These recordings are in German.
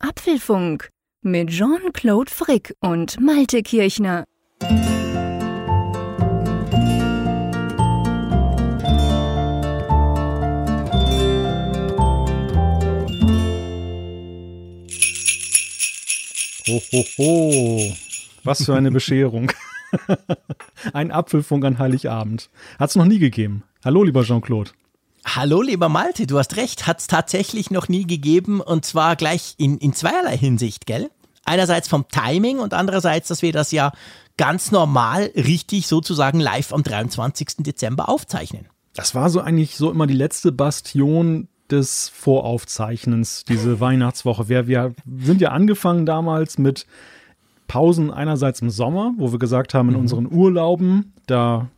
Apfelfunk mit Jean-Claude Frick und Malte Kirchner. Ho, ho, ho. Was für eine Bescherung. Ein Apfelfunk an Heiligabend. Hat es noch nie gegeben. Hallo, lieber Jean-Claude. Hallo, lieber Malte, du hast recht, hat es tatsächlich noch nie gegeben und zwar gleich in, in zweierlei Hinsicht, gell? Einerseits vom Timing und andererseits, dass wir das ja ganz normal, richtig sozusagen live am 23. Dezember aufzeichnen. Das war so eigentlich so immer die letzte Bastion des Voraufzeichnens, diese Weihnachtswoche. Wir, wir sind ja angefangen damals mit Pausen einerseits im Sommer, wo wir gesagt haben, in mhm. unseren Urlauben, da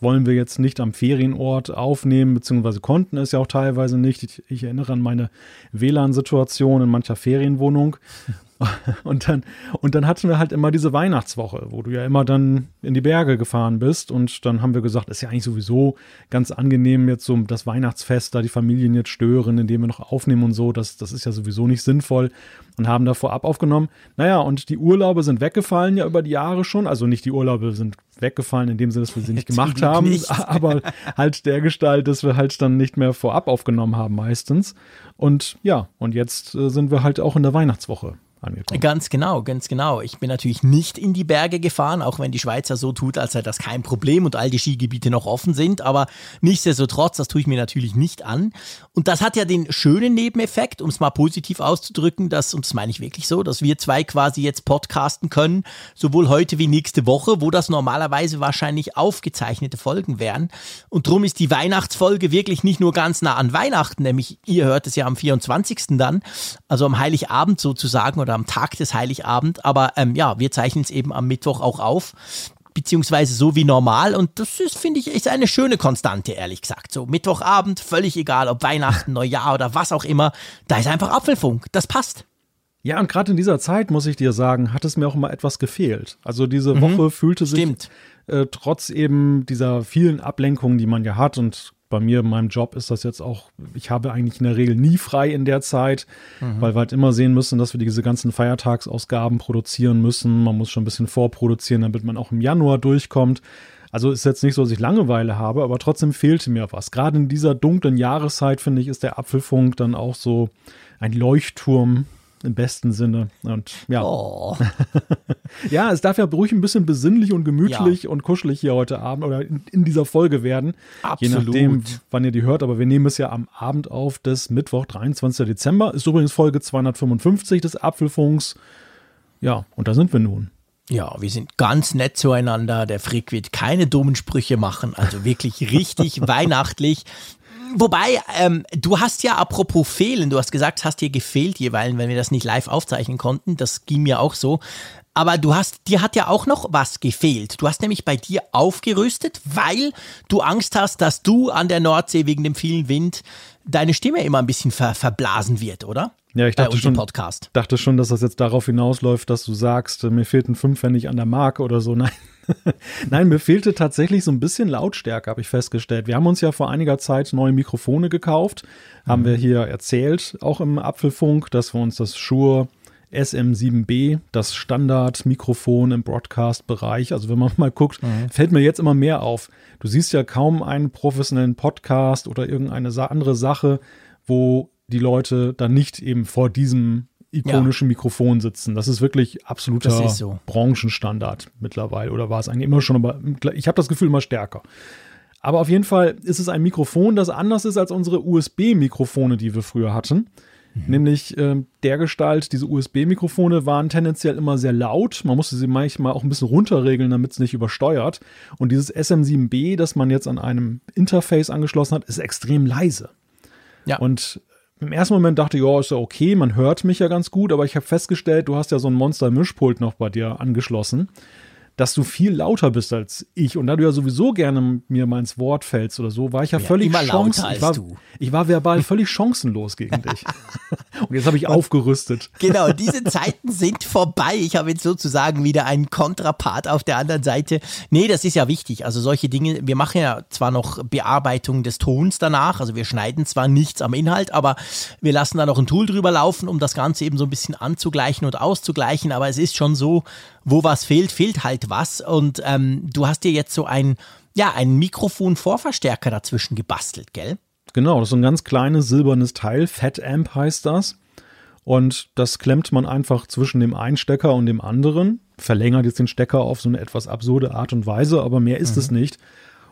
wollen wir jetzt nicht am Ferienort aufnehmen, beziehungsweise konnten es ja auch teilweise nicht. Ich, ich erinnere an meine WLAN-Situation in mancher Ferienwohnung. Und dann, und dann hatten wir halt immer diese Weihnachtswoche, wo du ja immer dann in die Berge gefahren bist. Und dann haben wir gesagt, ist ja eigentlich sowieso ganz angenehm, jetzt so das Weihnachtsfest, da die Familien jetzt stören, indem wir noch aufnehmen und so. Das, das ist ja sowieso nicht sinnvoll. Und haben da vorab aufgenommen. Naja, und die Urlaube sind weggefallen ja über die Jahre schon. Also nicht die Urlaube sind weggefallen in dem Sinne, dass wir sie nicht gemacht haben, nicht. aber halt der Gestalt, dass wir halt dann nicht mehr vorab aufgenommen haben meistens. Und ja, und jetzt äh, sind wir halt auch in der Weihnachtswoche angekommen. Ganz genau, ganz genau. Ich bin natürlich nicht in die Berge gefahren, auch wenn die Schweizer so tut, als sei das kein Problem und all die Skigebiete noch offen sind. Aber nichtsdestotrotz, das tue ich mir natürlich nicht an. Und das hat ja den schönen Nebeneffekt, um es mal positiv auszudrücken, dass, und das meine ich wirklich so, dass wir zwei quasi jetzt podcasten können, sowohl heute wie nächste Woche, wo das normalerweise wahrscheinlich aufgezeichnete Folgen wären. Und darum ist die Weihnachtsfolge wirklich nicht nur ganz nah an Weihnachten, nämlich ihr hört es ja am 24. dann, also am Heiligabend sozusagen oder am Tag des Heiligabend. Aber ähm, ja, wir zeichnen es eben am Mittwoch auch auf beziehungsweise so wie normal. Und das ist, finde ich, ist eine schöne Konstante, ehrlich gesagt. So Mittwochabend, völlig egal, ob Weihnachten, Neujahr oder was auch immer, da ist einfach Apfelfunk. Das passt. Ja, und gerade in dieser Zeit, muss ich dir sagen, hat es mir auch immer etwas gefehlt. Also diese mhm. Woche fühlte sich äh, trotz eben dieser vielen Ablenkungen, die man ja hat und bei mir in meinem Job ist das jetzt auch, ich habe eigentlich in der Regel nie frei in der Zeit, mhm. weil wir halt immer sehen müssen, dass wir diese ganzen Feiertagsausgaben produzieren müssen. Man muss schon ein bisschen vorproduzieren, damit man auch im Januar durchkommt. Also ist jetzt nicht so, dass ich Langeweile habe, aber trotzdem fehlte mir was. Gerade in dieser dunklen Jahreszeit, finde ich, ist der Apfelfunk dann auch so ein Leuchtturm im besten Sinne. Und ja. Oh. ja, es darf ja ruhig ein bisschen besinnlich und gemütlich ja. und kuschelig hier heute Abend oder in, in, dieser Folge werden. Absolut. Je nachdem, wann ihr die hört. Aber wir nehmen es ja am Abend auf des Mittwoch, 23. Dezember. Ist übrigens Folge 255 des Apfelfunks. Ja, und da sind wir nun. Ja, wir sind ganz nett zueinander. Der Frick wird keine dummen Sprüche machen. Also wirklich richtig weihnachtlich. Wobei, ähm, du hast ja apropos fehlen, du hast gesagt, hast dir gefehlt jeweils, wenn wir das nicht live aufzeichnen konnten. Das ging mir auch so. Aber du hast, dir hat ja auch noch was gefehlt. Du hast nämlich bei dir aufgerüstet, weil du Angst hast, dass du an der Nordsee wegen dem vielen Wind deine Stimme immer ein bisschen ver verblasen wird, oder? Ja, ich dachte schon, Podcast. dachte schon, dass das jetzt darauf hinausläuft, dass du sagst, mir fehlt ein Fünfpfennig an der Marke oder so. Nein. Nein, mir fehlte tatsächlich so ein bisschen Lautstärke, habe ich festgestellt. Wir haben uns ja vor einiger Zeit neue Mikrofone gekauft, mhm. haben wir hier erzählt, auch im Apfelfunk, dass wir uns das Shure SM7B, das Standardmikrofon im Broadcast-Bereich. Also wenn man mal guckt, mhm. fällt mir jetzt immer mehr auf. Du siehst ja kaum einen professionellen Podcast oder irgendeine andere Sache, wo die Leute dann nicht eben vor diesem ikonischen ja. Mikrofon sitzen. Das ist wirklich absoluter ist so. Branchenstandard mittlerweile. Oder war es eigentlich immer schon, aber ich habe das Gefühl immer stärker. Aber auf jeden Fall ist es ein Mikrofon, das anders ist als unsere USB-Mikrofone, die wir früher hatten. Mhm. Nämlich äh, der Gestalt, diese USB-Mikrofone waren tendenziell immer sehr laut. Man musste sie manchmal auch ein bisschen runterregeln, damit es nicht übersteuert. Und dieses SM7B, das man jetzt an einem Interface angeschlossen hat, ist extrem leise. Ja. Und im ersten Moment dachte ich, ja, ist ja okay, man hört mich ja ganz gut, aber ich habe festgestellt, du hast ja so ein Monster-Mischpult noch bei dir angeschlossen. Dass du viel lauter bist als ich. Und da du ja sowieso gerne mir mal ins Wort fällst oder so, war ich ja, ja völlig chancen ich war, ich war verbal völlig chancenlos gegen dich. Und jetzt habe ich aufgerüstet. Genau, diese Zeiten sind vorbei. Ich habe jetzt sozusagen wieder einen Kontrapart auf der anderen Seite. Nee, das ist ja wichtig. Also solche Dinge, wir machen ja zwar noch Bearbeitung des Tons danach, also wir schneiden zwar nichts am Inhalt, aber wir lassen da noch ein Tool drüber laufen, um das Ganze eben so ein bisschen anzugleichen und auszugleichen. Aber es ist schon so, wo was fehlt, fehlt halt was. Und ähm, du hast dir jetzt so ein, ja, ein Mikrofon-Vorverstärker dazwischen gebastelt, gell? Genau, das ist ein ganz kleines silbernes Teil. Fat Amp heißt das. Und das klemmt man einfach zwischen dem einen Stecker und dem anderen. Verlängert jetzt den Stecker auf so eine etwas absurde Art und Weise, aber mehr ist mhm. es nicht.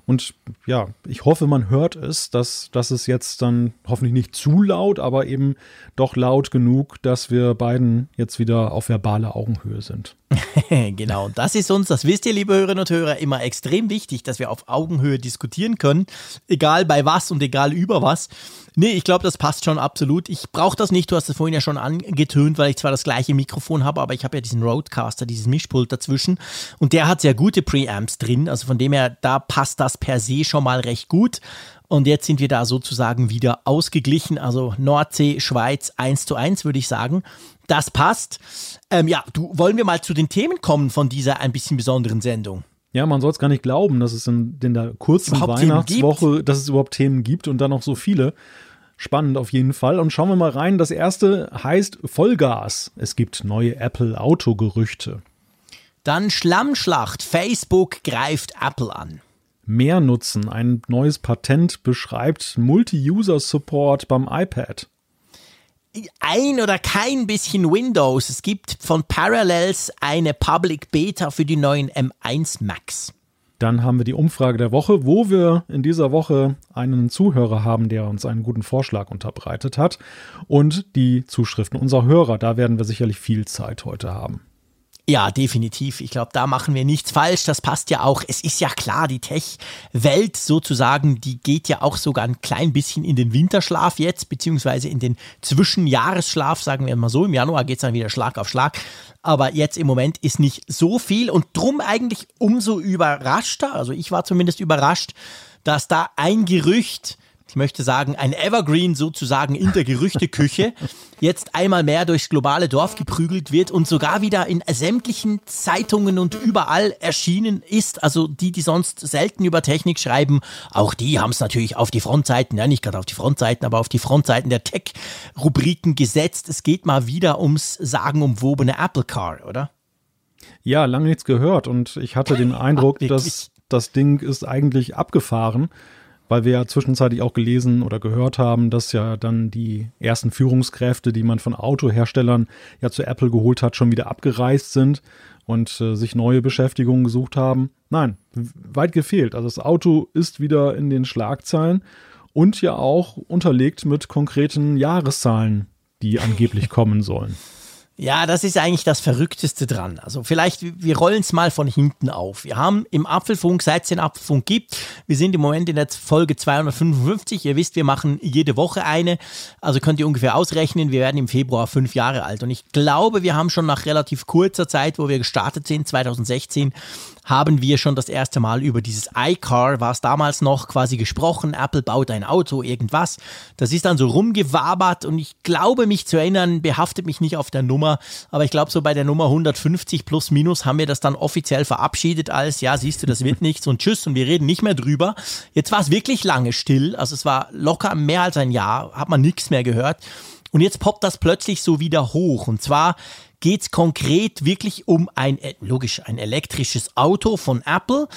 Und ja, ich hoffe, man hört es, dass, dass es jetzt dann hoffentlich nicht zu laut, aber eben doch laut genug, dass wir beiden jetzt wieder auf verbale Augenhöhe sind. genau, das ist uns, das wisst ihr, liebe Hörerinnen und Hörer, immer extrem wichtig, dass wir auf Augenhöhe diskutieren können, egal bei was und egal über was. Nee, ich glaube, das passt schon absolut. Ich brauche das nicht, du hast es vorhin ja schon angetönt, weil ich zwar das gleiche Mikrofon habe, aber ich habe ja diesen Roadcaster, dieses Mischpult dazwischen und der hat sehr gute Preamps drin, also von dem her, da passt das per se schon mal recht gut. Und jetzt sind wir da sozusagen wieder ausgeglichen. Also Nordsee, Schweiz 1 zu 1, würde ich sagen. Das passt. Ähm, ja, du, wollen wir mal zu den Themen kommen von dieser ein bisschen besonderen Sendung? Ja, man soll es gar nicht glauben, dass es in, in der kurzen Weihnachtswoche, dass es überhaupt Themen gibt und dann noch so viele. Spannend auf jeden Fall. Und schauen wir mal rein. Das erste heißt Vollgas. Es gibt neue Apple-Autogerüchte. Dann Schlammschlacht. Facebook greift Apple an mehr nutzen. Ein neues Patent beschreibt Multi-User-Support beim iPad. Ein oder kein bisschen Windows. Es gibt von Parallels eine Public Beta für die neuen M1 Max. Dann haben wir die Umfrage der Woche, wo wir in dieser Woche einen Zuhörer haben, der uns einen guten Vorschlag unterbreitet hat. Und die Zuschriften unserer Hörer. Da werden wir sicherlich viel Zeit heute haben. Ja, definitiv. Ich glaube, da machen wir nichts falsch. Das passt ja auch. Es ist ja klar, die Tech-Welt sozusagen, die geht ja auch sogar ein klein bisschen in den Winterschlaf jetzt, beziehungsweise in den Zwischenjahresschlaf, sagen wir mal so. Im Januar geht es dann wieder Schlag auf Schlag. Aber jetzt im Moment ist nicht so viel und drum eigentlich umso überraschter. Also ich war zumindest überrascht, dass da ein Gerücht ich möchte sagen, ein Evergreen sozusagen in der Gerüchteküche, jetzt einmal mehr durchs globale Dorf geprügelt wird und sogar wieder in sämtlichen Zeitungen und überall erschienen ist. Also die, die sonst selten über Technik schreiben, auch die haben es natürlich auf die Frontseiten, ja nicht gerade auf die Frontseiten, aber auf die Frontseiten der Tech-Rubriken gesetzt. Es geht mal wieder ums sagenumwobene Apple Car, oder? Ja, lange nichts gehört und ich hatte den Eindruck, Ach, dass das Ding ist eigentlich abgefahren weil wir ja zwischenzeitlich auch gelesen oder gehört haben, dass ja dann die ersten Führungskräfte, die man von Autoherstellern ja zu Apple geholt hat, schon wieder abgereist sind und äh, sich neue Beschäftigungen gesucht haben. Nein, weit gefehlt. Also das Auto ist wieder in den Schlagzeilen und ja auch unterlegt mit konkreten Jahreszahlen, die angeblich kommen sollen. Ja, das ist eigentlich das Verrückteste dran. Also vielleicht, wir rollen es mal von hinten auf. Wir haben im Apfelfunk, seit es den Apfelfunk gibt, wir sind im Moment in der Folge 255. Ihr wisst, wir machen jede Woche eine. Also könnt ihr ungefähr ausrechnen, wir werden im Februar fünf Jahre alt. Und ich glaube, wir haben schon nach relativ kurzer Zeit, wo wir gestartet sind, 2016, haben wir schon das erste Mal über dieses iCar, war es damals noch quasi gesprochen, Apple baut ein Auto, irgendwas. Das ist dann so rumgewabert und ich glaube mich zu erinnern, behaftet mich nicht auf der Nummer, aber ich glaube so bei der Nummer 150 plus minus haben wir das dann offiziell verabschiedet als, ja siehst du, das wird nichts und tschüss und wir reden nicht mehr drüber. Jetzt war es wirklich lange still, also es war locker mehr als ein Jahr, hat man nichts mehr gehört. Und jetzt poppt das plötzlich so wieder hoch. Und zwar geht es konkret wirklich um ein, äh, logisch, ein elektrisches Auto von Apple,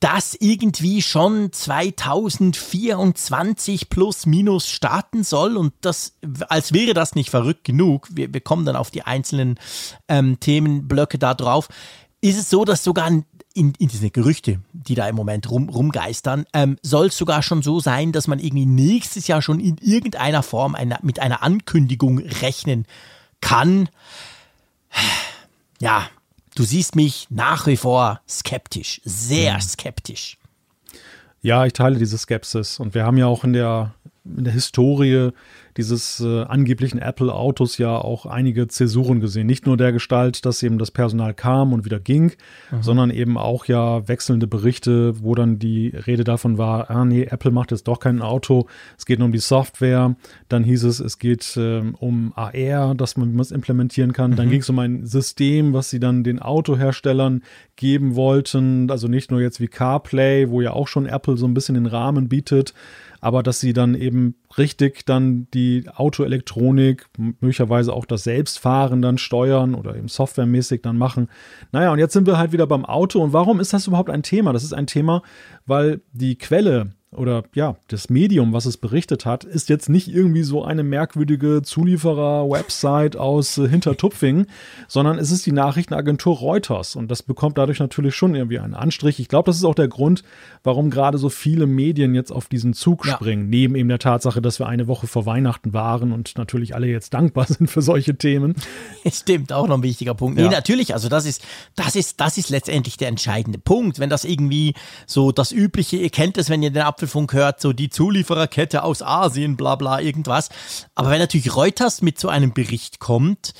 das irgendwie schon 2024 plus minus starten soll? Und das, als wäre das nicht verrückt genug, wir, wir kommen dann auf die einzelnen ähm, Themenblöcke da drauf, ist es so, dass sogar in, in diese Gerüchte, die da im Moment rum, rumgeistern, ähm, soll es sogar schon so sein, dass man irgendwie nächstes Jahr schon in irgendeiner Form eine, mit einer Ankündigung rechnen kann ja, du siehst mich nach wie vor skeptisch, sehr mhm. skeptisch. Ja, ich teile diese Skepsis. Und wir haben ja auch in der, in der Historie dieses äh, angeblichen Apple-Autos ja auch einige Zäsuren gesehen. Nicht nur der Gestalt, dass eben das Personal kam und wieder ging, mhm. sondern eben auch ja wechselnde Berichte, wo dann die Rede davon war, ah nee, Apple macht jetzt doch kein Auto, es geht nur um die Software. Dann hieß es, es geht äh, um AR, dass man es implementieren kann. Mhm. Dann ging es um ein System, was sie dann den Autoherstellern geben wollten. Also nicht nur jetzt wie CarPlay, wo ja auch schon Apple so ein bisschen den Rahmen bietet, aber dass sie dann eben richtig dann die Autoelektronik, möglicherweise auch das Selbstfahren dann steuern oder eben softwaremäßig dann machen. Naja, und jetzt sind wir halt wieder beim Auto. Und warum ist das überhaupt ein Thema? Das ist ein Thema, weil die Quelle oder ja, das Medium, was es berichtet hat, ist jetzt nicht irgendwie so eine merkwürdige Zulieferer-Website aus äh, Hintertupfing, sondern es ist die Nachrichtenagentur Reuters und das bekommt dadurch natürlich schon irgendwie einen Anstrich. Ich glaube, das ist auch der Grund, warum gerade so viele Medien jetzt auf diesen Zug ja. springen, neben eben der Tatsache, dass wir eine Woche vor Weihnachten waren und natürlich alle jetzt dankbar sind für solche Themen. Stimmt, auch noch ein wichtiger Punkt. Ja. Nee, natürlich, also das ist, das ist, das ist letztendlich der entscheidende Punkt. Wenn das irgendwie so das übliche, ihr kennt es, wenn ihr den Apfel Apfelfunk hört, so die Zuliefererkette aus Asien, bla bla, irgendwas. Aber wenn natürlich Reuters mit so einem Bericht kommt,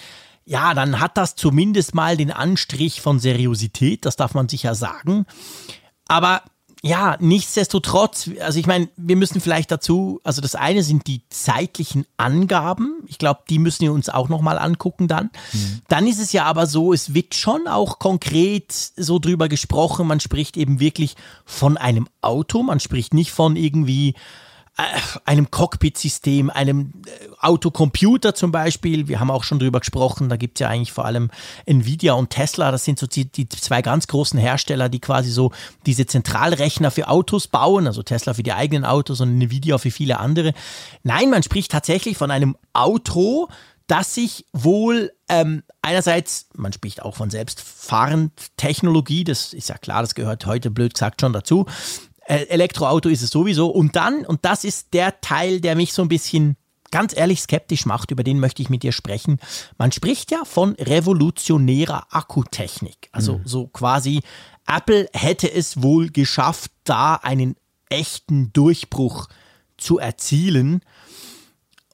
ja, dann hat das zumindest mal den Anstrich von Seriosität, das darf man sicher sagen. Aber ja, nichtsdestotrotz, also ich meine, wir müssen vielleicht dazu, also das eine sind die zeitlichen Angaben. Ich glaube, die müssen wir uns auch nochmal angucken dann. Mhm. Dann ist es ja aber so, es wird schon auch konkret so drüber gesprochen. Man spricht eben wirklich von einem Auto. Man spricht nicht von irgendwie einem Cockpit-System, einem äh, Autocomputer zum Beispiel. Wir haben auch schon drüber gesprochen, da gibt es ja eigentlich vor allem Nvidia und Tesla, das sind so die, die, zwei ganz großen Hersteller, die quasi so diese Zentralrechner für Autos bauen, also Tesla für die eigenen Autos und Nvidia für viele andere. Nein, man spricht tatsächlich von einem Auto, das sich wohl ähm, einerseits, man spricht auch von Selbstfahrend-Technologie, das ist ja klar, das gehört heute blöd gesagt schon dazu, äh, Elektroauto ist es sowieso. Und dann, und das ist der Teil, der mich so ein bisschen ganz ehrlich skeptisch macht, über den möchte ich mit dir sprechen. Man spricht ja von revolutionärer Akkutechnik. Also mhm. so quasi, Apple hätte es wohl geschafft, da einen echten Durchbruch zu erzielen.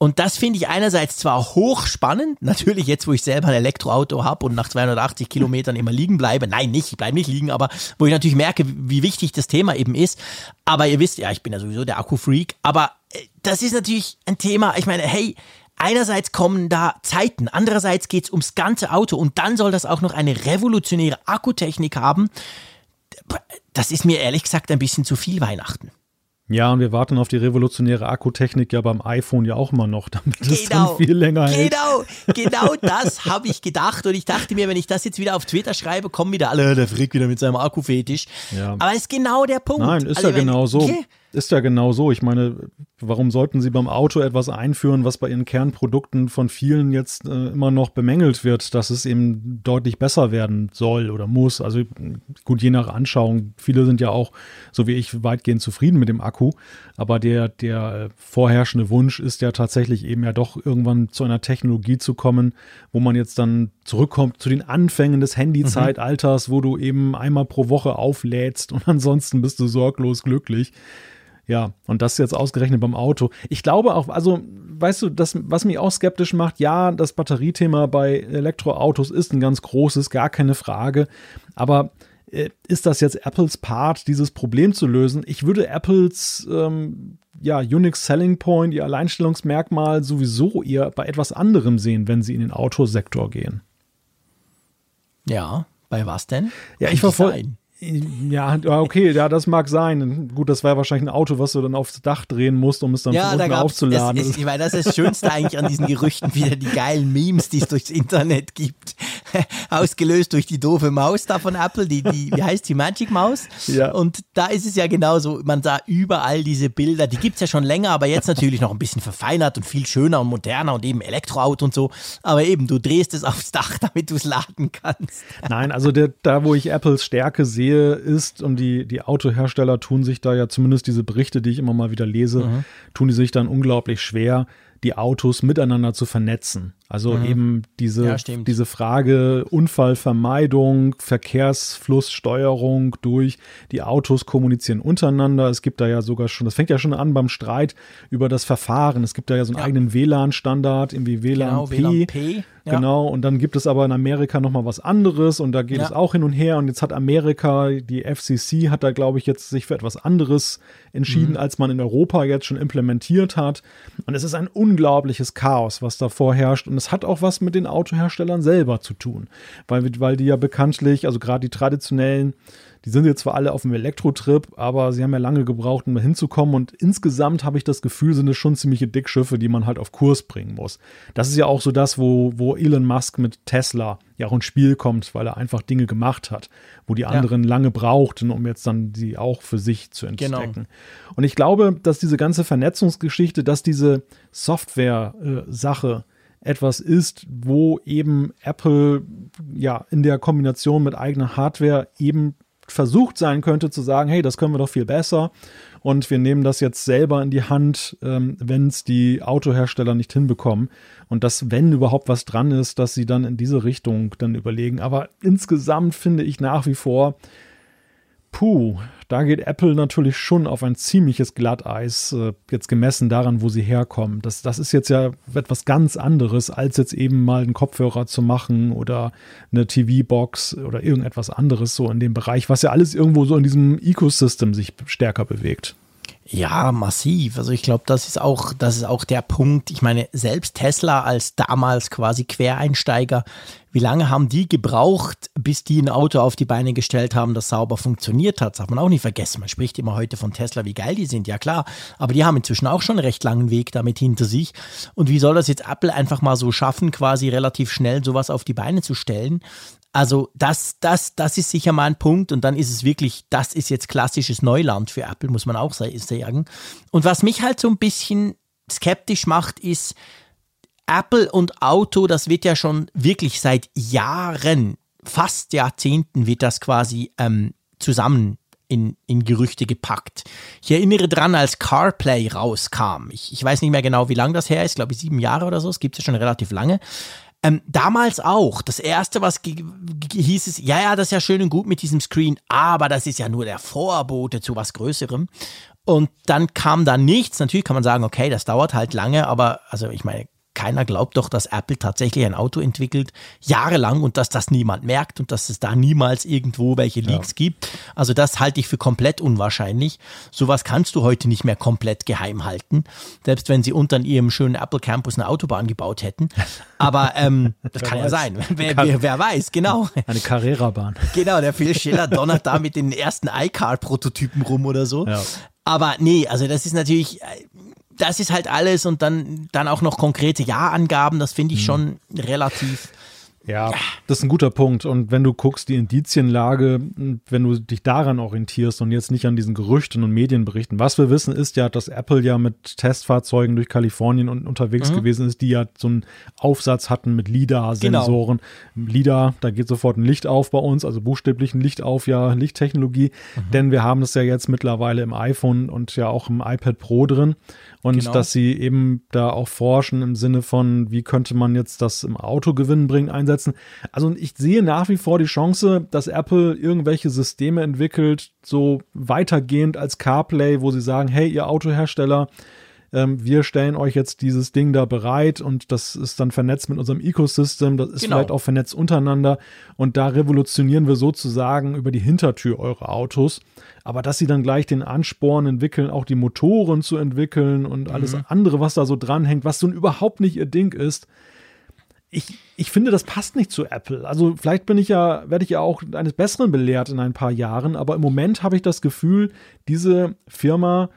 Und das finde ich einerseits zwar hochspannend, natürlich jetzt, wo ich selber ein Elektroauto habe und nach 280 Kilometern immer liegen bleibe. Nein, nicht, ich bleibe nicht liegen, aber wo ich natürlich merke, wie wichtig das Thema eben ist. Aber ihr wisst, ja, ich bin ja sowieso der Akku-Freak. Aber äh, das ist natürlich ein Thema, ich meine, hey, einerseits kommen da Zeiten, andererseits geht es ums ganze Auto und dann soll das auch noch eine revolutionäre Akkutechnik haben. Das ist mir ehrlich gesagt ein bisschen zu viel Weihnachten. Ja, und wir warten auf die revolutionäre Akkutechnik ja beim iPhone ja auch immer noch, damit genau, es dann viel länger hält. Genau, genau das habe ich gedacht. Und ich dachte mir, wenn ich das jetzt wieder auf Twitter schreibe, kommen wieder alle, der Frick wieder mit seinem Akkufetisch. Ja. Aber ist genau der Punkt. Nein, ist also, ja genau so. Okay. Ist ja genau so. Ich meine, warum sollten Sie beim Auto etwas einführen, was bei Ihren Kernprodukten von vielen jetzt äh, immer noch bemängelt wird, dass es eben deutlich besser werden soll oder muss? Also gut, je nach Anschauung. Viele sind ja auch, so wie ich, weitgehend zufrieden mit dem Akku. Aber der, der vorherrschende Wunsch ist ja tatsächlich eben ja doch irgendwann zu einer Technologie zu kommen, wo man jetzt dann zurückkommt zu den Anfängen des Handyzeitalters, mhm. wo du eben einmal pro Woche auflädst und ansonsten bist du sorglos glücklich. Ja, und das jetzt ausgerechnet beim Auto. Ich glaube auch, also, weißt du, das, was mich auch skeptisch macht, ja, das Batteriethema bei Elektroautos ist ein ganz großes, gar keine Frage. Aber äh, ist das jetzt Apples Part, dieses Problem zu lösen? Ich würde Apples ähm, ja, Unix Selling Point, ihr Alleinstellungsmerkmal sowieso eher bei etwas anderem sehen, wenn sie in den Autosektor gehen. Ja, bei was denn? Ja, ich verfolge. Ja, okay, ja, das mag sein. Gut, das wäre wahrscheinlich ein Auto, was du dann aufs Dach drehen musst, um es dann ja, von unten aufzuladen. Ich meine, das ist das Schönste eigentlich an diesen Gerüchten, wieder die geilen Memes, die es durchs Internet gibt. Ausgelöst durch die doofe Maus da von Apple, die, die, wie heißt die, Magic Maus? Ja. Und da ist es ja genauso, man sah überall diese Bilder, die gibt es ja schon länger, aber jetzt natürlich noch ein bisschen verfeinert und viel schöner und moderner und eben Elektroauto und so. Aber eben, du drehst es aufs Dach, damit du es laden kannst. Nein, also der, da, wo ich Apples Stärke sehe, sehe, ist, und die, die Autohersteller tun sich da ja zumindest diese Berichte, die ich immer mal wieder lese, mhm. tun die sich dann unglaublich schwer, die Autos miteinander zu vernetzen. Also mhm. eben diese, ja, diese Frage Unfallvermeidung, Verkehrsflusssteuerung durch die Autos kommunizieren untereinander. Es gibt da ja sogar schon, das fängt ja schon an beim Streit über das Verfahren. Es gibt da ja so einen ja. eigenen WLAN-Standard, irgendwie WLAN, genau, WLAN P. Ja. Genau, und dann gibt es aber in Amerika nochmal was anderes und da geht es auch hin und her und jetzt hat Amerika, die FCC hat da glaube ich jetzt sich für etwas anderes entschieden, mhm. als man in Europa jetzt schon implementiert hat und es ist ein unglaubliches Chaos, was da vorherrscht und es hat auch was mit den Autoherstellern selber zu tun, weil, weil die ja bekanntlich, also gerade die traditionellen die sind jetzt zwar alle auf dem Elektrotrip, aber sie haben ja lange gebraucht, um da hinzukommen. Und insgesamt habe ich das Gefühl, sind es schon ziemliche Dickschiffe, die man halt auf Kurs bringen muss. Das ist ja auch so das, wo, wo Elon Musk mit Tesla ja auch ins Spiel kommt, weil er einfach Dinge gemacht hat, wo die anderen ja. lange brauchten, um jetzt dann die auch für sich zu entdecken. Genau. Und ich glaube, dass diese ganze Vernetzungsgeschichte, dass diese Software-Sache etwas ist, wo eben Apple ja in der Kombination mit eigener Hardware eben versucht sein könnte zu sagen, hey, das können wir doch viel besser und wir nehmen das jetzt selber in die Hand, ähm, wenn es die Autohersteller nicht hinbekommen. Und dass, wenn überhaupt was dran ist, dass sie dann in diese Richtung dann überlegen. Aber insgesamt finde ich nach wie vor, puh, da geht Apple natürlich schon auf ein ziemliches Glatteis, äh, jetzt gemessen daran, wo sie herkommen. Das, das ist jetzt ja etwas ganz anderes, als jetzt eben mal einen Kopfhörer zu machen oder eine TV-Box oder irgendetwas anderes so in dem Bereich, was ja alles irgendwo so in diesem Ecosystem sich stärker bewegt. Ja, massiv. Also ich glaube, das ist auch, das ist auch der Punkt. Ich meine, selbst Tesla als damals quasi Quereinsteiger, wie lange haben die gebraucht, bis die ein Auto auf die Beine gestellt haben, das sauber funktioniert hat? Das darf man auch nicht vergessen. Man spricht immer heute von Tesla, wie geil die sind. Ja klar, aber die haben inzwischen auch schon einen recht langen Weg damit hinter sich. Und wie soll das jetzt Apple einfach mal so schaffen, quasi relativ schnell sowas auf die Beine zu stellen? Also das, das, das ist sicher mal ein Punkt und dann ist es wirklich, das ist jetzt klassisches Neuland für Apple, muss man auch sagen. Und was mich halt so ein bisschen skeptisch macht, ist, Apple und Auto, das wird ja schon wirklich seit Jahren, fast Jahrzehnten wird das quasi ähm, zusammen in, in Gerüchte gepackt. Ich erinnere dran, als CarPlay rauskam. Ich, ich weiß nicht mehr genau, wie lange das her ist, glaube ich sieben Jahre oder so. Es gibt es ja schon relativ lange. Ähm, damals auch. Das erste, was hieß es, ja, ja, das ist ja schön und gut mit diesem Screen, aber das ist ja nur der Vorbote zu was Größerem. Und dann kam da nichts. Natürlich kann man sagen, okay, das dauert halt lange, aber also ich meine, keiner glaubt doch, dass Apple tatsächlich ein Auto entwickelt, jahrelang und dass das niemand merkt und dass es da niemals irgendwo welche Leaks ja. gibt. Also das halte ich für komplett unwahrscheinlich. Sowas kannst du heute nicht mehr komplett geheim halten, selbst wenn sie unter ihrem schönen Apple Campus eine Autobahn gebaut hätten. Aber ähm, das kann weiß. ja sein. Wer, wer, wer, weiß, genau. Eine Carrera-Bahn. Genau, der Phil Schiller donnert da mit den ersten iCar-Prototypen rum oder so. Ja. Aber nee, also das ist natürlich, das ist halt alles und dann, dann auch noch konkrete Ja-Angaben, das finde ich mhm. schon relativ ja, das ist ein guter Punkt. Und wenn du guckst, die Indizienlage, wenn du dich daran orientierst und jetzt nicht an diesen Gerüchten und Medienberichten. Was wir wissen, ist ja, dass Apple ja mit Testfahrzeugen durch Kalifornien und unterwegs mhm. gewesen ist, die ja so einen Aufsatz hatten mit LIDAR-Sensoren. Genau. LIDAR, da geht sofort ein Licht auf bei uns, also buchstäblich ein Licht auf, ja, Lichttechnologie. Mhm. Denn wir haben es ja jetzt mittlerweile im iPhone und ja auch im iPad Pro drin und genau. dass sie eben da auch forschen im Sinne von, wie könnte man jetzt das im Auto Gewinn bringen, einsetzen. Also ich sehe nach wie vor die Chance, dass Apple irgendwelche Systeme entwickelt, so weitergehend als CarPlay, wo sie sagen, hey, ihr Autohersteller, ähm, wir stellen euch jetzt dieses Ding da bereit und das ist dann vernetzt mit unserem Ecosystem, das ist genau. vielleicht auch vernetzt untereinander und da revolutionieren wir sozusagen über die Hintertür eure Autos. Aber dass sie dann gleich den Ansporn entwickeln, auch die Motoren zu entwickeln und alles mhm. andere, was da so dranhängt, was so überhaupt nicht ihr Ding ist, ich, ich finde, das passt nicht zu Apple. Also vielleicht bin ich ja, werde ich ja auch eines Besseren belehrt in ein paar Jahren, aber im Moment habe ich das Gefühl, diese Firma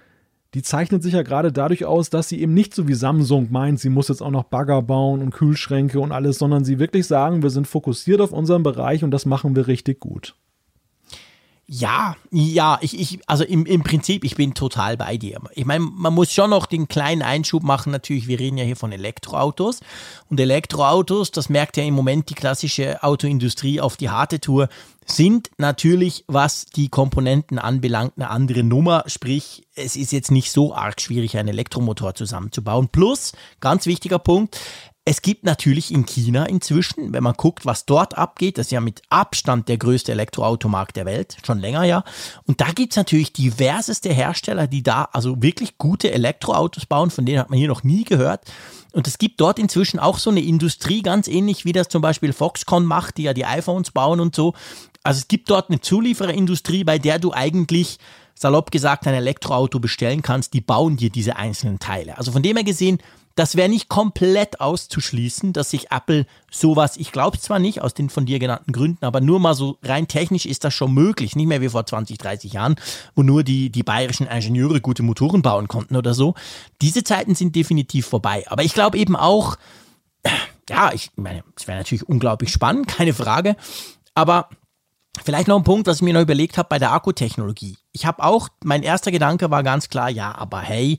die zeichnet sich ja gerade dadurch aus, dass sie eben nicht so wie Samsung meint, sie muss jetzt auch noch Bagger bauen und Kühlschränke und alles, sondern sie wirklich sagen, wir sind fokussiert auf unseren Bereich und das machen wir richtig gut. Ja, ja, ich, ich, also im, im Prinzip, ich bin total bei dir. Ich meine, man muss schon noch den kleinen Einschub machen, natürlich, wir reden ja hier von Elektroautos. Und Elektroautos, das merkt ja im Moment die klassische Autoindustrie auf die harte Tour, sind natürlich, was die Komponenten anbelangt, eine andere Nummer. Sprich, es ist jetzt nicht so arg schwierig, einen Elektromotor zusammenzubauen. Plus, ganz wichtiger Punkt, Es gibt natürlich in China inzwischen, wenn man guckt, was dort abgeht, das ist ja mit Abstand der größte Elektroautomarkt der Welt, schon länger ja. Und da gibt's natürlich diverseste Hersteller, die da also wirklich gute Elektroautos bauen, von denen hat man hier noch nie gehört. Und es gibt dort inzwischen auch so eine Industrie, ganz ähnlich wie das zum Beispiel Foxconn macht, die ja die iPhones bauen und so. Also es gibt dort eine Zuliefererindustrie, bei der du eigentlich salopp gesagt ein Elektroauto bestellen kannst, die bauen dir diese einzelnen Teile. Also von dem her gesehen, das wäre nicht komplett auszuschließen, dass sich Apple sowas, ich glaube zwar nicht aus den von dir genannten Gründen, aber nur mal so rein technisch ist das schon möglich. Nicht mehr wie vor 20, 30 Jahren, wo nur die, die bayerischen Ingenieure gute Motoren bauen konnten oder so. Diese Zeiten sind definitiv vorbei. Aber ich glaube eben auch, ja, ich meine, es wäre natürlich unglaublich spannend, keine Frage. Aber Vielleicht noch ein Punkt, was ich mir noch überlegt habe bei der Akkutechnologie. Ich habe auch, mein erster Gedanke war ganz klar, ja, aber hey,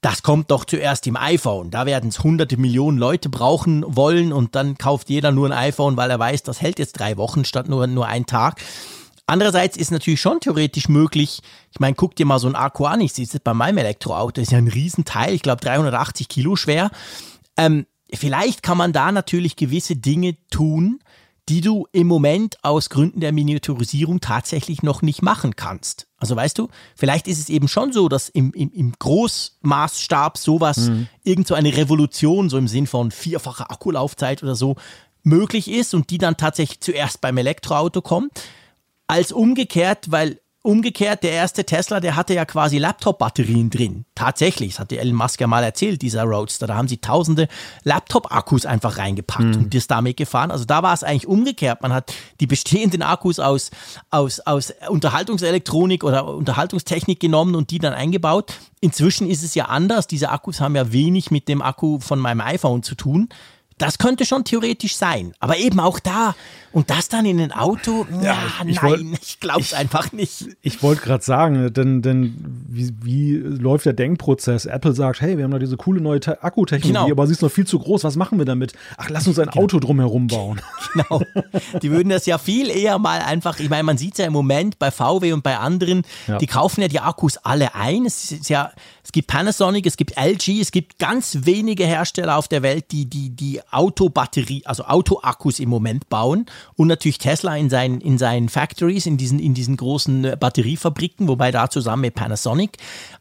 das kommt doch zuerst im iPhone. Da werden es hunderte Millionen Leute brauchen wollen und dann kauft jeder nur ein iPhone, weil er weiß, das hält jetzt drei Wochen statt nur, nur einen Tag. Andererseits ist natürlich schon theoretisch möglich, ich meine, guck dir mal so ein Akku an, ich sehe es bei meinem Elektroauto, ist ja ein Riesenteil, ich glaube 380 Kilo schwer. Ähm, vielleicht kann man da natürlich gewisse Dinge tun, die du im Moment aus Gründen der Miniaturisierung tatsächlich noch nicht machen kannst. Also weißt du, vielleicht ist es eben schon so, dass im, im, im Großmaßstab sowas, mhm. irgend so eine Revolution, so im Sinn von vierfacher Akkulaufzeit oder so, möglich ist und die dann tatsächlich zuerst beim Elektroauto kommt, als umgekehrt, weil Umgekehrt, der erste Tesla, der hatte ja quasi Laptop-Batterien drin. Tatsächlich, das hat der Elon Musk ja mal erzählt, dieser Roadster. Da haben sie tausende Laptop-Akkus einfach reingepackt mhm. und das damit gefahren. Also da war es eigentlich umgekehrt. Man hat die bestehenden Akkus aus, aus, aus Unterhaltungselektronik oder Unterhaltungstechnik genommen und die dann eingebaut. Inzwischen ist es ja anders. Diese Akkus haben ja wenig mit dem Akku von meinem iPhone zu tun. Das könnte schon theoretisch sein. Aber eben auch da. Und das dann in ein Auto? Ja, ja ich, nein, wollt, ich glaube es einfach nicht. Ich wollte gerade sagen, denn, denn wie, wie, läuft der Denkprozess? Apple sagt, hey, wir haben da diese coole neue Akkutechnologie, genau. aber sie ist noch viel zu groß. Was machen wir damit? Ach, lass uns ein genau. Auto drumherum bauen. Genau. Die würden das ja viel eher mal einfach, ich meine, man sieht es ja im Moment bei VW und bei anderen, ja. die kaufen ja die Akkus alle ein. Es ist ja, es gibt Panasonic, es gibt LG, es gibt ganz wenige Hersteller auf der Welt, die die, die Autobatterie, also Autoakkus im Moment bauen und natürlich Tesla in seinen, in seinen Factories, in diesen, in diesen großen äh, Batteriefabriken, wobei da zusammen mit Panasonic.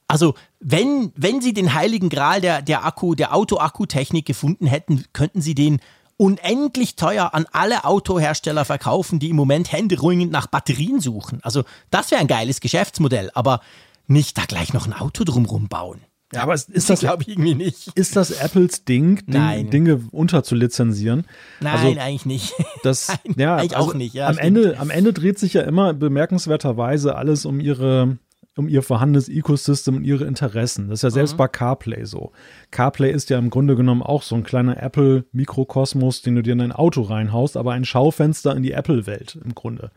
Also wenn, wenn sie den heiligen Gral der, der Akku, der Auto-Akkutechnik gefunden hätten, könnten sie den unendlich teuer an alle Autohersteller verkaufen, die im Moment händeringend nach Batterien suchen. Also das wäre ein geiles Geschäftsmodell, aber nicht da gleich noch ein Auto drumrum bauen. Ja, aber ist das, glaube ich, irgendwie nicht. Ist das Apples Ding, Ding Dinge unterzulizenzieren? Nein, also, eigentlich nicht. Das, Nein, ja, eigentlich also auch nicht. Ja, am, Ende, am Ende dreht sich ja immer bemerkenswerterweise alles um ihre um ihr vorhandenes Ecosystem und ihre Interessen. Das ist ja selbst mhm. bei CarPlay so. CarPlay ist ja im Grunde genommen auch so ein kleiner Apple-Mikrokosmos, den du dir in dein Auto reinhaust, aber ein Schaufenster in die Apple-Welt im Grunde.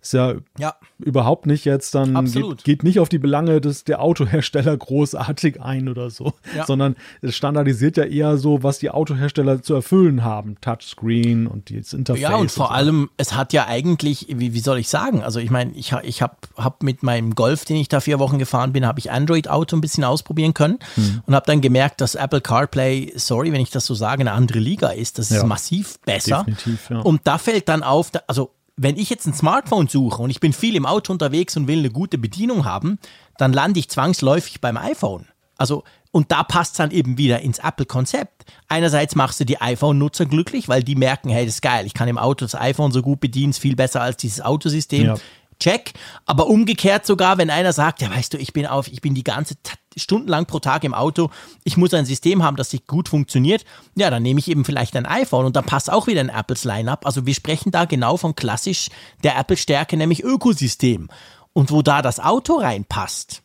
Ist ja, ja. überhaupt nicht jetzt dann, geht, geht, nicht auf die Belange des, der Autohersteller großartig ein oder so, ja. sondern es standardisiert ja eher so, was die Autohersteller zu erfüllen haben. Touchscreen und das Interface. Ja, und vor und so. allem, es hat ja eigentlich, wie, wie soll ich sagen, also ich meine, ich, ich habe hab mit meinem Golf, den ich da vier Wochen gefahren bin, habe ich Android-Auto ein bisschen ausprobieren können hm. und habe dann gemerkt, dass Apple CarPlay, sorry, wenn ich das so sage, eine andere Liga ist. Das ist ja. massiv besser. Definitiv, ja. Und da fällt dann auf, also wenn ich jetzt ein Smartphone suche und ich bin viel im Auto unterwegs und will eine gute Bedienung haben, dann lande ich zwangsläufig beim iPhone. Also, und da passt es dann eben wieder ins Apple-Konzept. Einerseits machst du die iPhone-Nutzer glücklich, weil die merken, hey, das ist geil, ich kann im Auto das iPhone so gut bedienen, ist viel besser als dieses Autosystem. Ja check. Aber umgekehrt sogar, wenn einer sagt, ja, weißt du, ich bin auf, ich bin die ganze stundenlang pro Tag im Auto, ich muss ein System haben, das sich gut funktioniert, ja, dann nehme ich eben vielleicht ein iPhone und dann passt auch wieder ein Apples Lineup. Also wir sprechen da genau von klassisch der Apple-Stärke, nämlich Ökosystem. Und wo da das Auto reinpasst,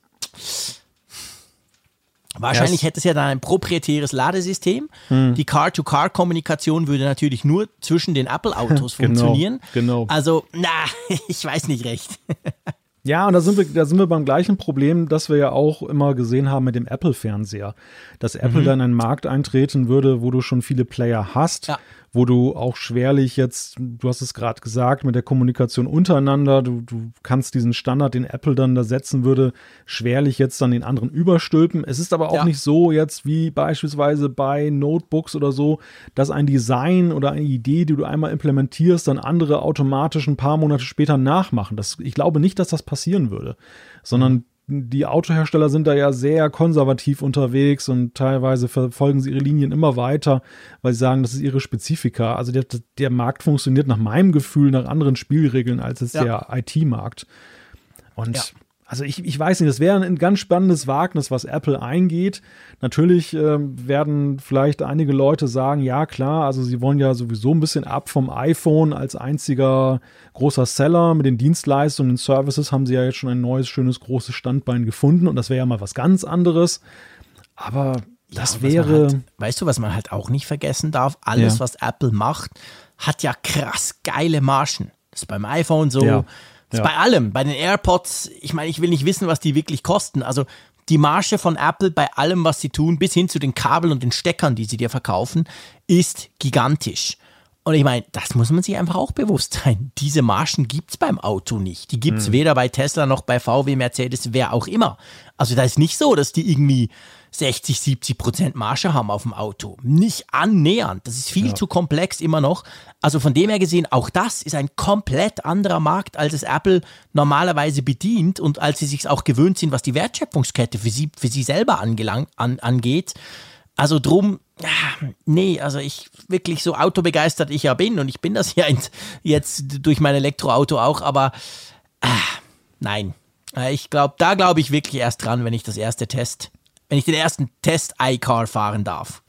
Wahrscheinlich hätte es ja dann ein proprietäres Ladesystem. Hm. Die Car-to-Car-Kommunikation würde natürlich nur zwischen den Apple-Autos genau, funktionieren. Genau. Also, na, ich weiß nicht recht. Ja, und da sind, wir, da sind wir beim gleichen Problem, das wir ja auch immer gesehen haben mit dem Apple-Fernseher. Dass Apple mhm. dann in einen Markt eintreten würde, wo du schon viele Player hast, ja. Wo du auch schwerlich jetzt, du hast es gerade gesagt, mit der Kommunikation untereinander, du, du kannst diesen Standard, den Apple dann da setzen würde, schwerlich jetzt dann den anderen überstülpen. Es ist aber auch ja. nicht so jetzt wie beispielsweise bei Notebooks oder so, dass ein Design oder eine Idee, die du einmal implementierst, dann andere automatisch ein paar Monate später nachmachen. Das, ich glaube nicht, dass das passieren würde, sondern mhm die Autohersteller sind da ja sehr konservativ unterwegs und teilweise verfolgen sie ihre Linien immer weiter, weil sie sagen, das ist ihre Spezifika. Also der, der Markt funktioniert nach meinem Gefühl nach anderen Spielregeln als es ja. der IT-Markt. Und ja. Also ich, ich weiß nicht, das wäre ein ganz spannendes Wagnis, was Apple eingeht. Natürlich äh, werden vielleicht einige Leute sagen, ja klar, also sie wollen ja sowieso ein bisschen ab vom iPhone als einziger großer Seller. Mit den Dienstleistungen und den Services haben sie ja jetzt schon ein neues, schönes, großes Standbein gefunden und das wäre ja mal was ganz anderes. Aber das ja, wäre. Halt, weißt du, was man halt auch nicht vergessen darf? Alles, ja. was Apple macht, hat ja krass geile Margen. Das ist beim iPhone so. Ja ja. Bei allem, bei den AirPods, ich meine, ich will nicht wissen, was die wirklich kosten. Also die Marge von Apple bei allem, was sie tun, bis hin zu den Kabeln und den Steckern, die sie dir verkaufen, ist gigantisch. Und ich meine, das muss man sich einfach auch bewusst sein. Diese Margen gibt es beim Auto nicht. Die gibt es hm. weder bei Tesla noch bei VW, Mercedes, wer auch immer. Also da ist nicht so, dass die irgendwie 60, 70 Prozent Marge haben auf dem Auto. Nicht annähernd. Das ist viel ja. zu komplex immer noch. Also von dem her gesehen, auch das ist ein komplett anderer Markt, als es Apple normalerweise bedient und als sie sich auch gewöhnt sind, was die Wertschöpfungskette für sie, für sie selber angelang, an, angeht. Also drum, nee, also ich wirklich so autobegeistert ich ja bin und ich bin das ja jetzt durch mein Elektroauto auch, aber äh, nein. Ich glaube, da glaube ich wirklich erst dran, wenn ich das erste Test, wenn ich den ersten Test-iCar fahren darf.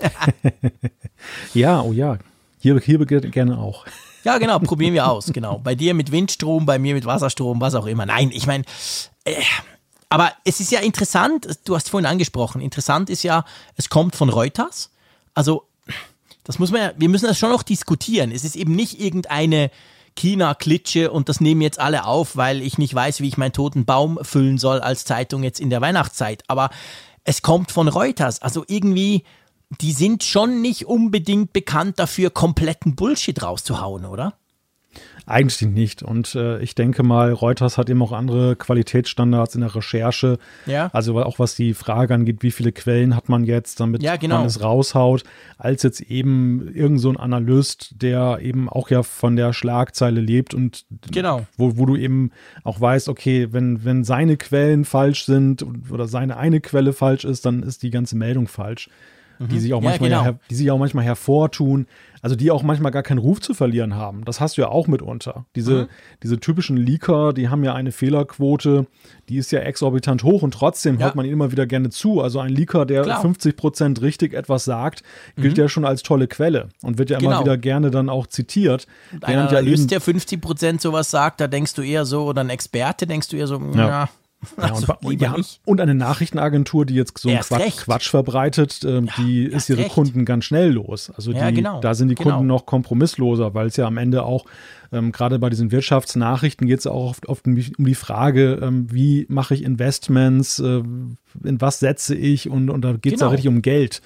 ja, oh ja. Hier, hier gerne auch. Ja, genau, probieren wir aus, genau. Bei dir mit Windstrom, bei mir mit Wasserstrom, was auch immer. Nein, ich meine, äh, aber es ist ja interessant, du hast vorhin angesprochen, interessant ist ja, es kommt von Reuters. Also, das muss man ja, wir müssen das schon noch diskutieren. Es ist eben nicht irgendeine China-Klitsche und das nehmen jetzt alle auf, weil ich nicht weiß, wie ich meinen toten Baum füllen soll als Zeitung jetzt in der Weihnachtszeit. Aber es kommt von Reuters. Also irgendwie, die sind schon nicht unbedingt bekannt dafür, kompletten Bullshit rauszuhauen, oder? Eigentlich nicht. Und äh, ich denke mal, Reuters hat eben auch andere Qualitätsstandards in der Recherche. Ja. Also auch was die Frage angeht, wie viele Quellen hat man jetzt, damit ja, genau. man es raushaut, als jetzt eben irgend so ein Analyst, der eben auch ja von der Schlagzeile lebt und genau. wo, wo du eben auch weißt, okay, wenn, wenn seine Quellen falsch sind oder seine eine Quelle falsch ist, dann ist die ganze Meldung falsch. Mhm. Die sich auch manchmal ja, genau. die sich auch manchmal hervortun also die auch manchmal gar keinen Ruf zu verlieren haben. Das hast du ja auch mitunter. Diese, mhm. diese typischen Leaker, die haben ja eine Fehlerquote, die ist ja exorbitant hoch und trotzdem ja. hört man ihnen immer wieder gerne zu. Also ein Leaker, der Klar. 50 Prozent richtig etwas sagt, gilt mhm. ja schon als tolle Quelle und wird ja immer genau. wieder gerne dann auch zitiert. Und einer ja der 50 Prozent sowas sagt, da denkst du eher so, oder ein Experte, denkst du eher so, ja. ja ja, und, also, ja, und, eine Nachrichtenagentur, die jetzt so einen Quatsch, Quatsch, verbreitet, ähm, ja, die ist ihre recht. Kunden ganz schnell los. Also die, genau, da sind die genau. Kunden noch kompromissloser, weil es ja am Ende auch, ähm, gerade bei diesen Wirtschaftsnachrichten geht es auch oft, oft um, die, Frage, ähm, wie mache ich Investments, äh, in was setze ich und, und da geht es genau. auch richtig um Geld.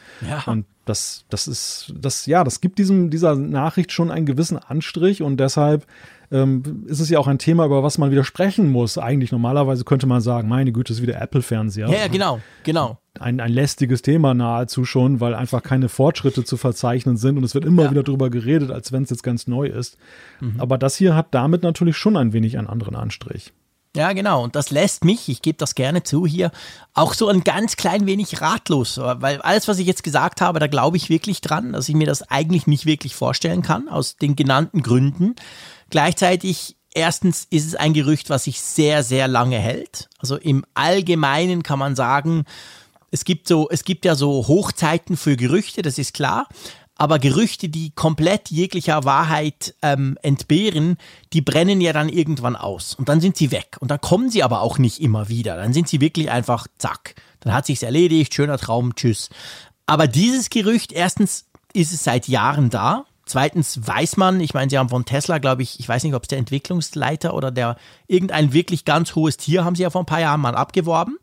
Und das, das ist, das, ja, das gibt diesem, dieser Nachricht schon einen gewissen Anstrich und deshalb ähm, ist es ja auch ein Thema, über was man wieder sprechen muss. Eigentlich normalerweise könnte man sagen, meine Güte, ist wieder Apple-Fernseher. Ja, genau, genau. Ein, ein lästiges Thema nahezu schon, weil einfach keine Fortschritte zu verzeichnen sind und es wird immer ja. wieder darüber geredet, als wenn es jetzt ganz neu ist. Mhm. Aber das hier hat damit natürlich schon ein wenig einen anderen Anstrich. Ja, genau. Und das lässt mich, ich gebe das gerne zu hier, auch so ein ganz klein wenig ratlos. Weil alles, was ich jetzt gesagt habe, da glaube ich wirklich dran, dass ich mir das eigentlich nicht wirklich vorstellen kann, aus den genannten Gründen. Gleichzeitig, erstens ist es ein Gerücht, was sich sehr, sehr lange hält. Also im Allgemeinen kann man sagen, es gibt so, es gibt ja so Hochzeiten für Gerüchte, das ist klar. Aber Gerüchte, die komplett jeglicher Wahrheit ähm, entbehren, die brennen ja dann irgendwann aus. Und dann sind sie weg. Und dann kommen sie aber auch nicht immer wieder. Dann sind sie wirklich einfach zack. Dann hat sich's erledigt, schöner Traum, tschüss. Aber dieses Gerücht, erstens ist es seit Jahren da. Zweitens weiß man, ich meine, sie haben von Tesla, glaube ich, ich weiß nicht, ob es der Entwicklungsleiter oder der irgendein wirklich ganz hohes Tier haben sie ja vor ein paar Jahren mal abgeworben.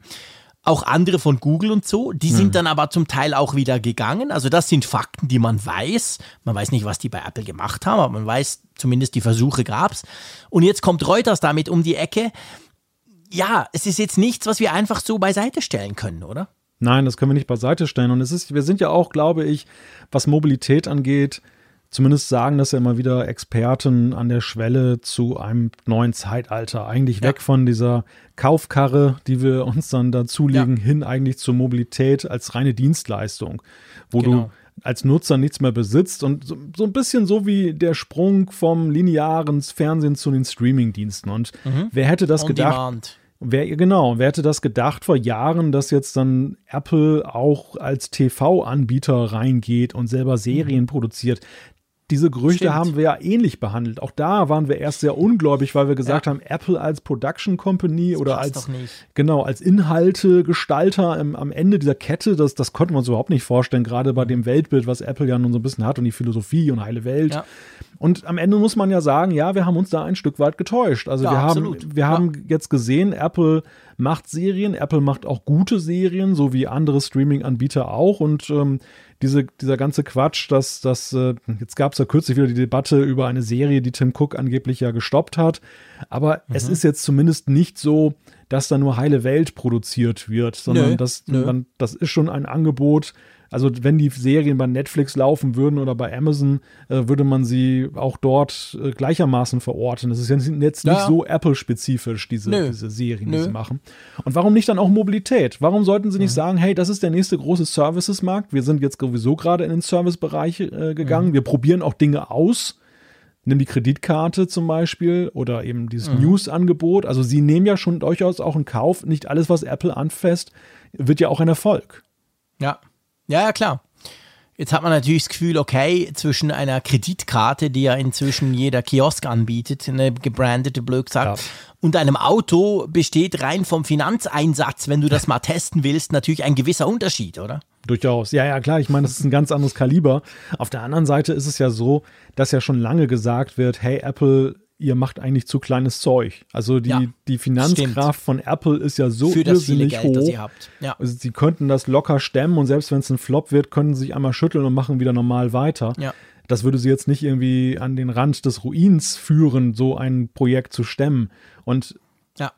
auch andere von Google und so. Die sind mhm. dann aber zum Teil auch wieder gegangen. Also das sind Fakten, die man weiß. Man weiß nicht, was die bei Apple gemacht haben, aber man weiß zumindest, die Versuche gab's. Und jetzt kommt Reuters damit um die Ecke. Ja, es ist jetzt nichts, was wir einfach so beiseite stellen können, oder? Nein, das können wir nicht beiseite stellen. Und es ist, wir sind ja auch, glaube ich, was Mobilität angeht, zumindest sagen das ja immer wieder Experten an der Schwelle zu einem neuen Zeitalter. Eigentlich ja. weg von dieser Kaufkarre, die wir uns dann dazulegen, ja. hin eigentlich zur Mobilität als reine Dienstleistung, wo genau. du als Nutzer nichts mehr besitzt und so, so, ein bisschen so wie der Sprung vom linearen Fernsehen zu den Streamingdiensten. Und mhm. wer hätte das On gedacht? Demand. Wer, genau, wer hätte das gedacht vor Jahren, dass jetzt dann Apple auch als TV-Anbieter reingeht und selber Serien mhm. produziert? Diese Gerüchte Stimmt. haben wir ja ähnlich behandelt. Auch da waren wir erst sehr ungläubig, weil wir gesagt ja. haben, Apple als Production Company das oder als genau als Inhaltegestalter im, am Ende dieser Kette, das, das konnten wir uns überhaupt nicht vorstellen, gerade bei dem Weltbild, was Apple ja nun so ein bisschen hat und die Philosophie und heile Welt. Ja. Und am Ende muss man ja sagen, ja, wir haben uns da ein Stück weit getäuscht. Also ja, wir absolut. haben, wir haben jetzt gesehen, Apple macht Serien, Apple macht auch gute Serien, so wie andere Streaming-Anbieter auch. Und ähm, diese, dieser ganze Quatsch, dass das, äh, jetzt gab es ja kürzlich wieder die Debatte über eine Serie, die Tim Cook angeblich ja gestoppt hat. Aber mhm. es ist jetzt zumindest nicht so, dass da nur heile Welt produziert wird, sondern nö, das, Man, das ist schon ein Angebot, also wenn die Serien bei Netflix laufen würden oder bei Amazon, äh, würde man sie auch dort äh, gleichermaßen verorten. Das ist jetzt nicht ja. so Apple-spezifisch, diese, diese Serien, Nö. die sie machen. Und warum nicht dann auch Mobilität? Warum sollten sie nicht mhm. sagen, hey, das ist der nächste große Services-Markt. Wir sind jetzt sowieso gerade in den Servicebereich äh, gegangen. Mhm. Wir probieren auch Dinge aus. Nimm die Kreditkarte zum Beispiel oder eben dieses mhm. News-Angebot. Also sie nehmen ja schon durchaus auch in Kauf. Nicht alles, was Apple anfasst, wird ja auch ein Erfolg. Ja, ja, ja, klar. Jetzt hat man natürlich das Gefühl, okay, zwischen einer Kreditkarte, die ja inzwischen jeder Kiosk anbietet, eine gebrandete, blöd gesagt, ja. und einem Auto besteht rein vom Finanzeinsatz, wenn du das mal testen willst, natürlich ein gewisser Unterschied, oder? Durchaus. Ja, ja, klar. Ich meine, das ist ein ganz anderes Kaliber. Auf der anderen Seite ist es ja so, dass ja schon lange gesagt wird, hey, Apple ihr macht eigentlich zu kleines Zeug. Also die, ja, die Finanzkraft von Apple ist ja so Für irrsinnig Geld, hoch. Sie, ja. also sie könnten das locker stemmen und selbst wenn es ein Flop wird, können sie sich einmal schütteln und machen wieder normal weiter. Ja. Das würde sie jetzt nicht irgendwie an den Rand des Ruins führen, so ein Projekt zu stemmen. Und ja.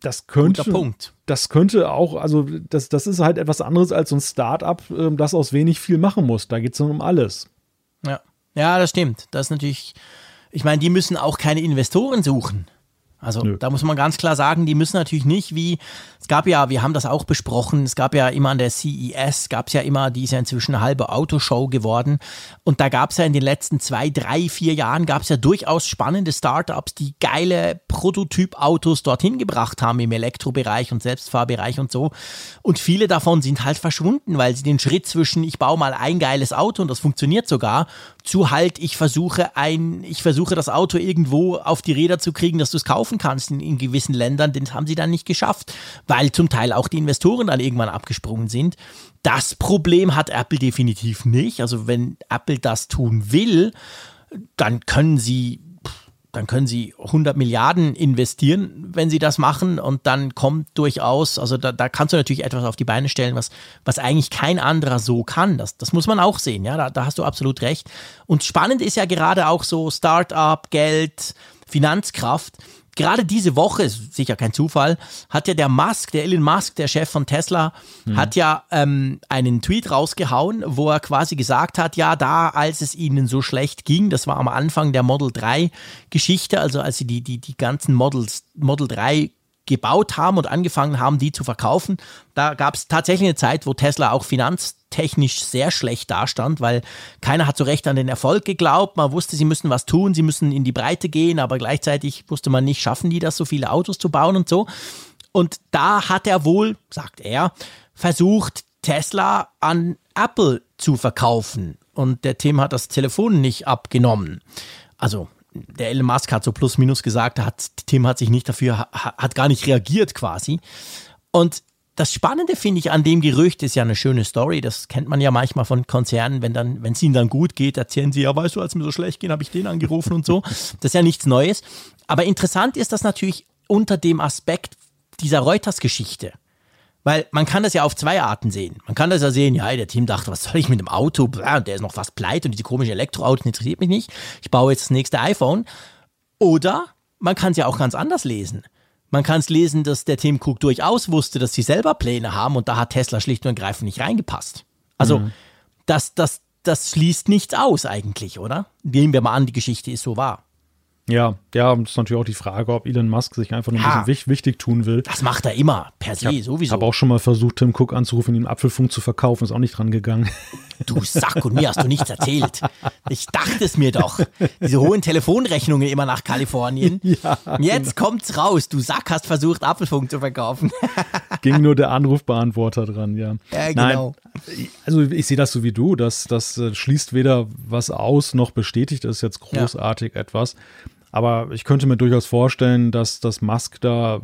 das könnte, das könnte auch, also das, das ist halt etwas anderes als so ein Start-up, ähm, das aus wenig viel machen muss. Da geht es um alles. Ja. ja, das stimmt. Das ist natürlich ich meine, die müssen auch keine Investoren suchen. Also Nö. da muss man ganz klar sagen, die müssen natürlich nicht wie, es gab ja, wir haben das auch besprochen, es gab ja immer an der CES, gab es ja immer, die ist ja inzwischen eine halbe Autoshow geworden und da gab es ja in den letzten zwei, drei, vier Jahren gab es ja durchaus spannende Startups, die geile Prototypautos dorthin gebracht haben im Elektrobereich und Selbstfahrbereich und so und viele davon sind halt verschwunden, weil sie den Schritt zwischen ich baue mal ein geiles Auto und das funktioniert sogar, zu halt ich versuche ein, ich versuche das Auto irgendwo auf die Räder zu kriegen, dass du es kaufen kaufen kannst in, in gewissen Ländern, das haben sie dann nicht geschafft, weil zum Teil auch die Investoren dann irgendwann abgesprungen sind. Das Problem hat Apple definitiv nicht. Also wenn Apple das tun will, dann können sie dann können sie 100 Milliarden investieren, wenn sie das machen und dann kommt durchaus, also da, da kannst du natürlich etwas auf die Beine stellen, was, was eigentlich kein anderer so kann. Das, das muss man auch sehen, ja, da, da hast du absolut recht. Und spannend ist ja gerade auch so Start-up, Geld, Finanzkraft gerade diese Woche, ist sicher kein Zufall, hat ja der Musk, der Elon Musk, der Chef von Tesla, mhm. hat ja ähm, einen Tweet rausgehauen, wo er quasi gesagt hat, ja, da, als es ihnen so schlecht ging, das war am Anfang der Model 3 Geschichte, also als sie die, die, die ganzen Models, Model 3 gebaut haben und angefangen haben, die zu verkaufen. Da gab es tatsächlich eine Zeit, wo Tesla auch finanztechnisch sehr schlecht dastand, weil keiner hat so recht an den Erfolg geglaubt. Man wusste, sie müssen was tun, sie müssen in die Breite gehen, aber gleichzeitig wusste man nicht, schaffen die das, so viele Autos zu bauen und so. Und da hat er wohl, sagt er, versucht, Tesla an Apple zu verkaufen. Und der Tim hat das Telefon nicht abgenommen. Also der Elon Musk hat so plus minus gesagt, hat, Tim hat sich nicht dafür, hat gar nicht reagiert quasi. Und das Spannende finde ich an dem Gerücht ist ja eine schöne Story. Das kennt man ja manchmal von Konzernen, wenn dann, wenn es ihnen dann gut geht, erzählen sie, ja, weißt du, als mir so schlecht ging, habe ich den angerufen und so. Das ist ja nichts Neues. Aber interessant ist das natürlich unter dem Aspekt dieser Reuters-Geschichte. Weil man kann das ja auf zwei Arten sehen. Man kann das ja sehen, ja, der Team dachte, was soll ich mit dem Auto? Und der ist noch fast pleite und diese komischen Elektroautos interessiert mich nicht. Ich baue jetzt das nächste iPhone. Oder man kann es ja auch ganz anders lesen. Man kann es lesen, dass der Tim Cook durchaus wusste, dass sie selber Pläne haben und da hat Tesla schlicht und ergreifend nicht reingepasst. Also, mhm. das, das, das schließt nichts aus eigentlich, oder? Nehmen wir mal an, die Geschichte ist so wahr. Ja, ja, und es ist natürlich auch die Frage, ob Elon Musk sich einfach nur ein bisschen wichtig, wichtig tun will. Das macht er immer, per se, ich hab, sowieso. habe auch schon mal versucht, Tim Cook anzurufen, ihm Apfelfunk zu verkaufen, ist auch nicht dran gegangen. Du Sack, und mir hast du nichts erzählt. Ich dachte es mir doch. Diese hohen Telefonrechnungen immer nach Kalifornien. Ja, Jetzt genau. kommt's raus. Du Sack hast versucht, Apfelfunk zu verkaufen. Ging nur der Anrufbeantworter dran, ja. Ja, genau. Nein, also ich sehe das so wie du. Das, das äh, schließt weder was aus, noch bestätigt es jetzt großartig ja. etwas. Aber ich könnte mir durchaus vorstellen, dass das Musk da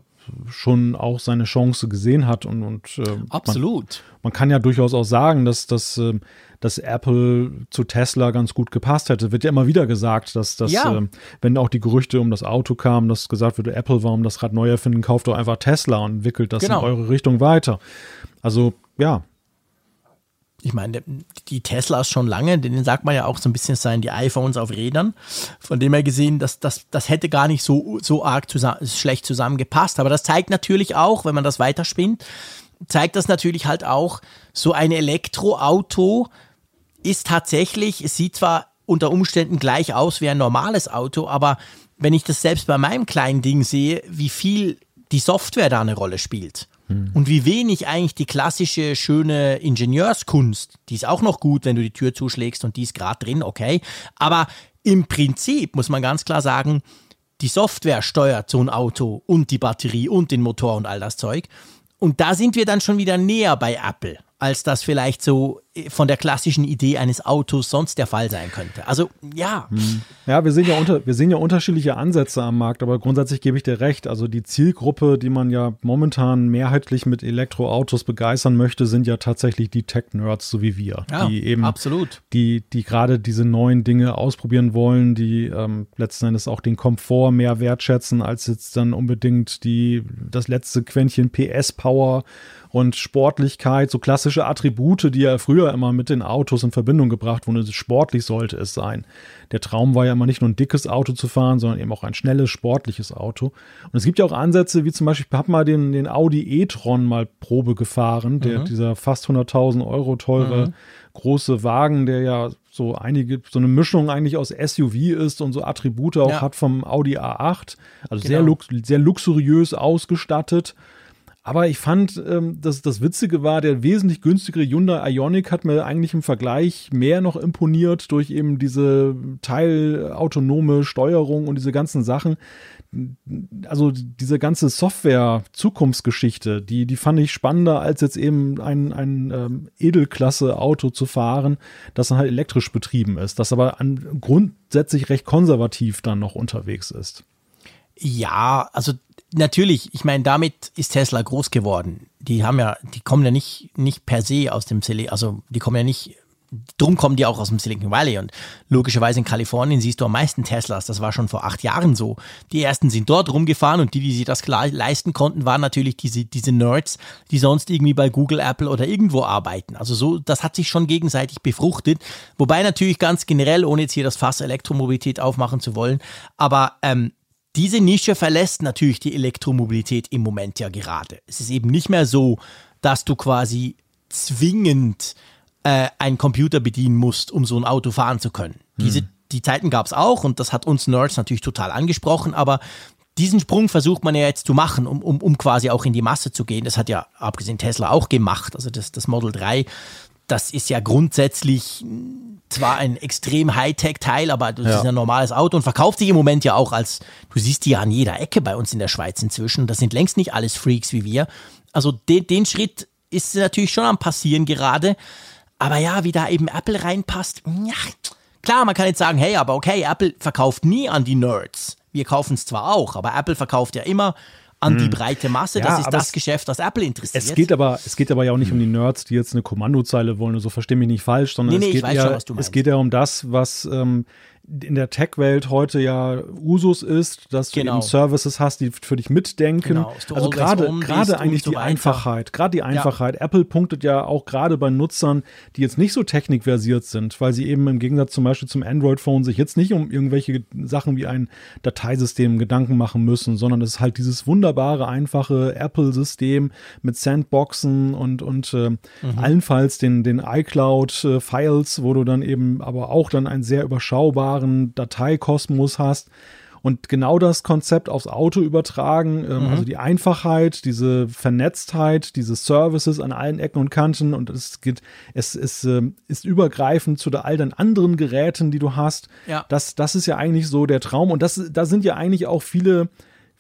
schon auch seine Chance gesehen hat und, und äh, absolut. Man, man, kann ja durchaus auch sagen, dass, dass, äh, dass Apple zu Tesla ganz gut gepasst hätte. Wird ja immer wieder gesagt, dass, dass ja. äh, wenn auch die Gerüchte um das Auto kamen, dass gesagt wurde, Apple, warum das Rad neu erfinden, kauft doch einfach Tesla und entwickelt das genau. in eure Richtung weiter. Also ja, ich meine, die Teslas schon lange, denen sagt man ja auch so ein bisschen, seien die iPhones auf Rädern. Von dem her gesehen, das, das, das hätte gar nicht so, so arg zusammen, schlecht zusammengepasst. Aber das zeigt natürlich auch, wenn man das weiterspinnt, zeigt das natürlich halt auch, so ein Elektroauto ist tatsächlich, es sieht zwar unter Umständen gleich aus wie ein normales Auto, aber wenn ich das selbst bei meinem kleinen Ding sehe, wie viel die Software da eine Rolle spielt. Hm. Und wie wenig eigentlich die klassische, schöne Ingenieurskunst, die ist auch noch gut, wenn du die Tür zuschlägst und die ist gerade drin, okay. Aber im Prinzip muss man ganz klar sagen, die Software steuert so ein Auto und die Batterie und den Motor und all das Zeug. Und da sind wir dann schon wieder näher bei Apple als das vielleicht so äh, von der klassischen Idee eines Autos sonst der Fall sein könnte. Also ja. Hm. Ja, wir sehen ja, unter, wir sehen ja unterschiedliche Ansätze am Markt, aber grundsätzlich gebe ich dir recht. Also die Zielgruppe, die man ja momentan mehrheitlich mit Elektroautos begeistern möchte, sind ja tatsächlich die Tech-Nerds, so wie wir. Ja, die eben, absolut. Die, die gerade diese neuen Dinge ausprobieren wollen, die ähm, letzten Endes auch den Komfort mehr wertschätzen, als jetzt dann unbedingt die, das letzte Quäntchen PS-Power und Sportlichkeit, so klassische Attribute, die ja früher immer mit den Autos in Verbindung gebracht wurden. Sportlich sollte es sein. Der Traum war ja immer nicht nur ein dickes Auto zu fahren, sondern eben auch ein schnelles, sportliches Auto. Und es gibt ja auch Ansätze, wie zum Beispiel, ich habe mal den, den Audi e-tron mal Probe gefahren, der, mhm. dieser fast 100.000 Euro teure mhm. große Wagen, der ja so einige, so eine Mischung eigentlich aus SUV ist und so Attribute auch ja. hat vom Audi A8. Also genau. sehr, sehr luxuriös ausgestattet. Aber ich fand, ähm, dass das Witzige war, der wesentlich günstigere Hyundai Ioniq hat mir eigentlich im Vergleich mehr noch imponiert durch eben diese teilautonome Steuerung und diese ganzen Sachen. Also diese ganze Software-Zukunftsgeschichte, die, die fand ich spannender, als jetzt eben ein, ein ähm, Edelklasse-Auto zu fahren, das dann halt elektrisch betrieben ist, das aber an, grundsätzlich recht konservativ dann noch unterwegs ist. Ja, also natürlich, ich meine, damit ist Tesla groß geworden. Die haben ja, die kommen ja nicht, nicht per se aus dem Silicon, also die kommen ja nicht, drum kommen die auch aus dem Silicon Valley und logischerweise in Kalifornien siehst du am meisten Teslas. Das war schon vor acht Jahren so. Die ersten sind dort rumgefahren und die, die sich das klar leisten konnten, waren natürlich diese, diese Nerds, die sonst irgendwie bei Google, Apple oder irgendwo arbeiten. Also so, das hat sich schon gegenseitig befruchtet. Wobei natürlich ganz generell, ohne jetzt hier das Fass Elektromobilität aufmachen zu wollen, aber ähm, diese Nische verlässt natürlich die Elektromobilität im Moment ja gerade. Es ist eben nicht mehr so, dass du quasi zwingend äh, einen Computer bedienen musst, um so ein Auto fahren zu können. Hm. Diese, die Zeiten gab es auch und das hat uns Nerds natürlich total angesprochen, aber diesen Sprung versucht man ja jetzt zu machen, um, um, um quasi auch in die Masse zu gehen. Das hat ja abgesehen Tesla auch gemacht. Also das, das Model 3 das ist ja grundsätzlich zwar ein extrem Hightech-Teil, aber das ja. ist ein normales Auto und verkauft sich im Moment ja auch als, du siehst die ja an jeder Ecke bei uns in der Schweiz inzwischen. Das sind längst nicht alles Freaks wie wir. Also den, den Schritt ist natürlich schon am passieren gerade. Aber ja, wie da eben Apple reinpasst, ja, klar, man kann jetzt sagen, hey, aber okay, Apple verkauft nie an die Nerds. Wir kaufen es zwar auch, aber Apple verkauft ja immer an die hm. breite Masse. Ja, das ist das es, Geschäft, das Apple interessiert. Es geht, aber, es geht aber ja auch nicht um die Nerds, die jetzt eine Kommandozeile wollen, so verstehe mich nicht falsch, sondern nee, nee, es, geht eher, es geht ja um das, was ähm, in der Tech-Welt heute ja Usus ist, dass genau. du eben Services hast, die für dich mitdenken. Genau, also gerade gerade eigentlich die. Einfachheit, gerade die Einfachheit. Ja. Apple punktet ja auch gerade bei Nutzern, die jetzt nicht so technikversiert sind, weil sie eben im Gegensatz zum Beispiel zum Android-Phone sich jetzt nicht um irgendwelche Sachen wie ein Dateisystem Gedanken machen müssen, sondern es ist halt dieses wunderbare, einfache Apple-System mit Sandboxen und, und äh, mhm. allenfalls den, den iCloud-Files, äh, wo du dann eben aber auch dann ein sehr überschaubaren Dateikosmos hast. Und genau das Konzept aufs Auto übertragen, ähm, mhm. also die Einfachheit, diese Vernetztheit, diese Services an allen Ecken und Kanten und es geht, es, es äh, ist übergreifend zu all den anderen Geräten, die du hast. Ja. Das, das ist ja eigentlich so der Traum und das, da sind ja eigentlich auch viele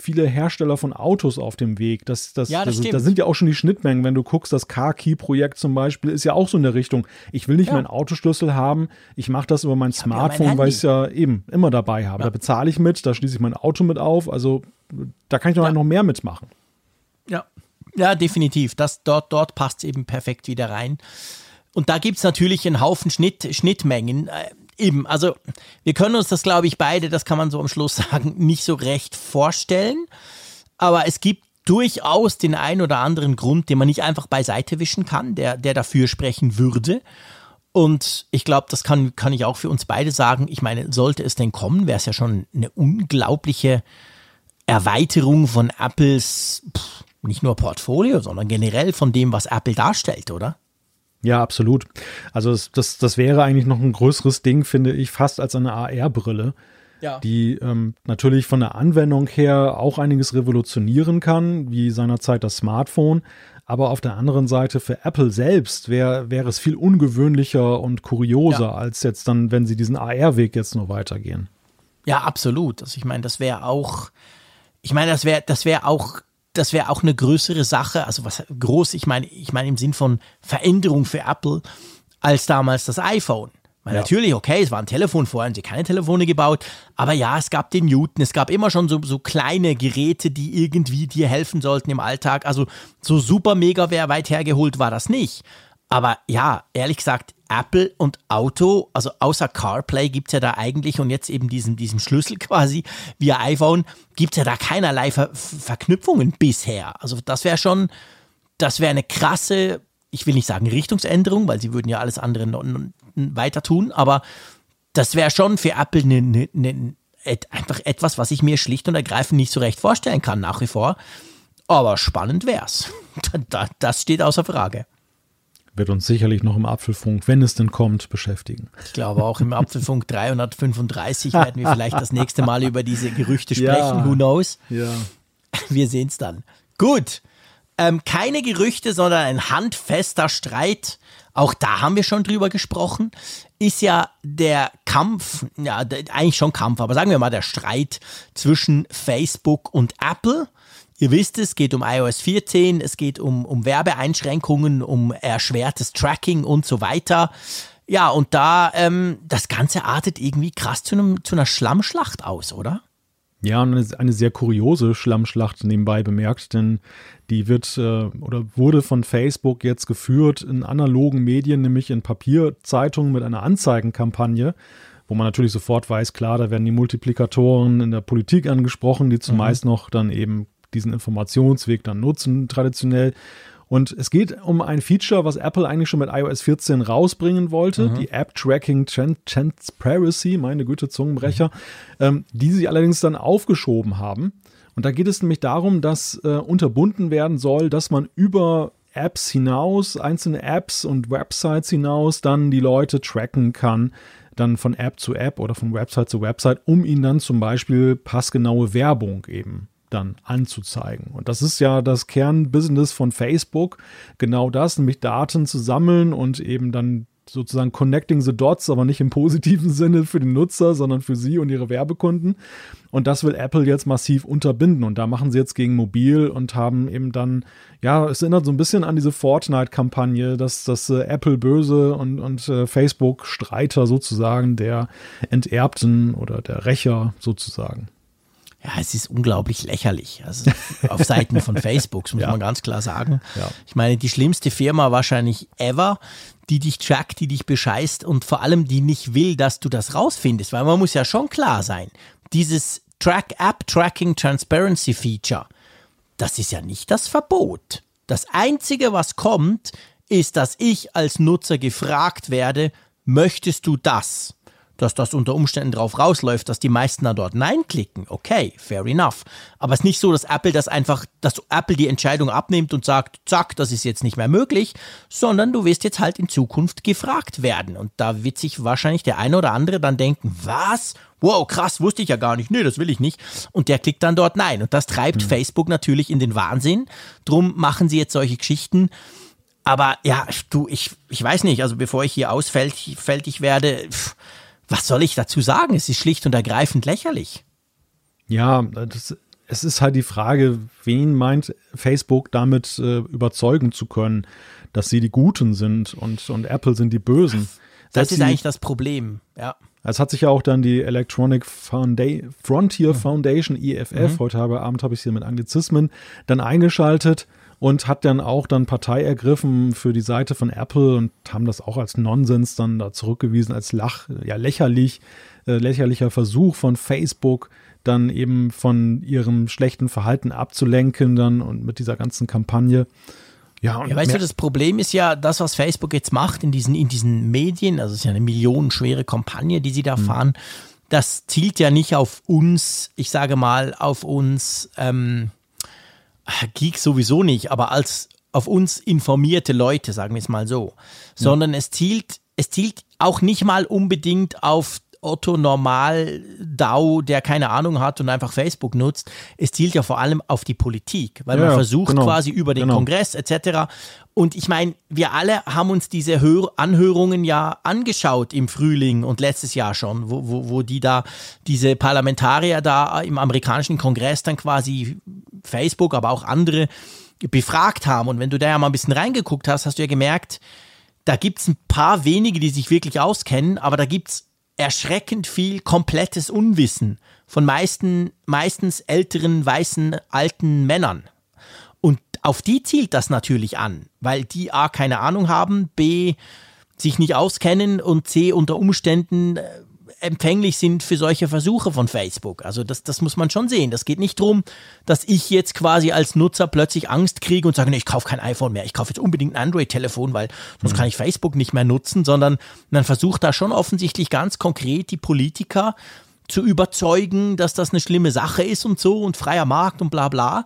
viele Hersteller von Autos auf dem Weg. Das, das, ja, das, das da sind ja auch schon die Schnittmengen. Wenn du guckst, das Car-Key-Projekt zum Beispiel ist ja auch so in der Richtung. Ich will nicht ja. meinen Autoschlüssel haben, ich mache das über mein ich Smartphone, ja weil ich es ja eben immer dabei habe. Da bezahle ich mit, da schließe ich mein Auto mit auf. Also da kann ich doch noch mehr mitmachen. Ja. Ja, definitiv. Das, dort dort passt es eben perfekt wieder rein. Und da gibt es natürlich einen Haufen Schnitt, Schnittmengen. Eben, also wir können uns das, glaube ich, beide, das kann man so am Schluss sagen, nicht so recht vorstellen. Aber es gibt durchaus den einen oder anderen Grund, den man nicht einfach beiseite wischen kann, der, der dafür sprechen würde. Und ich glaube, das kann, kann ich auch für uns beide sagen. Ich meine, sollte es denn kommen, wäre es ja schon eine unglaubliche Erweiterung von Apples, pff, nicht nur Portfolio, sondern generell von dem, was Apple darstellt, oder? Ja, absolut. Also das, das, das wäre eigentlich noch ein größeres Ding, finde ich, fast als eine AR-Brille. Ja. die ähm, natürlich von der Anwendung her auch einiges revolutionieren kann, wie seinerzeit das Smartphone. Aber auf der anderen Seite für Apple selbst wäre wär es viel ungewöhnlicher und kurioser, ja. als jetzt dann, wenn sie diesen AR-Weg jetzt nur weitergehen. Ja, absolut. Also ich meine, das wäre auch, ich meine, das wäre, das wäre auch das wäre auch eine größere Sache, also was groß, ich meine, ich meine im Sinn von Veränderung für Apple, als damals das iPhone. Weil ja. natürlich, okay, es war ein Telefon, vorher haben sie keine Telefone gebaut, aber ja, es gab den Newton, es gab immer schon so, so kleine Geräte, die irgendwie dir helfen sollten im Alltag. Also so super mega weit hergeholt war das nicht. Aber ja, ehrlich gesagt, Apple und Auto, also außer CarPlay gibt es ja da eigentlich und jetzt eben diesen, diesen Schlüssel quasi via iPhone, gibt es ja da keinerlei Ver Verknüpfungen bisher. Also das wäre schon, das wäre eine krasse, ich will nicht sagen Richtungsänderung, weil sie würden ja alles andere weiter tun, aber das wäre schon für Apple eine, eine, eine, einfach etwas, was ich mir schlicht und ergreifend nicht so recht vorstellen kann nach wie vor. Aber spannend wäre es. Das steht außer Frage wird uns sicherlich noch im Apfelfunk, wenn es denn kommt, beschäftigen. Ich glaube auch im Apfelfunk 335 werden wir vielleicht das nächste Mal über diese Gerüchte sprechen. Ja, Who knows? Ja. Wir sehen es dann. Gut. Ähm, keine Gerüchte, sondern ein handfester Streit. Auch da haben wir schon drüber gesprochen. Ist ja der Kampf, ja, eigentlich schon Kampf, aber sagen wir mal der Streit zwischen Facebook und Apple. Ihr wisst es, geht um iOS 14, es geht um, um Werbeeinschränkungen, um erschwertes Tracking und so weiter. Ja, und da, ähm, das Ganze artet irgendwie krass zu, einem, zu einer Schlammschlacht aus, oder? Ja, und eine, eine sehr kuriose Schlammschlacht nebenbei bemerkt, denn die wird äh, oder wurde von Facebook jetzt geführt in analogen Medien, nämlich in Papierzeitungen mit einer Anzeigenkampagne wo man natürlich sofort weiß, klar, da werden die Multiplikatoren in der Politik angesprochen, die zumeist mhm. noch dann eben diesen Informationsweg dann nutzen, traditionell. Und es geht um ein Feature, was Apple eigentlich schon mit iOS 14 rausbringen wollte, mhm. die App Tracking Transparency, meine Güte, Zungenbrecher, mhm. ähm, die sie allerdings dann aufgeschoben haben. Und da geht es nämlich darum, dass äh, unterbunden werden soll, dass man über Apps hinaus, einzelne Apps und Websites hinaus dann die Leute tracken kann, dann von App zu App oder von Website zu Website, um ihnen dann zum Beispiel passgenaue Werbung eben dann anzuzeigen. Und das ist ja das Kernbusiness von Facebook, genau das, nämlich Daten zu sammeln und eben dann sozusagen connecting the dots, aber nicht im positiven Sinne für den Nutzer, sondern für sie und ihre Werbekunden. Und das will Apple jetzt massiv unterbinden. Und da machen sie jetzt gegen mobil und haben eben dann, ja, es erinnert so ein bisschen an diese Fortnite-Kampagne, dass das äh, Apple böse und, und äh, Facebook Streiter sozusagen der Enterbten oder der Rächer sozusagen. Ja, es ist unglaublich lächerlich. Also auf Seiten von Facebook, muss ja. man ganz klar sagen. Ja. Ich meine, die schlimmste Firma wahrscheinlich ever, die dich trackt, die dich bescheißt und vor allem die nicht will, dass du das rausfindest. Weil man muss ja schon klar sein, dieses Track App Tracking Transparency Feature, das ist ja nicht das Verbot. Das Einzige, was kommt, ist, dass ich als Nutzer gefragt werde, möchtest du das? Dass das unter Umständen drauf rausläuft, dass die meisten da dort Nein klicken. Okay, fair enough. Aber es ist nicht so, dass Apple das einfach, dass Apple die Entscheidung abnimmt und sagt, zack, das ist jetzt nicht mehr möglich, sondern du wirst jetzt halt in Zukunft gefragt werden. Und da wird sich wahrscheinlich der eine oder andere dann denken, was? Wow, krass, wusste ich ja gar nicht. Nee, das will ich nicht. Und der klickt dann dort Nein. Und das treibt mhm. Facebook natürlich in den Wahnsinn. Drum machen sie jetzt solche Geschichten. Aber ja, du, ich, ich weiß nicht, also bevor ich hier ausfältig werde, pff, was soll ich dazu sagen? Es ist schlicht und ergreifend lächerlich. Ja, das, es ist halt die Frage, wen meint Facebook damit äh, überzeugen zu können, dass sie die Guten sind und, und Apple sind die Bösen. Das, das ist eigentlich das Problem, ja. Es hat sich ja auch dann die Electronic Founda Frontier hm. Foundation, EFF, mhm. heute Abend habe ich sie mit Anglizismen, dann eingeschaltet und hat dann auch dann Partei ergriffen für die Seite von Apple und haben das auch als Nonsens dann da zurückgewiesen, als lach, ja, lächerlich, äh, lächerlicher Versuch von Facebook, dann eben von ihrem schlechten Verhalten abzulenken dann und mit dieser ganzen Kampagne. Ja, und ja, weißt du, das Problem ist ja, das, was Facebook jetzt macht in diesen, in diesen Medien, also es ist ja eine millionenschwere Kampagne, die sie da mhm. fahren, das zielt ja nicht auf uns, ich sage mal, auf uns, ähm, Geek sowieso nicht, aber als auf uns informierte Leute, sagen wir es mal so, sondern ja. es zielt, es zielt auch nicht mal unbedingt auf Otto Normal DAO, der keine Ahnung hat und einfach Facebook nutzt. Es zielt ja vor allem auf die Politik, weil ja, man versucht genau, quasi über den genau. Kongress etc. Und ich meine, wir alle haben uns diese Hör Anhörungen ja angeschaut im Frühling und letztes Jahr schon, wo, wo, wo die da, diese Parlamentarier da im amerikanischen Kongress dann quasi Facebook, aber auch andere befragt haben. Und wenn du da ja mal ein bisschen reingeguckt hast, hast du ja gemerkt, da gibt es ein paar wenige, die sich wirklich auskennen, aber da gibt es erschreckend viel komplettes Unwissen von meisten, meistens älteren, weißen, alten Männern. Und auf die zielt das natürlich an, weil die A keine Ahnung haben, B sich nicht auskennen und C unter Umständen äh, empfänglich sind für solche Versuche von Facebook. Also das, das muss man schon sehen. Das geht nicht darum, dass ich jetzt quasi als Nutzer plötzlich Angst kriege und sage, nee, ich kaufe kein iPhone mehr, ich kaufe jetzt unbedingt ein Android-Telefon, weil sonst mhm. kann ich Facebook nicht mehr nutzen, sondern man versucht da schon offensichtlich ganz konkret die Politiker zu überzeugen, dass das eine schlimme Sache ist und so und freier Markt und bla bla.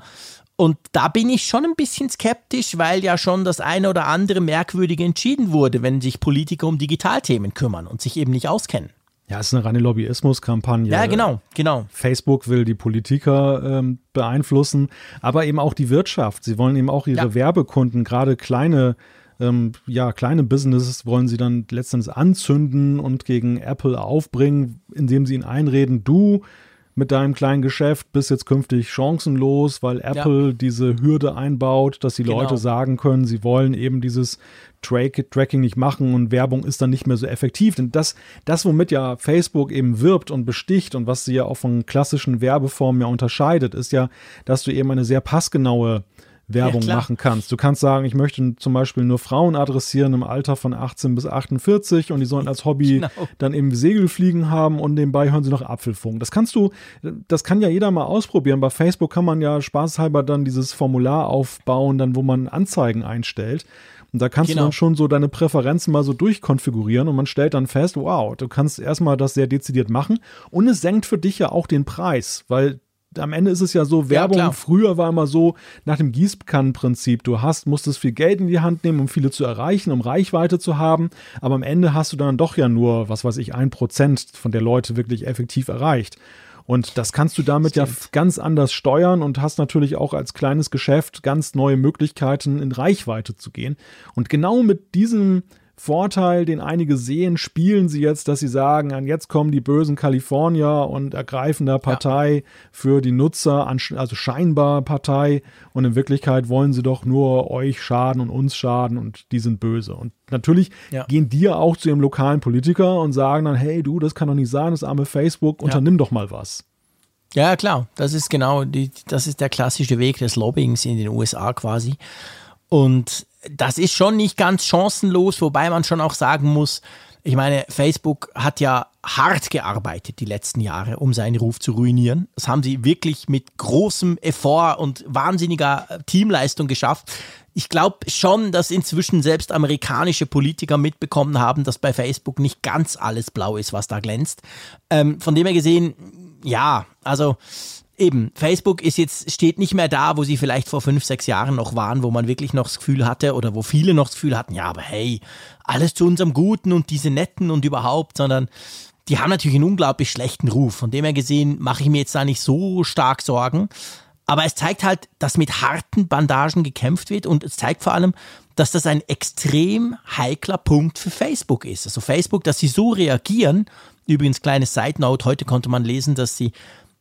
Und da bin ich schon ein bisschen skeptisch, weil ja schon das eine oder andere Merkwürdige entschieden wurde, wenn sich Politiker um Digitalthemen kümmern und sich eben nicht auskennen. Ja, es ist eine reine Lobbyismus-Kampagne. Ja, genau, genau. Facebook will die Politiker ähm, beeinflussen, aber eben auch die Wirtschaft. Sie wollen eben auch ihre ja. Werbekunden, gerade kleine, ähm, ja, kleine Businesses wollen sie dann letztendlich anzünden und gegen Apple aufbringen, indem sie ihnen einreden, du mit deinem kleinen Geschäft bist jetzt künftig chancenlos, weil Apple ja. diese Hürde einbaut, dass die genau. Leute sagen können, sie wollen eben dieses Track Tracking nicht machen und Werbung ist dann nicht mehr so effektiv. Denn das, das, womit ja Facebook eben wirbt und besticht und was sie ja auch von klassischen Werbeformen ja unterscheidet, ist ja, dass du eben eine sehr passgenaue Werbung ja, machen kannst. Du kannst sagen, ich möchte zum Beispiel nur Frauen adressieren im Alter von 18 bis 48 und die sollen als Hobby genau. dann eben Segelfliegen haben und nebenbei hören sie noch Apfelfunk. Das kannst du, das kann ja jeder mal ausprobieren. Bei Facebook kann man ja spaßhalber dann dieses Formular aufbauen, dann wo man Anzeigen einstellt. Und da kannst genau. du dann schon so deine Präferenzen mal so durchkonfigurieren und man stellt dann fest, wow, du kannst erstmal das sehr dezidiert machen und es senkt für dich ja auch den Preis, weil am Ende ist es ja so, Werbung ja, früher war immer so nach dem Gießkannenprinzip. Du hast, musstest viel Geld in die Hand nehmen, um viele zu erreichen, um Reichweite zu haben. Aber am Ende hast du dann doch ja nur, was weiß ich, ein Prozent von der Leute wirklich effektiv erreicht. Und das kannst du damit Stimmt. ja ganz anders steuern und hast natürlich auch als kleines Geschäft ganz neue Möglichkeiten, in Reichweite zu gehen. Und genau mit diesem Vorteil, den einige sehen, spielen sie jetzt, dass sie sagen, an jetzt kommen die bösen Kalifornier und ergreifen da Partei ja. für die Nutzer, also scheinbar Partei. Und in Wirklichkeit wollen sie doch nur euch schaden und uns schaden und die sind böse. Und natürlich ja. gehen die ja auch zu ihrem lokalen Politiker und sagen dann, hey du, das kann doch nicht sein, das arme Facebook, unternimm ja. doch mal was. Ja, klar. Das ist genau, die, das ist der klassische Weg des Lobbyings in den USA quasi. Und das ist schon nicht ganz chancenlos, wobei man schon auch sagen muss, ich meine, Facebook hat ja hart gearbeitet die letzten Jahre, um seinen Ruf zu ruinieren. Das haben sie wirklich mit großem Effort und wahnsinniger Teamleistung geschafft. Ich glaube schon, dass inzwischen selbst amerikanische Politiker mitbekommen haben, dass bei Facebook nicht ganz alles blau ist, was da glänzt. Ähm, von dem her gesehen, ja, also eben, Facebook ist jetzt, steht nicht mehr da, wo sie vielleicht vor fünf, sechs Jahren noch waren, wo man wirklich noch das Gefühl hatte oder wo viele noch das Gefühl hatten, ja, aber hey, alles zu unserem Guten und diese Netten und überhaupt, sondern die haben natürlich einen unglaublich schlechten Ruf. Von dem her gesehen mache ich mir jetzt da nicht so stark Sorgen. Aber es zeigt halt, dass mit harten Bandagen gekämpft wird und es zeigt vor allem, dass das ein extrem heikler Punkt für Facebook ist. Also Facebook, dass sie so reagieren. Übrigens, kleines Side Note, heute konnte man lesen, dass sie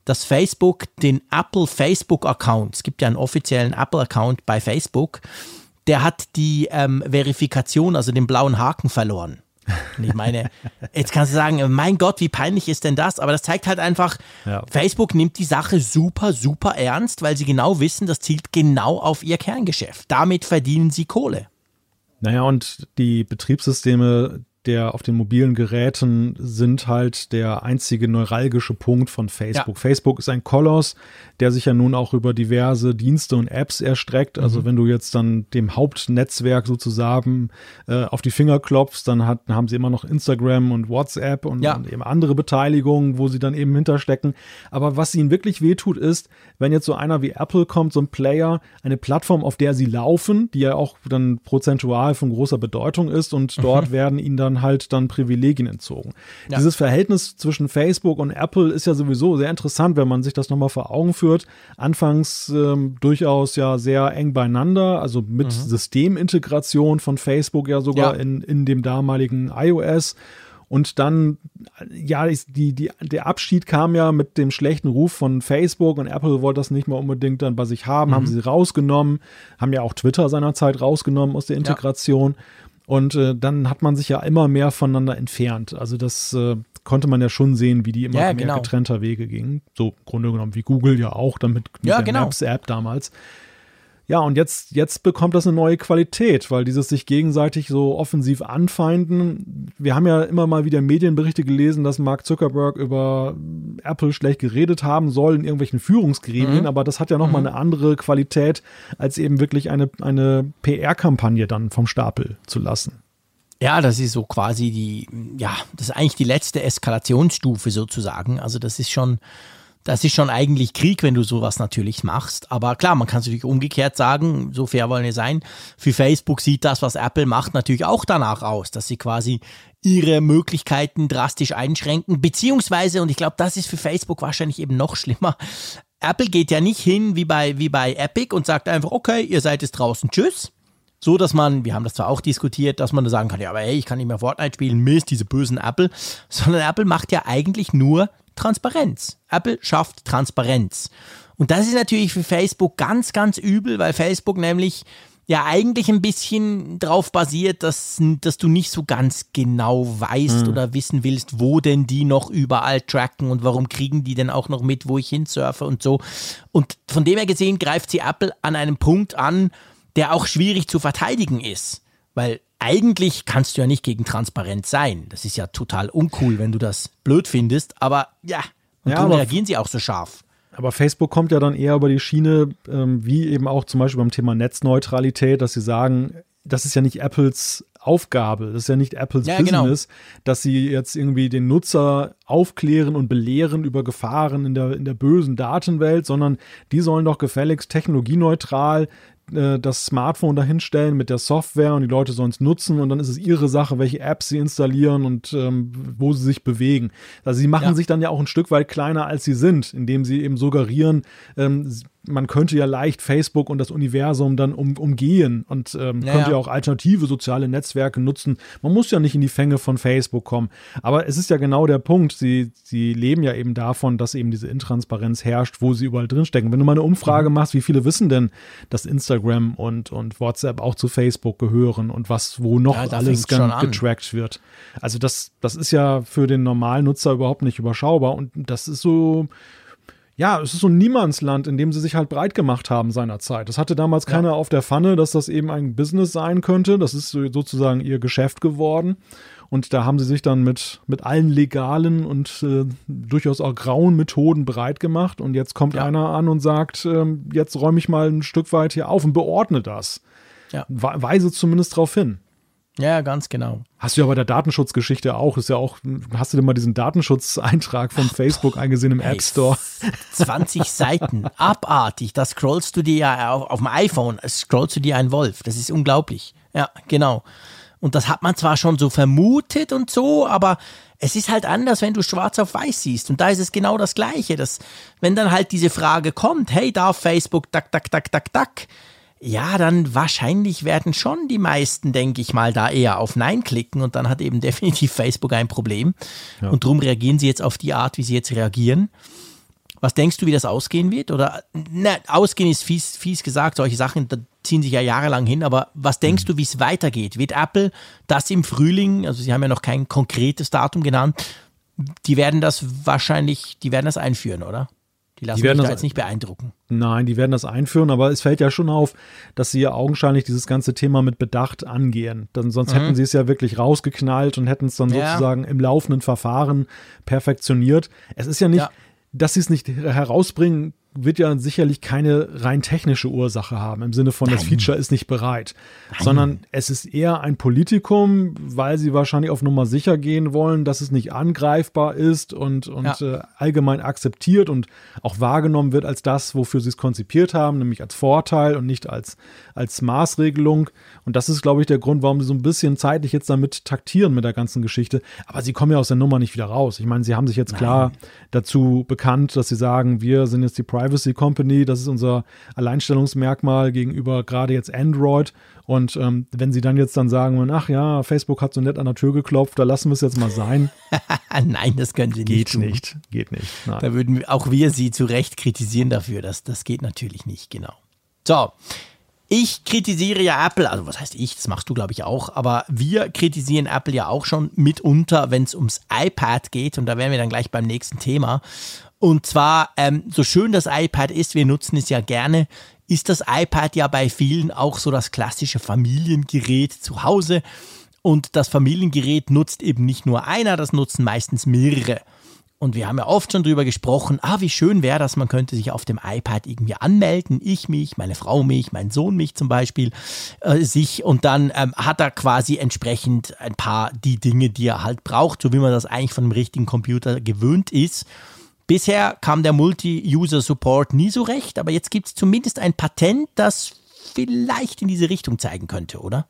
dass Facebook den Apple Facebook Account, es gibt ja einen offiziellen Apple Account bei Facebook, der hat die ähm, Verifikation, also den blauen Haken verloren. Und ich meine, jetzt kannst du sagen, mein Gott, wie peinlich ist denn das? Aber das zeigt halt einfach, ja. Facebook nimmt die Sache super, super ernst, weil sie genau wissen, das zielt genau auf ihr Kerngeschäft. Damit verdienen sie Kohle. Naja, und die Betriebssysteme der auf den mobilen Geräten sind halt der einzige neuralgische Punkt von Facebook. Ja. Facebook ist ein Koloss, der sich ja nun auch über diverse Dienste und Apps erstreckt. Also mhm. wenn du jetzt dann dem Hauptnetzwerk sozusagen äh, auf die Finger klopfst, dann hat, haben sie immer noch Instagram und WhatsApp und, ja. und eben andere Beteiligungen, wo sie dann eben hinterstecken. Aber was ihnen wirklich wehtut, ist, wenn jetzt so einer wie Apple kommt, so ein Player, eine Plattform, auf der sie laufen, die ja auch dann prozentual von großer Bedeutung ist und dort mhm. werden ihnen dann halt dann Privilegien entzogen. Ja. Dieses Verhältnis zwischen Facebook und Apple ist ja sowieso sehr interessant, wenn man sich das nochmal vor Augen führt. Anfangs ähm, durchaus ja sehr eng beieinander, also mit mhm. Systemintegration von Facebook ja sogar ja. In, in dem damaligen iOS. Und dann, ja, die, die, der Abschied kam ja mit dem schlechten Ruf von Facebook und Apple wollte das nicht mehr unbedingt dann bei sich haben, mhm. haben sie rausgenommen, haben ja auch Twitter seinerzeit rausgenommen aus der Integration. Ja. Und äh, dann hat man sich ja immer mehr voneinander entfernt. Also das äh, konnte man ja schon sehen, wie die immer ja, mehr genau. getrennter Wege gingen. So im Grunde genommen wie Google ja auch, damit mit ja, der genau. Maps-App damals. Ja, und jetzt, jetzt bekommt das eine neue Qualität, weil dieses sich gegenseitig so offensiv anfeinden. Wir haben ja immer mal wieder Medienberichte gelesen, dass Mark Zuckerberg über Apple schlecht geredet haben soll in irgendwelchen Führungsgremien, mhm. aber das hat ja nochmal mhm. eine andere Qualität, als eben wirklich eine, eine PR-Kampagne dann vom Stapel zu lassen. Ja, das ist so quasi die, ja, das ist eigentlich die letzte Eskalationsstufe sozusagen. Also das ist schon, das ist schon eigentlich Krieg, wenn du sowas natürlich machst. Aber klar, man kann es natürlich umgekehrt sagen, so fair wollen wir sein. Für Facebook sieht das, was Apple macht, natürlich auch danach aus, dass sie quasi ihre Möglichkeiten drastisch einschränken. Beziehungsweise, und ich glaube, das ist für Facebook wahrscheinlich eben noch schlimmer, Apple geht ja nicht hin wie bei, wie bei Epic und sagt einfach, okay, ihr seid jetzt draußen, tschüss. So, dass man, wir haben das zwar auch diskutiert, dass man da sagen kann, ja, aber hey, ich kann nicht mehr Fortnite spielen, Mist, diese bösen Apple. Sondern Apple macht ja eigentlich nur Transparenz. Apple schafft Transparenz. Und das ist natürlich für Facebook ganz, ganz übel, weil Facebook nämlich ja eigentlich ein bisschen drauf basiert, dass, dass du nicht so ganz genau weißt mhm. oder wissen willst, wo denn die noch überall tracken und warum kriegen die denn auch noch mit, wo ich hinsurfe und so. Und von dem her gesehen greift sie Apple an einem Punkt an, der auch schwierig zu verteidigen ist. Weil eigentlich kannst du ja nicht gegen Transparenz sein. Das ist ja total uncool, wenn du das blöd findest. Aber ja, und ja, darum reagieren sie auch so scharf. Aber Facebook kommt ja dann eher über die Schiene, ähm, wie eben auch zum Beispiel beim Thema Netzneutralität, dass sie sagen, das ist ja nicht Apples Aufgabe, das ist ja nicht Apples ja, genau. Business, genau. dass sie jetzt irgendwie den Nutzer aufklären und belehren über Gefahren in der, in der bösen Datenwelt, sondern die sollen doch gefälligst technologieneutral äh, das Smartphone dahinstellen mit der Software und die Leute sollen es nutzen und dann ist es ihre Sache, welche Apps sie installieren und ähm, wo sie sich bewegen. Also sie machen ja. sich dann ja auch ein Stück weit kleiner, als sie sind, indem sie eben suggerieren, ähm, man könnte ja leicht Facebook und das Universum dann um, umgehen und ähm, ja, könnte ja auch alternative soziale Netzwerke nutzen. Man muss ja nicht in die Fänge von Facebook kommen. Aber es ist ja genau der Punkt. Sie, sie leben ja eben davon, dass eben diese Intransparenz herrscht, wo sie überall drinstecken. Wenn du mal eine Umfrage mhm. machst, wie viele wissen denn, dass Instagram und, und WhatsApp auch zu Facebook gehören und was, wo noch ja, alles getrackt wird. Also das, das ist ja für den normalen Nutzer überhaupt nicht überschaubar und das ist so ja, es ist so ein Niemandsland, in dem sie sich halt breit gemacht haben seinerzeit. Das hatte damals keiner auf der Pfanne, dass das eben ein Business sein könnte. Das ist sozusagen ihr Geschäft geworden. Und da haben sie sich dann mit, mit allen legalen und äh, durchaus auch grauen Methoden breit gemacht. Und jetzt kommt ja. einer an und sagt, äh, jetzt räume ich mal ein Stück weit hier auf und beordne das. Ja. Weise zumindest darauf hin. Ja, ganz genau. Hast du ja bei der Datenschutzgeschichte auch, ist ja auch, hast du denn mal diesen Datenschutzeintrag von Ach, Facebook eingesehen im hey, App Store? 20 Seiten, abartig. Da scrollst du dir ja auf, auf dem iPhone, scrollst du dir einen Wolf. Das ist unglaublich. Ja, genau. Und das hat man zwar schon so vermutet und so, aber es ist halt anders, wenn du schwarz auf weiß siehst. Und da ist es genau das Gleiche. Dass, wenn dann halt diese Frage kommt, hey, darf Facebook, tak, tak, tak, tak, tak, ja, dann wahrscheinlich werden schon die meisten, denke ich mal, da eher auf Nein klicken und dann hat eben definitiv Facebook ein Problem. Ja. Und darum reagieren sie jetzt auf die Art, wie sie jetzt reagieren. Was denkst du, wie das ausgehen wird? Oder, ne, ausgehen ist fies, fies gesagt, solche Sachen da ziehen sich ja jahrelang hin, aber was denkst mhm. du, wie es weitergeht? Wird Apple das im Frühling, also sie haben ja noch kein konkretes Datum genannt, die werden das wahrscheinlich, die werden das einführen, oder? Die lassen die werden sich da jetzt nicht beeindrucken. Nein, die werden das einführen, aber es fällt ja schon auf, dass sie ja augenscheinlich dieses ganze Thema mit Bedacht angehen. Dann, sonst mhm. hätten sie es ja wirklich rausgeknallt und hätten es dann ja. sozusagen im laufenden Verfahren perfektioniert. Es ist ja nicht, ja. dass sie es nicht herausbringen wird ja sicherlich keine rein technische Ursache haben, im Sinne von, Nein. das Feature ist nicht bereit, Nein. sondern es ist eher ein Politikum, weil sie wahrscheinlich auf Nummer sicher gehen wollen, dass es nicht angreifbar ist und, und ja. äh, allgemein akzeptiert und auch wahrgenommen wird als das, wofür sie es konzipiert haben, nämlich als Vorteil und nicht als, als Maßregelung. Und das ist, glaube ich, der Grund, warum sie so ein bisschen zeitlich jetzt damit taktieren mit der ganzen Geschichte. Aber sie kommen ja aus der Nummer nicht wieder raus. Ich meine, sie haben sich jetzt Nein. klar dazu bekannt, dass sie sagen, wir sind jetzt die Private Privacy Company. Das ist unser Alleinstellungsmerkmal gegenüber gerade jetzt Android. Und ähm, wenn sie dann jetzt dann sagen, ach ja, Facebook hat so nett an der Tür geklopft, da lassen wir es jetzt mal sein. Nein, das können sie nicht. Geht tun. nicht, geht nicht. Nein. Da würden auch wir sie zu Recht kritisieren dafür. Das, das geht natürlich nicht, genau. So, ich kritisiere ja Apple, also was heißt ich, das machst du glaube ich auch, aber wir kritisieren Apple ja auch schon mitunter, wenn es ums iPad geht und da wären wir dann gleich beim nächsten Thema. Und zwar, ähm, so schön das iPad ist, wir nutzen es ja gerne, ist das iPad ja bei vielen auch so das klassische Familiengerät zu Hause. Und das Familiengerät nutzt eben nicht nur einer, das nutzen meistens mehrere. Und wir haben ja oft schon drüber gesprochen, ah, wie schön wäre das, man könnte sich auf dem iPad irgendwie anmelden, ich mich, meine Frau mich, mein Sohn mich zum Beispiel, äh, sich und dann ähm, hat er quasi entsprechend ein paar die Dinge, die er halt braucht, so wie man das eigentlich von einem richtigen Computer gewöhnt ist. Bisher kam der Multi-User-Support nie so recht, aber jetzt gibt es zumindest ein Patent, das vielleicht in diese Richtung zeigen könnte, oder?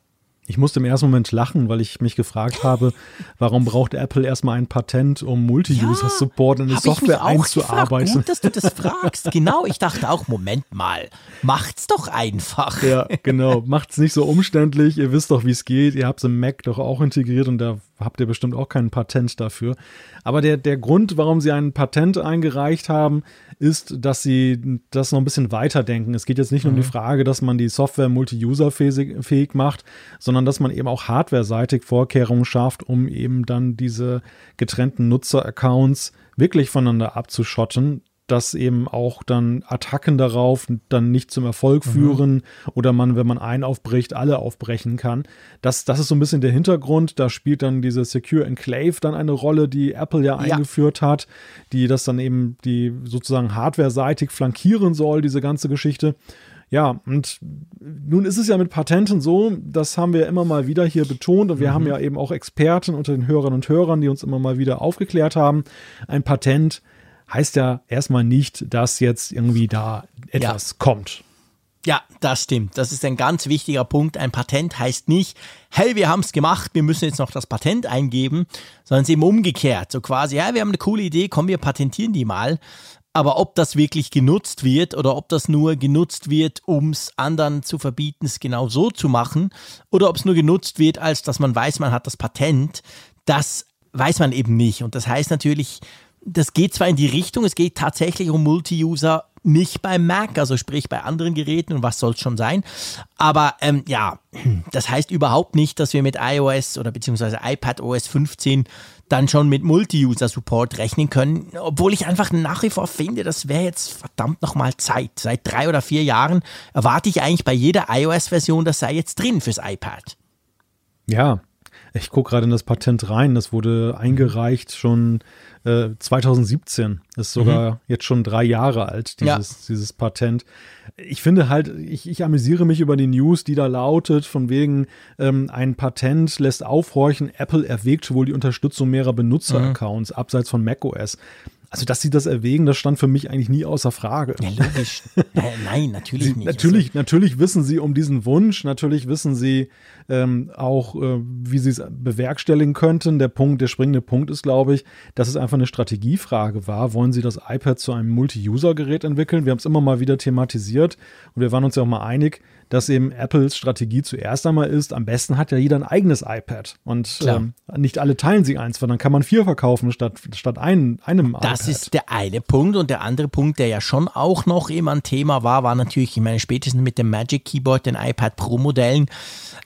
Ich musste im ersten Moment lachen, weil ich mich gefragt habe, warum braucht Apple erstmal ein Patent, um Multi-User-Support in die Software einzuarbeiten? Gut, dass du das fragst. Genau, ich dachte auch, Moment mal, macht's doch einfach. Ja, genau, macht's nicht so umständlich. Ihr wisst doch, wie es geht. Ihr habt es im Mac doch auch integriert und da habt ihr bestimmt auch kein Patent dafür. Aber der, der Grund, warum sie ein Patent eingereicht haben, ist, dass sie das noch ein bisschen weiterdenken. Es geht jetzt nicht nur mhm. um die mhm. Frage, dass man die Software multi-user-fähig macht, sondern dass man eben auch hardware-seitig Vorkehrungen schafft, um eben dann diese getrennten Nutzer-Accounts wirklich voneinander abzuschotten, dass eben auch dann Attacken darauf dann nicht zum Erfolg mhm. führen mhm. oder man, wenn man einen aufbricht, alle aufbrechen kann. Das, das ist so ein bisschen der Hintergrund. Da spielt dann diese Secure Enclave dann eine Rolle, die Apple ja, ja. eingeführt hat, die das dann eben die sozusagen hardware-seitig flankieren soll, diese ganze Geschichte. Ja, und nun ist es ja mit Patenten so, das haben wir immer mal wieder hier betont und wir mhm. haben ja eben auch Experten unter den Hörern und Hörern, die uns immer mal wieder aufgeklärt haben. Ein Patent heißt ja erstmal nicht, dass jetzt irgendwie da etwas ja. kommt. Ja, das stimmt. Das ist ein ganz wichtiger Punkt. Ein Patent heißt nicht, hey, wir haben es gemacht, wir müssen jetzt noch das Patent eingeben, sondern es ist eben umgekehrt. So quasi, ja, wir haben eine coole Idee, komm, wir patentieren die mal. Aber ob das wirklich genutzt wird oder ob das nur genutzt wird, um es anderen zu verbieten, es genau so zu machen, oder ob es nur genutzt wird, als dass man weiß, man hat das Patent, das weiß man eben nicht. Und das heißt natürlich, das geht zwar in die Richtung, es geht tatsächlich um Multi-User, nicht beim Mac, also sprich bei anderen Geräten und was soll es schon sein. Aber ähm, ja, das heißt überhaupt nicht, dass wir mit iOS oder beziehungsweise iPad OS 15 dann schon mit Multi-User-Support rechnen können, obwohl ich einfach nach wie vor finde, das wäre jetzt verdammt nochmal Zeit. Seit drei oder vier Jahren erwarte ich eigentlich bei jeder iOS-Version, das sei jetzt drin fürs iPad. Ja, ich gucke gerade in das Patent rein. Das wurde eingereicht schon äh, 2017. Ist sogar mhm. jetzt schon drei Jahre alt, dieses, ja. dieses Patent. Ich finde halt, ich, ich amüsiere mich über die News, die da lautet, von wegen ähm, ein Patent lässt aufhorchen, Apple erwägt wohl die Unterstützung mehrerer Benutzeraccounts mhm. abseits von macOS. Also, dass sie das erwägen, das stand für mich eigentlich nie außer Frage. Ja, logisch. Nein, natürlich nicht. Natürlich, also. natürlich wissen sie um diesen Wunsch, natürlich wissen sie ähm, auch, äh, wie sie es bewerkstelligen könnten. Der Punkt, der springende Punkt ist, glaube ich, dass es einfach eine Strategiefrage war. Wollen sie das iPad zu einem Multi-User-Gerät entwickeln? Wir haben es immer mal wieder thematisiert und wir waren uns ja auch mal einig, dass eben Apples Strategie zuerst einmal ist, am besten hat ja jeder ein eigenes iPad und ähm, nicht alle teilen sie eins, weil dann kann man vier verkaufen statt, statt ein, einem das iPad. Das ist der eine Punkt und der andere Punkt, der ja schon auch noch immer ein Thema war, war natürlich, ich meine, spätestens mit dem Magic Keyboard, den iPad Pro Modellen,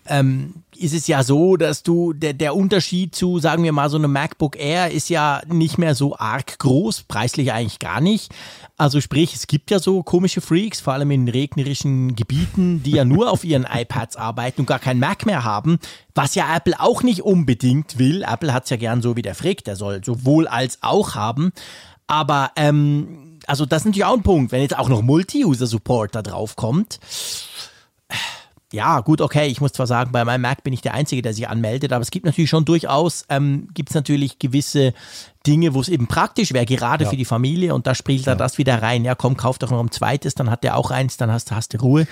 ähm, ist es ja so, dass du, der, der Unterschied zu, sagen wir mal, so einem MacBook Air ist ja nicht mehr so arg groß, preislich eigentlich gar nicht. Also sprich, es gibt ja so komische Freaks, vor allem in regnerischen Gebieten, die ja nur auf ihren iPads arbeiten und gar kein Mac mehr haben, was ja Apple auch nicht unbedingt will. Apple hat es ja gern so wie der Frick, der soll sowohl als auch haben. Aber ähm, also das ist natürlich auch ein Punkt, wenn jetzt auch noch Multi-User-Support da drauf kommt ja, gut, okay, ich muss zwar sagen, bei meinem Mac bin ich der Einzige, der sich anmeldet, aber es gibt natürlich schon durchaus, ähm, gibt es natürlich gewisse Dinge, wo es eben praktisch wäre, gerade ja. für die Familie und da spielt ja. er das wieder rein. Ja, komm, kauf doch noch ein zweites, dann hat der auch eins, dann hast, hast du Ruhe.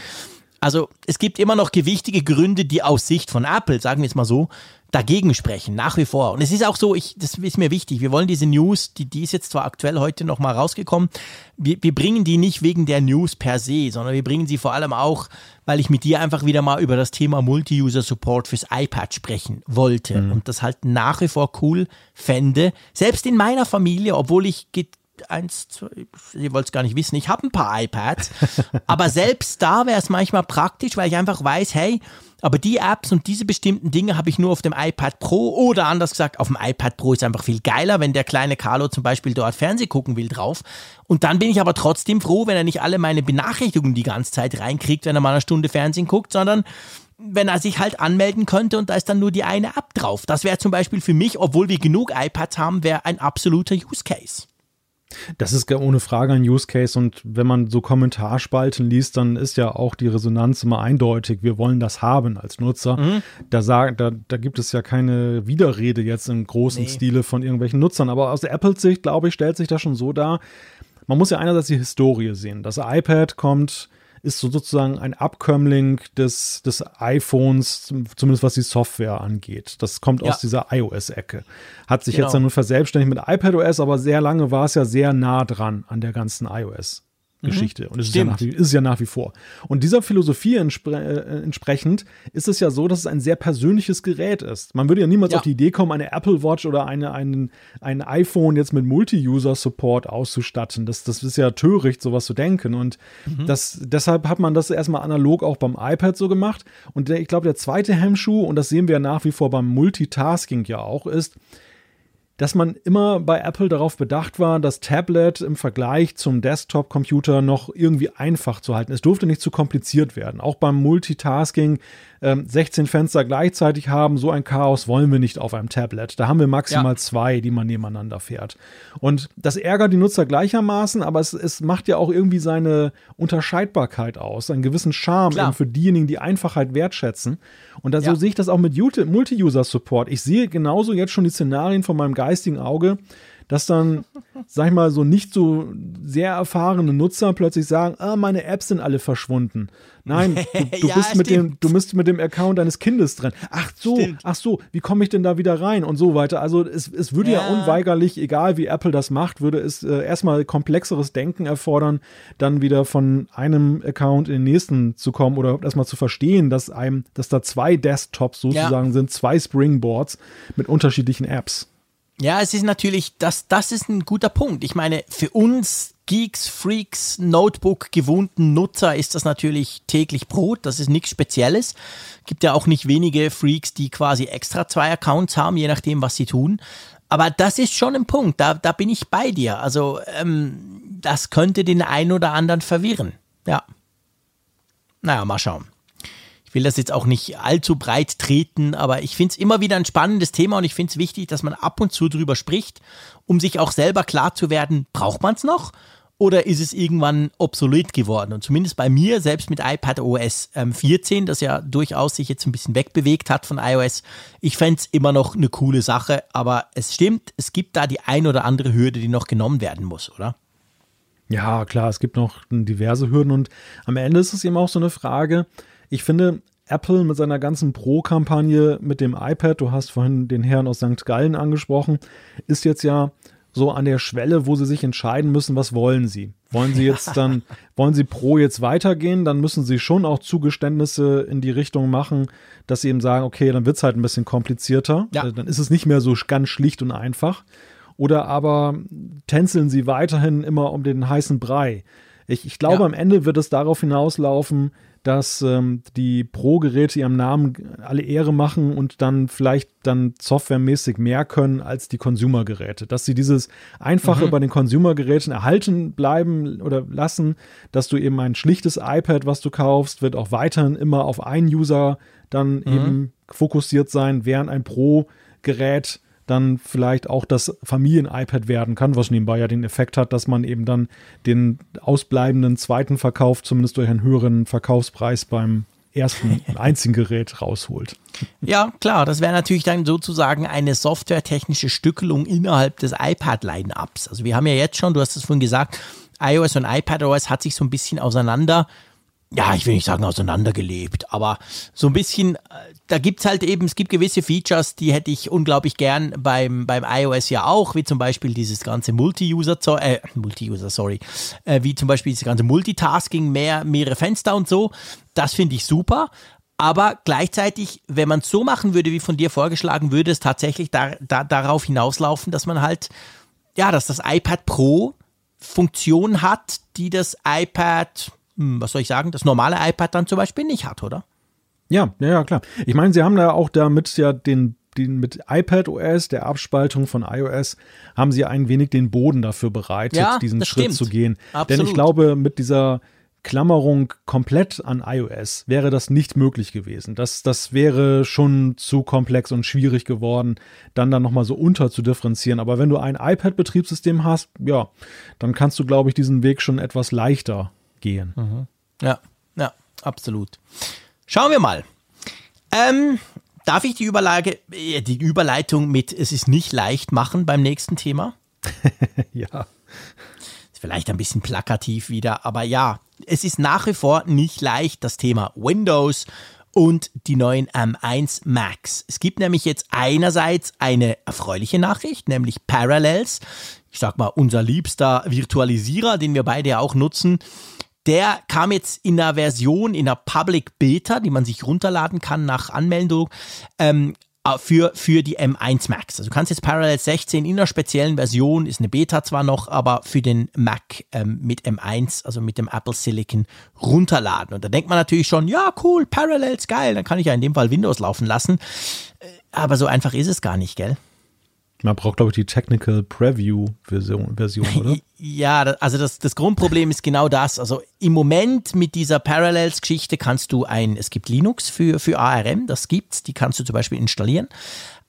Also es gibt immer noch gewichtige Gründe, die aus Sicht von Apple, sagen wir es mal so, dagegen sprechen, nach wie vor. Und es ist auch so, ich, das ist mir wichtig, wir wollen diese News, die, die ist jetzt zwar aktuell heute nochmal rausgekommen, wir, wir bringen die nicht wegen der News per se, sondern wir bringen sie vor allem auch, weil ich mit dir einfach wieder mal über das Thema Multi-User-Support fürs iPad sprechen wollte mhm. und das halt nach wie vor cool fände. Selbst in meiner Familie, obwohl ich eins, zwei, ihr wollt es gar nicht wissen, ich habe ein paar iPads, aber selbst da wäre es manchmal praktisch, weil ich einfach weiß, hey, aber die Apps und diese bestimmten Dinge habe ich nur auf dem iPad Pro oder anders gesagt, auf dem iPad Pro ist einfach viel geiler, wenn der kleine Carlo zum Beispiel dort Fernsehen gucken will drauf. Und dann bin ich aber trotzdem froh, wenn er nicht alle meine Benachrichtigungen die ganze Zeit reinkriegt, wenn er mal eine Stunde Fernsehen guckt, sondern wenn er sich halt anmelden könnte und da ist dann nur die eine App drauf. Das wäre zum Beispiel für mich, obwohl wir genug iPads haben, wäre ein absoluter Use Case. Das ist ohne Frage ein Use Case und wenn man so Kommentarspalten liest, dann ist ja auch die Resonanz immer eindeutig. Wir wollen das haben als Nutzer. Mhm. Da, sagen, da, da gibt es ja keine Widerrede jetzt im großen nee. Stile von irgendwelchen Nutzern. Aber aus Apples Sicht, glaube ich, stellt sich das schon so dar. Man muss ja einerseits die Historie sehen. Das iPad kommt ist so sozusagen ein Abkömmling des, des iPhones, zumindest was die Software angeht. Das kommt ja. aus dieser iOS-Ecke. Hat sich genau. jetzt dann nur verselbstständigt mit iPadOS, aber sehr lange war es ja sehr nah dran an der ganzen iOS. Geschichte. Mhm. Und es ist ja, nach, ist es ja nach wie vor. Und dieser Philosophie entspre äh, entsprechend ist es ja so, dass es ein sehr persönliches Gerät ist. Man würde ja niemals ja. auf die Idee kommen, eine Apple Watch oder eine, ein, ein iPhone jetzt mit Multi-User-Support auszustatten. Das, das ist ja töricht, sowas zu denken. Und mhm. das, deshalb hat man das erstmal analog auch beim iPad so gemacht. Und der, ich glaube, der zweite Hemmschuh, und das sehen wir ja nach wie vor beim Multitasking ja auch, ist, dass man immer bei Apple darauf bedacht war, das Tablet im Vergleich zum Desktop-Computer noch irgendwie einfach zu halten. Es durfte nicht zu kompliziert werden. Auch beim Multitasking 16 ähm, Fenster gleichzeitig haben, so ein Chaos wollen wir nicht auf einem Tablet. Da haben wir maximal ja. zwei, die man nebeneinander fährt. Und das ärgert die Nutzer gleichermaßen, aber es, es macht ja auch irgendwie seine Unterscheidbarkeit aus, einen gewissen Charme für diejenigen, die Einfachheit wertschätzen. Und da, ja. so sehe ich das auch mit Multi-User-Support. Ich sehe genauso jetzt schon die Szenarien von meinem geistigen Auge, dass dann, sag ich mal, so nicht so sehr erfahrene Nutzer plötzlich sagen, ah, meine Apps sind alle verschwunden. Nein, du, du ja, bist mit dem, du bist mit dem Account deines Kindes drin. Ach so, stimmt. ach so, wie komme ich denn da wieder rein und so weiter. Also es, es würde ja. ja unweigerlich, egal wie Apple das macht, würde es äh, erstmal komplexeres Denken erfordern, dann wieder von einem Account in den nächsten zu kommen oder erstmal zu verstehen, dass einem, dass da zwei Desktops sozusagen ja. sind, zwei Springboards mit unterschiedlichen Apps. Ja, es ist natürlich, das, das ist ein guter Punkt. Ich meine, für uns Geeks, Freaks, Notebook gewohnten Nutzer ist das natürlich täglich Brot. Das ist nichts Spezielles. Gibt ja auch nicht wenige Freaks, die quasi extra zwei Accounts haben, je nachdem, was sie tun. Aber das ist schon ein Punkt, da, da bin ich bei dir. Also ähm, das könnte den einen oder anderen verwirren. Ja. Naja, mal schauen. Ich will das jetzt auch nicht allzu breit treten, aber ich finde es immer wieder ein spannendes Thema und ich finde es wichtig, dass man ab und zu drüber spricht, um sich auch selber klar zu werden, braucht man es noch? Oder ist es irgendwann obsolet geworden? Und zumindest bei mir, selbst mit iPad OS 14, ähm, das ja durchaus sich jetzt ein bisschen wegbewegt hat von iOS, ich fände es immer noch eine coole Sache. Aber es stimmt, es gibt da die ein oder andere Hürde, die noch genommen werden muss, oder? Ja, klar, es gibt noch diverse Hürden und am Ende ist es eben auch so eine Frage. Ich finde, Apple mit seiner ganzen Pro-Kampagne mit dem iPad, du hast vorhin den Herrn aus St. Gallen angesprochen, ist jetzt ja so an der Schwelle, wo sie sich entscheiden müssen, was wollen sie. Wollen sie jetzt dann, wollen sie pro jetzt weitergehen, dann müssen sie schon auch Zugeständnisse in die Richtung machen, dass sie eben sagen, okay, dann wird es halt ein bisschen komplizierter. Ja. Dann ist es nicht mehr so ganz schlicht und einfach. Oder aber tänzeln sie weiterhin immer um den heißen Brei. Ich, ich glaube, ja. am Ende wird es darauf hinauslaufen, dass ähm, die Pro-Geräte ihrem Namen alle Ehre machen und dann vielleicht dann softwaremäßig mehr können als die Consumer-Geräte. Dass sie dieses Einfache mhm. bei den Consumer-Geräten erhalten bleiben oder lassen, dass du eben ein schlichtes iPad, was du kaufst, wird auch weiterhin immer auf einen User dann mhm. eben fokussiert sein, während ein Pro-Gerät dann vielleicht auch das Familien-iPad werden kann, was nebenbei ja den Effekt hat, dass man eben dann den ausbleibenden zweiten Verkauf zumindest durch einen höheren Verkaufspreis beim ersten einzigen Gerät rausholt. Ja, klar, das wäre natürlich dann sozusagen eine softwaretechnische Stückelung innerhalb des iPad-Line-Ups. Also wir haben ja jetzt schon, du hast es vorhin gesagt, iOS und iPadOS hat sich so ein bisschen auseinander ja, ich will nicht sagen auseinandergelebt, aber so ein bisschen, äh, da gibt's halt eben, es gibt gewisse Features, die hätte ich unglaublich gern beim, beim iOS ja auch, wie zum Beispiel dieses ganze Multi-User, äh, Multi-User, sorry, äh, wie zum Beispiel dieses ganze Multitasking, mehr, mehrere Fenster und so. Das finde ich super. Aber gleichzeitig, wenn man es so machen würde, wie von dir vorgeschlagen, würde es tatsächlich da, da, darauf hinauslaufen, dass man halt, ja, dass das iPad Pro Funktion hat, die das iPad was soll ich sagen, das normale iPad dann zum Beispiel nicht hat, oder? Ja, ja, ja, klar. Ich meine, sie haben da auch damit ja den, den mit iPad OS, der Abspaltung von iOS, haben sie ein wenig den Boden dafür bereitet, ja, diesen Schritt stimmt. zu gehen. Absolut. Denn ich glaube, mit dieser Klammerung komplett an iOS wäre das nicht möglich gewesen. Das, das wäre schon zu komplex und schwierig geworden, dann dann nochmal so unter zu differenzieren. Aber wenn du ein iPad-Betriebssystem hast, ja, dann kannst du, glaube ich, diesen Weg schon etwas leichter gehen. Mhm. Ja, ja, absolut. Schauen wir mal. Ähm, darf ich die, Überlage, äh, die Überleitung mit Es ist nicht leicht machen beim nächsten Thema? ja. Ist vielleicht ein bisschen plakativ wieder, aber ja, es ist nach wie vor nicht leicht, das Thema Windows und die neuen M1 Macs. Es gibt nämlich jetzt einerseits eine erfreuliche Nachricht, nämlich Parallels. Ich sag mal, unser liebster Virtualisierer, den wir beide ja auch nutzen, der kam jetzt in einer Version, in einer Public Beta, die man sich runterladen kann nach Anmeldung, ähm, äh, für, für die M1 Macs. Also du kannst jetzt Parallel 16 in einer speziellen Version, ist eine Beta zwar noch, aber für den Mac ähm, mit M1, also mit dem Apple Silicon, runterladen. Und da denkt man natürlich schon, ja, cool, Parallels, geil, dann kann ich ja in dem Fall Windows laufen lassen. Äh, aber so einfach ist es gar nicht, gell? Man braucht, glaube ich, die Technical Preview Version, Version oder? Ja, also das, das Grundproblem ist genau das. Also im Moment mit dieser Parallels-Geschichte kannst du ein, es gibt Linux für, für ARM, das gibt's, die kannst du zum Beispiel installieren.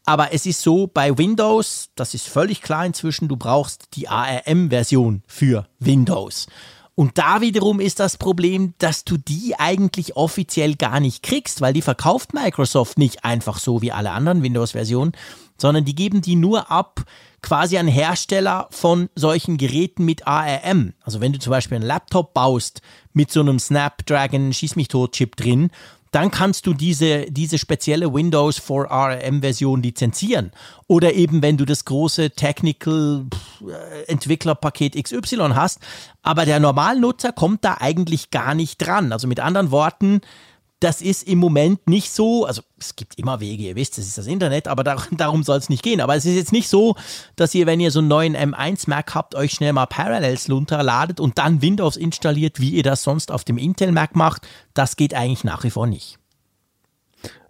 Aber es ist so, bei Windows, das ist völlig klar inzwischen, du brauchst die ARM-Version für Windows. Und da wiederum ist das Problem, dass du die eigentlich offiziell gar nicht kriegst, weil die verkauft Microsoft nicht einfach so wie alle anderen Windows-Versionen, sondern die geben die nur ab quasi an Hersteller von solchen Geräten mit ARM. Also wenn du zum Beispiel einen Laptop baust mit so einem Snapdragon Schieß mich tot Chip drin, dann kannst du diese, diese spezielle Windows for ARM Version lizenzieren. Oder eben, wenn du das große Technical äh, Entwicklerpaket XY hast, aber der Normalnutzer kommt da eigentlich gar nicht dran. Also mit anderen Worten, das ist im Moment nicht so, also es gibt immer Wege, ihr wisst, es ist das Internet, aber dar darum soll es nicht gehen. Aber es ist jetzt nicht so, dass ihr, wenn ihr so einen neuen M1 Mac habt, euch schnell mal Parallels runterladet und dann Windows installiert, wie ihr das sonst auf dem Intel Mac macht. Das geht eigentlich nach wie vor nicht.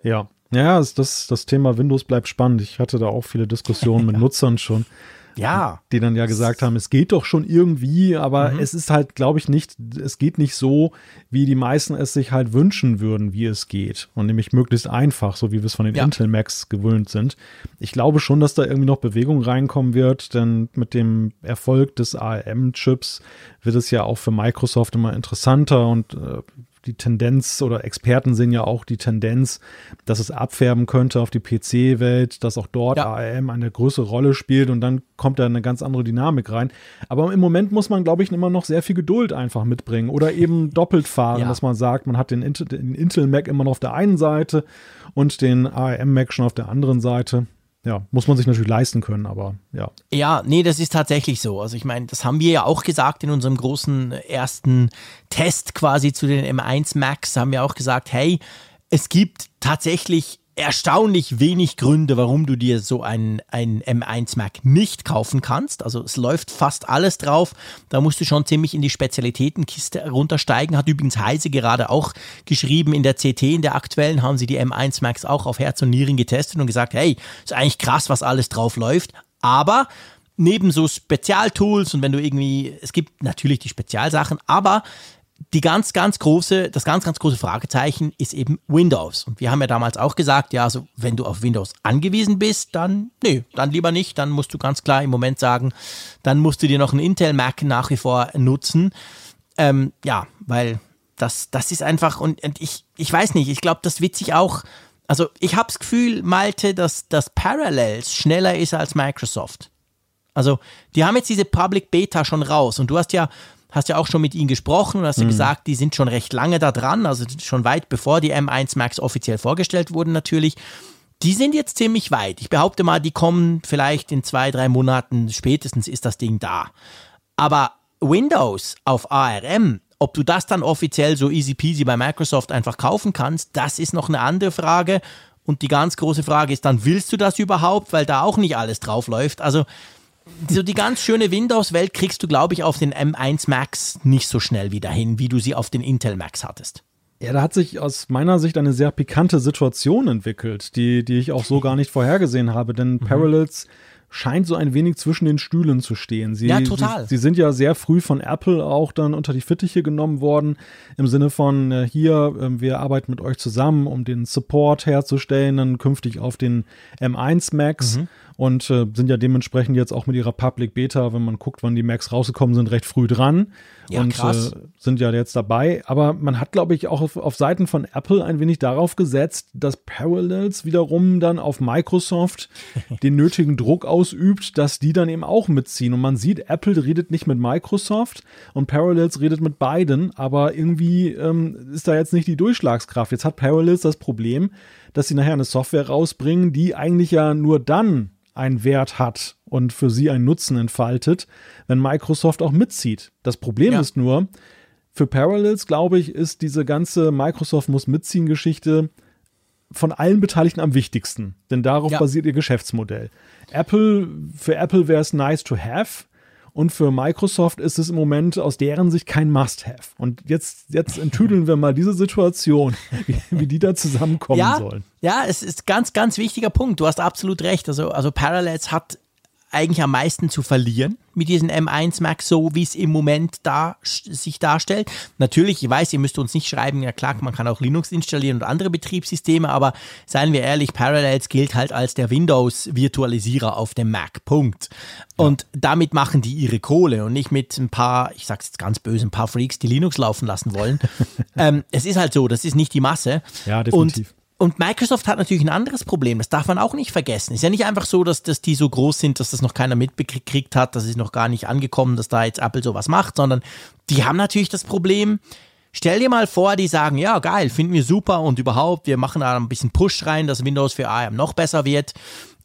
Ja, Ja, das, das Thema Windows bleibt spannend. Ich hatte da auch viele Diskussionen mit Nutzern schon. Ja. Die dann ja gesagt haben, es geht doch schon irgendwie, aber mhm. es ist halt, glaube ich, nicht, es geht nicht so, wie die meisten es sich halt wünschen würden, wie es geht. Und nämlich möglichst einfach, so wie wir es von den ja. Intel Macs gewöhnt sind. Ich glaube schon, dass da irgendwie noch Bewegung reinkommen wird, denn mit dem Erfolg des ARM-Chips wird es ja auch für Microsoft immer interessanter und äh, die Tendenz oder Experten sehen ja auch die Tendenz, dass es abfärben könnte auf die PC-Welt, dass auch dort ja. ARM eine größere Rolle spielt und dann kommt da eine ganz andere Dynamik rein. Aber im Moment muss man, glaube ich, immer noch sehr viel Geduld einfach mitbringen oder eben doppelt fahren, ja. dass man sagt, man hat den, Intel, den Intel Mac immer noch auf der einen Seite und den ARM Mac schon auf der anderen Seite ja, muss man sich natürlich leisten können, aber ja. Ja, nee, das ist tatsächlich so. Also ich meine, das haben wir ja auch gesagt in unserem großen ersten Test quasi zu den M1 Max, haben wir auch gesagt, hey, es gibt tatsächlich erstaunlich wenig Gründe, warum du dir so ein, ein M1 Mac nicht kaufen kannst. Also es läuft fast alles drauf. Da musst du schon ziemlich in die Spezialitätenkiste runtersteigen. Hat übrigens Heise gerade auch geschrieben in der CT, in der aktuellen haben sie die M1 Macs auch auf Herz und Nieren getestet und gesagt, hey, ist eigentlich krass, was alles drauf läuft. Aber neben so Spezialtools und wenn du irgendwie, es gibt natürlich die Spezialsachen, aber die ganz, ganz große, das ganz, ganz große Fragezeichen ist eben Windows. Und wir haben ja damals auch gesagt, ja, also wenn du auf Windows angewiesen bist, dann, nee, dann lieber nicht. Dann musst du ganz klar im Moment sagen, dann musst du dir noch einen Intel Mac nach wie vor nutzen. Ähm, ja, weil das, das ist einfach, und, und ich, ich weiß nicht, ich glaube, das wird sich auch, also ich habe das Gefühl, Malte, dass das Parallels schneller ist als Microsoft. Also, die haben jetzt diese Public Beta schon raus und du hast ja hast ja auch schon mit ihnen gesprochen und hast ja mhm. gesagt, die sind schon recht lange da dran, also schon weit bevor die M1 Max offiziell vorgestellt wurden natürlich. Die sind jetzt ziemlich weit. Ich behaupte mal, die kommen vielleicht in zwei, drei Monaten spätestens ist das Ding da. Aber Windows auf ARM, ob du das dann offiziell so easy peasy bei Microsoft einfach kaufen kannst, das ist noch eine andere Frage. Und die ganz große Frage ist dann, willst du das überhaupt, weil da auch nicht alles drauf läuft? Also so die ganz schöne Windows-Welt kriegst du, glaube ich, auf den M1 Max nicht so schnell wieder hin, wie du sie auf den Intel Max hattest. Ja, da hat sich aus meiner Sicht eine sehr pikante Situation entwickelt, die, die ich auch so gar nicht vorhergesehen habe, denn mhm. Parallels scheint so ein wenig zwischen den Stühlen zu stehen. Sie, ja, total. Sie, sie, sind ja sehr früh von Apple auch dann unter die Fittiche genommen worden, im Sinne von äh, hier, äh, wir arbeiten mit euch zusammen, um den Support herzustellen, dann künftig auf den M1 Max. Mhm und äh, sind ja dementsprechend jetzt auch mit ihrer Public Beta, wenn man guckt, wann die Macs rausgekommen sind, recht früh dran ja, und äh, sind ja jetzt dabei. Aber man hat, glaube ich, auch auf, auf Seiten von Apple ein wenig darauf gesetzt, dass Parallels wiederum dann auf Microsoft den nötigen Druck ausübt, dass die dann eben auch mitziehen. Und man sieht, Apple redet nicht mit Microsoft und Parallels redet mit beiden, aber irgendwie ähm, ist da jetzt nicht die Durchschlagskraft. Jetzt hat Parallels das Problem, dass sie nachher eine Software rausbringen, die eigentlich ja nur dann einen Wert hat und für sie einen Nutzen entfaltet, wenn Microsoft auch mitzieht. Das Problem ja. ist nur, für Parallels, glaube ich, ist diese ganze Microsoft muss mitziehen Geschichte von allen Beteiligten am wichtigsten, denn darauf ja. basiert ihr Geschäftsmodell. Apple, für Apple wäre es nice to have, und für Microsoft ist es im Moment aus deren Sicht kein Must-Have. Und jetzt, jetzt enttüdeln wir mal diese Situation, wie, wie die da zusammenkommen ja, sollen. Ja, es ist ganz, ganz wichtiger Punkt. Du hast absolut recht. Also, also Parallels hat eigentlich am meisten zu verlieren mit diesen M1 Max, so wie es im Moment da sich darstellt. Natürlich, ich weiß, ihr müsst uns nicht schreiben, ja klar, man kann auch Linux installieren und andere Betriebssysteme, aber seien wir ehrlich, Parallels gilt halt als der Windows-Virtualisierer auf dem Mac. Punkt. Und ja. damit machen die ihre Kohle und nicht mit ein paar, ich sag's jetzt ganz böse, ein paar Freaks, die Linux laufen lassen wollen. ähm, es ist halt so, das ist nicht die Masse. Ja, definitiv. Und und Microsoft hat natürlich ein anderes Problem, das darf man auch nicht vergessen. Ist ja nicht einfach so, dass, dass die so groß sind, dass das noch keiner mitbekriegt hat, das ist noch gar nicht angekommen, dass da jetzt Apple sowas macht, sondern die haben natürlich das Problem, stell dir mal vor, die sagen, ja geil, finden wir super und überhaupt, wir machen da ein bisschen Push rein, dass Windows für ARM noch besser wird.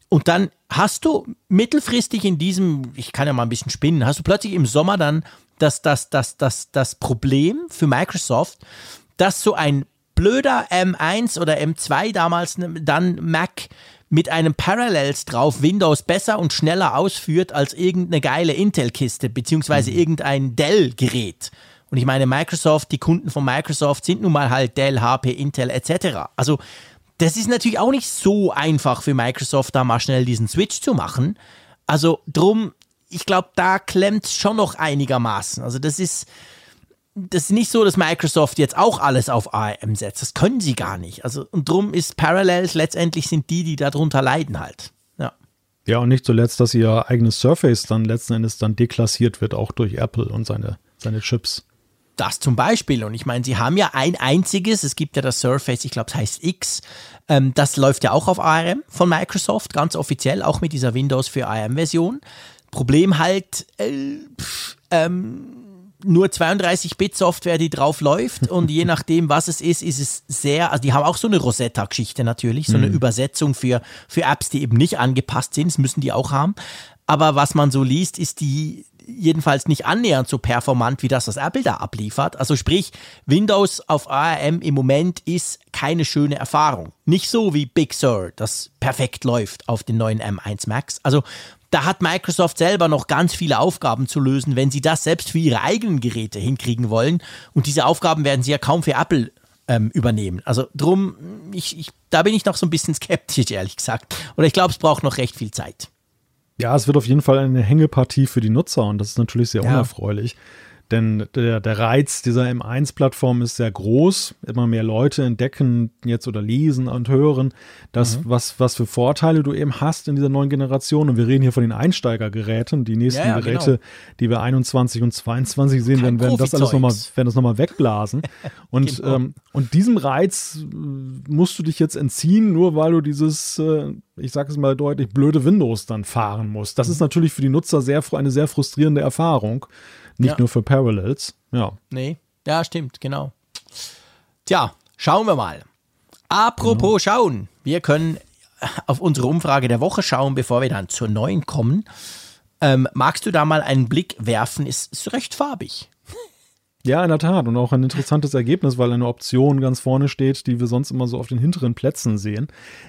Und dann hast du mittelfristig in diesem, ich kann ja mal ein bisschen spinnen, hast du plötzlich im Sommer dann das, das, das, das, das Problem für Microsoft, dass so ein blöder M1 oder M2 damals dann Mac mit einem Parallels drauf Windows besser und schneller ausführt als irgendeine geile Intel-Kiste beziehungsweise mhm. irgendein Dell-Gerät. Und ich meine, Microsoft, die Kunden von Microsoft sind nun mal halt Dell, HP, Intel etc. Also das ist natürlich auch nicht so einfach für Microsoft, da mal schnell diesen Switch zu machen. Also drum, ich glaube, da klemmt es schon noch einigermaßen. Also das ist, das ist nicht so, dass Microsoft jetzt auch alles auf ARM setzt. Das können sie gar nicht. Also und drum ist Parallels letztendlich sind die, die darunter leiden halt. Ja. Ja, und nicht zuletzt, dass ihr eigenes Surface dann letzten Endes dann deklassiert wird, auch durch Apple und seine, seine Chips. Das zum Beispiel. Und ich meine, sie haben ja ein einziges, es gibt ja das Surface, ich glaube, es heißt X. Ähm, das läuft ja auch auf ARM von Microsoft, ganz offiziell, auch mit dieser Windows für ARM-Version. Problem halt, äh, pff, ähm, nur 32-Bit-Software, die drauf läuft und je nachdem, was es ist, ist es sehr, also die haben auch so eine Rosetta-Geschichte natürlich, so eine mhm. Übersetzung für, für Apps, die eben nicht angepasst sind, das müssen die auch haben. Aber was man so liest, ist die, jedenfalls nicht annähernd so performant wie das, was Apple da abliefert. Also sprich, Windows auf ARM im Moment ist keine schöne Erfahrung. Nicht so wie Big Sur, das perfekt läuft auf den neuen M1 Max. Also da hat Microsoft selber noch ganz viele Aufgaben zu lösen, wenn sie das selbst für ihre eigenen Geräte hinkriegen wollen. Und diese Aufgaben werden sie ja kaum für Apple ähm, übernehmen. Also drum, ich, ich, da bin ich noch so ein bisschen skeptisch, ehrlich gesagt. Oder ich glaube, es braucht noch recht viel Zeit. Ja, es wird auf jeden Fall eine Hängepartie für die Nutzer und das ist natürlich sehr ja. unerfreulich. Denn der, der Reiz dieser M1-Plattform ist sehr groß. Immer mehr Leute entdecken jetzt oder lesen und hören, dass mhm. was, was für Vorteile du eben hast in dieser neuen Generation. Und wir reden hier von den Einsteigergeräten. Die nächsten ja, ja, Geräte, genau. die wir 21 und 22 sehen, werden, werden das alles nochmal, werden das nochmal wegblasen. Und, genau. ähm, und diesem Reiz äh, musst du dich jetzt entziehen, nur weil du dieses, äh, ich sage es mal deutlich, blöde Windows dann fahren musst. Das mhm. ist natürlich für die Nutzer sehr, eine sehr frustrierende Erfahrung. Nicht ja. nur für Parallels. Ja. Nee, ja, stimmt, genau. Tja, schauen wir mal. Apropos genau. schauen. Wir können auf unsere Umfrage der Woche schauen, bevor wir dann zur neuen kommen. Ähm, magst du da mal einen Blick werfen? Ist, ist recht farbig. Ja, in der Tat. Und auch ein interessantes Ergebnis, weil eine Option ganz vorne steht, die wir sonst immer so auf den hinteren Plätzen sehen.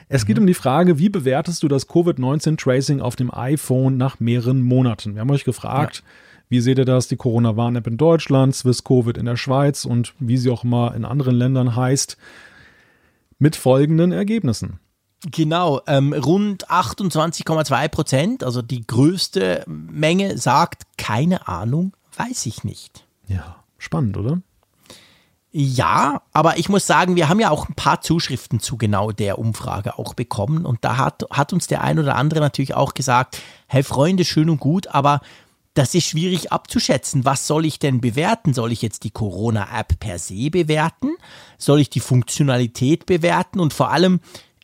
Es mhm. geht um die Frage, wie bewertest du das Covid-19-Tracing auf dem iPhone nach mehreren Monaten? Wir haben euch gefragt, ja. Wie seht ihr das? Die Corona-Warn-App in Deutschland, Swiss Covid in der Schweiz und wie sie auch immer in anderen Ländern heißt, mit folgenden Ergebnissen. Genau, ähm, rund 28,2 Prozent, also die größte Menge, sagt keine Ahnung, weiß ich nicht. Ja, spannend, oder? Ja, aber ich muss sagen, wir haben ja auch ein paar Zuschriften zu genau der Umfrage auch bekommen und da hat, hat uns der ein oder andere natürlich auch gesagt, hey Freunde, schön und gut, aber das ist schwierig abzuschätzen. Was soll ich denn bewerten? Soll ich jetzt die Corona-App per se bewerten? Soll ich die Funktionalität bewerten? Und vor allem,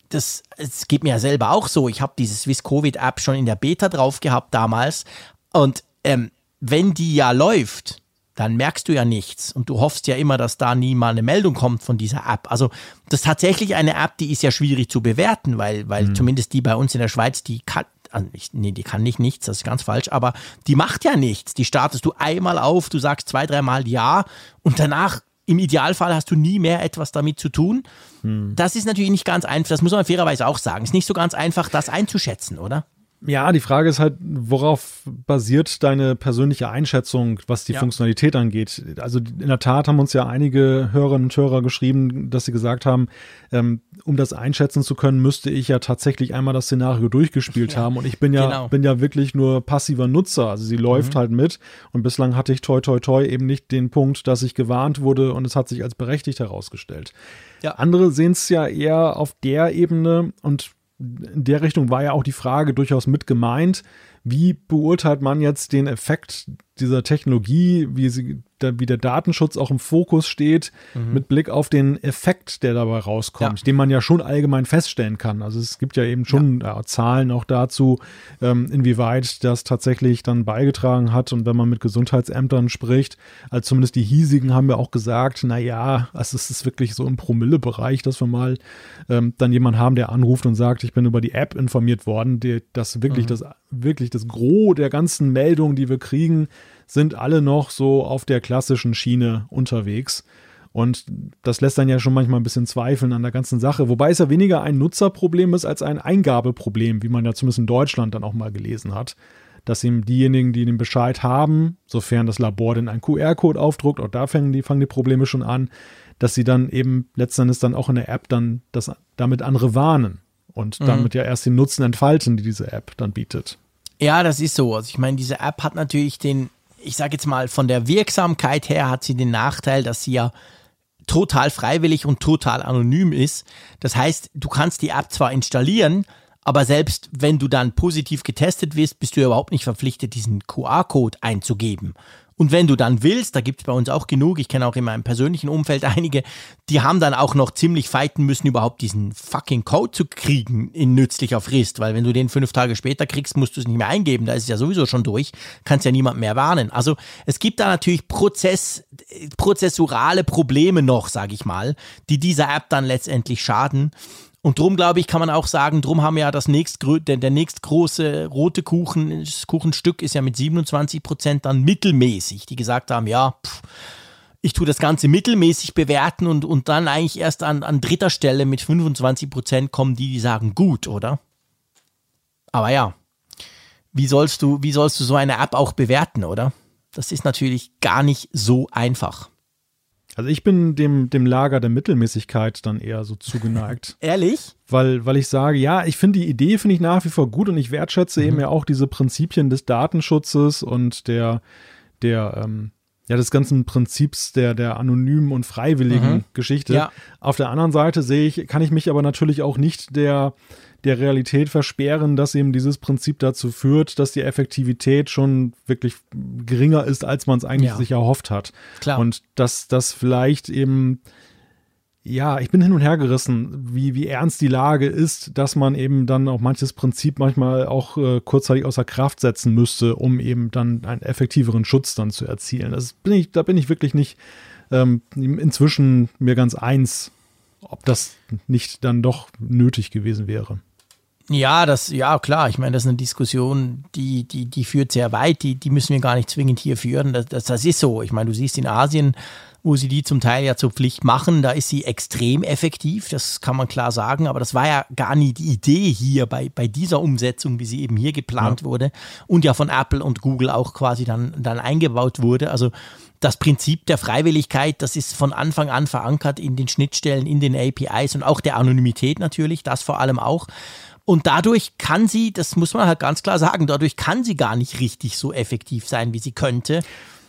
das, es geht mir ja selber auch so. Ich habe diese Swiss Covid-App schon in der Beta drauf gehabt damals. Und ähm, wenn die ja läuft, dann merkst du ja nichts. Und du hoffst ja immer, dass da nie mal eine Meldung kommt von dieser App. Also das ist tatsächlich eine App, die ist ja schwierig zu bewerten, weil, weil mhm. zumindest die bei uns in der Schweiz, die kann, also ich, nee, die kann nicht nichts, das ist ganz falsch, aber die macht ja nichts. Die startest du einmal auf, du sagst zwei, dreimal ja und danach im Idealfall hast du nie mehr etwas damit zu tun. Hm. Das ist natürlich nicht ganz einfach, das muss man fairerweise auch sagen. Ist nicht so ganz einfach, das einzuschätzen, oder? Ja, die Frage ist halt, worauf basiert deine persönliche Einschätzung, was die ja. Funktionalität angeht? Also in der Tat haben uns ja einige Hörerinnen und Hörer geschrieben, dass sie gesagt haben, ähm, um das einschätzen zu können, müsste ich ja tatsächlich einmal das Szenario durchgespielt ja, haben. Und ich bin ja, genau. bin ja wirklich nur passiver Nutzer. Also sie läuft mhm. halt mit. Und bislang hatte ich toi toi toi eben nicht den Punkt, dass ich gewarnt wurde und es hat sich als berechtigt herausgestellt. Ja. Andere sehen es ja eher auf der Ebene und in der Richtung war ja auch die Frage durchaus mit gemeint. Wie beurteilt man jetzt den Effekt dieser Technologie, wie, sie, wie der Datenschutz auch im Fokus steht, mhm. mit Blick auf den Effekt, der dabei rauskommt, ja. den man ja schon allgemein feststellen kann. Also es gibt ja eben schon ja. Ja, Zahlen auch dazu, ähm, inwieweit das tatsächlich dann beigetragen hat. Und wenn man mit Gesundheitsämtern spricht, also zumindest die hiesigen haben ja auch gesagt, na ja, also es ist wirklich so im Promille-Bereich, dass wir mal ähm, dann jemanden haben, der anruft und sagt, ich bin über die App informiert worden, die, das wirklich mhm. das wirklich das Gros der ganzen Meldungen, die wir kriegen, sind alle noch so auf der klassischen Schiene unterwegs. Und das lässt dann ja schon manchmal ein bisschen zweifeln an der ganzen Sache. Wobei es ja weniger ein Nutzerproblem ist als ein Eingabeproblem, wie man ja zumindest in Deutschland dann auch mal gelesen hat. Dass eben diejenigen, die den Bescheid haben, sofern das Labor denn einen QR-Code aufdruckt, auch da fangen die, fangen die Probleme schon an, dass sie dann eben letztendlich dann auch in der App dann das damit andere warnen und mhm. damit ja erst den Nutzen entfalten, die diese App dann bietet. Ja, das ist so. Also ich meine, diese App hat natürlich den, ich sage jetzt mal, von der Wirksamkeit her hat sie den Nachteil, dass sie ja total freiwillig und total anonym ist. Das heißt, du kannst die App zwar installieren, aber selbst wenn du dann positiv getestet wirst, bist du überhaupt nicht verpflichtet, diesen QR-Code einzugeben. Und wenn du dann willst, da gibt es bei uns auch genug, ich kenne auch in meinem persönlichen Umfeld einige, die haben dann auch noch ziemlich fighten müssen, überhaupt diesen fucking Code zu kriegen in nützlicher Frist, weil wenn du den fünf Tage später kriegst, musst du es nicht mehr eingeben, da ist es ja sowieso schon durch, kannst ja niemand mehr warnen. Also es gibt da natürlich Prozess, prozessurale Probleme noch, sage ich mal, die dieser App dann letztendlich schaden. Und drum, glaube ich, kann man auch sagen, drum haben wir ja das nächst, der, der nächstgroße rote Kuchen, das Kuchenstück ist ja mit 27 Prozent dann mittelmäßig, die gesagt haben, ja, pff, ich tue das Ganze mittelmäßig bewerten und, und dann eigentlich erst an, an dritter Stelle mit 25 Prozent kommen die, die sagen gut, oder? Aber ja, wie sollst du, wie sollst du so eine App auch bewerten, oder? Das ist natürlich gar nicht so einfach. Also ich bin dem, dem Lager der Mittelmäßigkeit dann eher so zugeneigt. Ehrlich? Weil, weil ich sage, ja, ich finde die Idee finde ich nach wie vor gut und ich wertschätze mhm. eben ja auch diese Prinzipien des Datenschutzes und der, der, ähm, ja, des ganzen Prinzips der, der anonymen und freiwilligen mhm. Geschichte. Ja. Auf der anderen Seite sehe ich, kann ich mich aber natürlich auch nicht der, der Realität versperren, dass eben dieses Prinzip dazu führt, dass die Effektivität schon wirklich geringer ist, als man es eigentlich ja. sich erhofft hat. Klar. Und dass das vielleicht eben ja, ich bin hin und her gerissen, wie, wie ernst die Lage ist, dass man eben dann auch manches Prinzip manchmal auch äh, kurzzeitig außer Kraft setzen müsste, um eben dann einen effektiveren Schutz dann zu erzielen. Das bin ich, da bin ich wirklich nicht ähm, inzwischen mir ganz eins, ob das nicht dann doch nötig gewesen wäre. Ja, das, ja, klar. Ich meine, das ist eine Diskussion, die, die, die führt sehr weit. Die, die müssen wir gar nicht zwingend hier führen. Das, das, das ist so. Ich meine, du siehst in Asien, wo sie die zum Teil ja zur Pflicht machen, da ist sie extrem effektiv. Das kann man klar sagen. Aber das war ja gar nie die Idee hier bei, bei dieser Umsetzung, wie sie eben hier geplant ja. wurde und ja von Apple und Google auch quasi dann, dann eingebaut wurde. Also, das Prinzip der Freiwilligkeit, das ist von Anfang an verankert in den Schnittstellen, in den APIs und auch der Anonymität natürlich, das vor allem auch. Und dadurch kann sie, das muss man halt ganz klar sagen, dadurch kann sie gar nicht richtig so effektiv sein, wie sie könnte.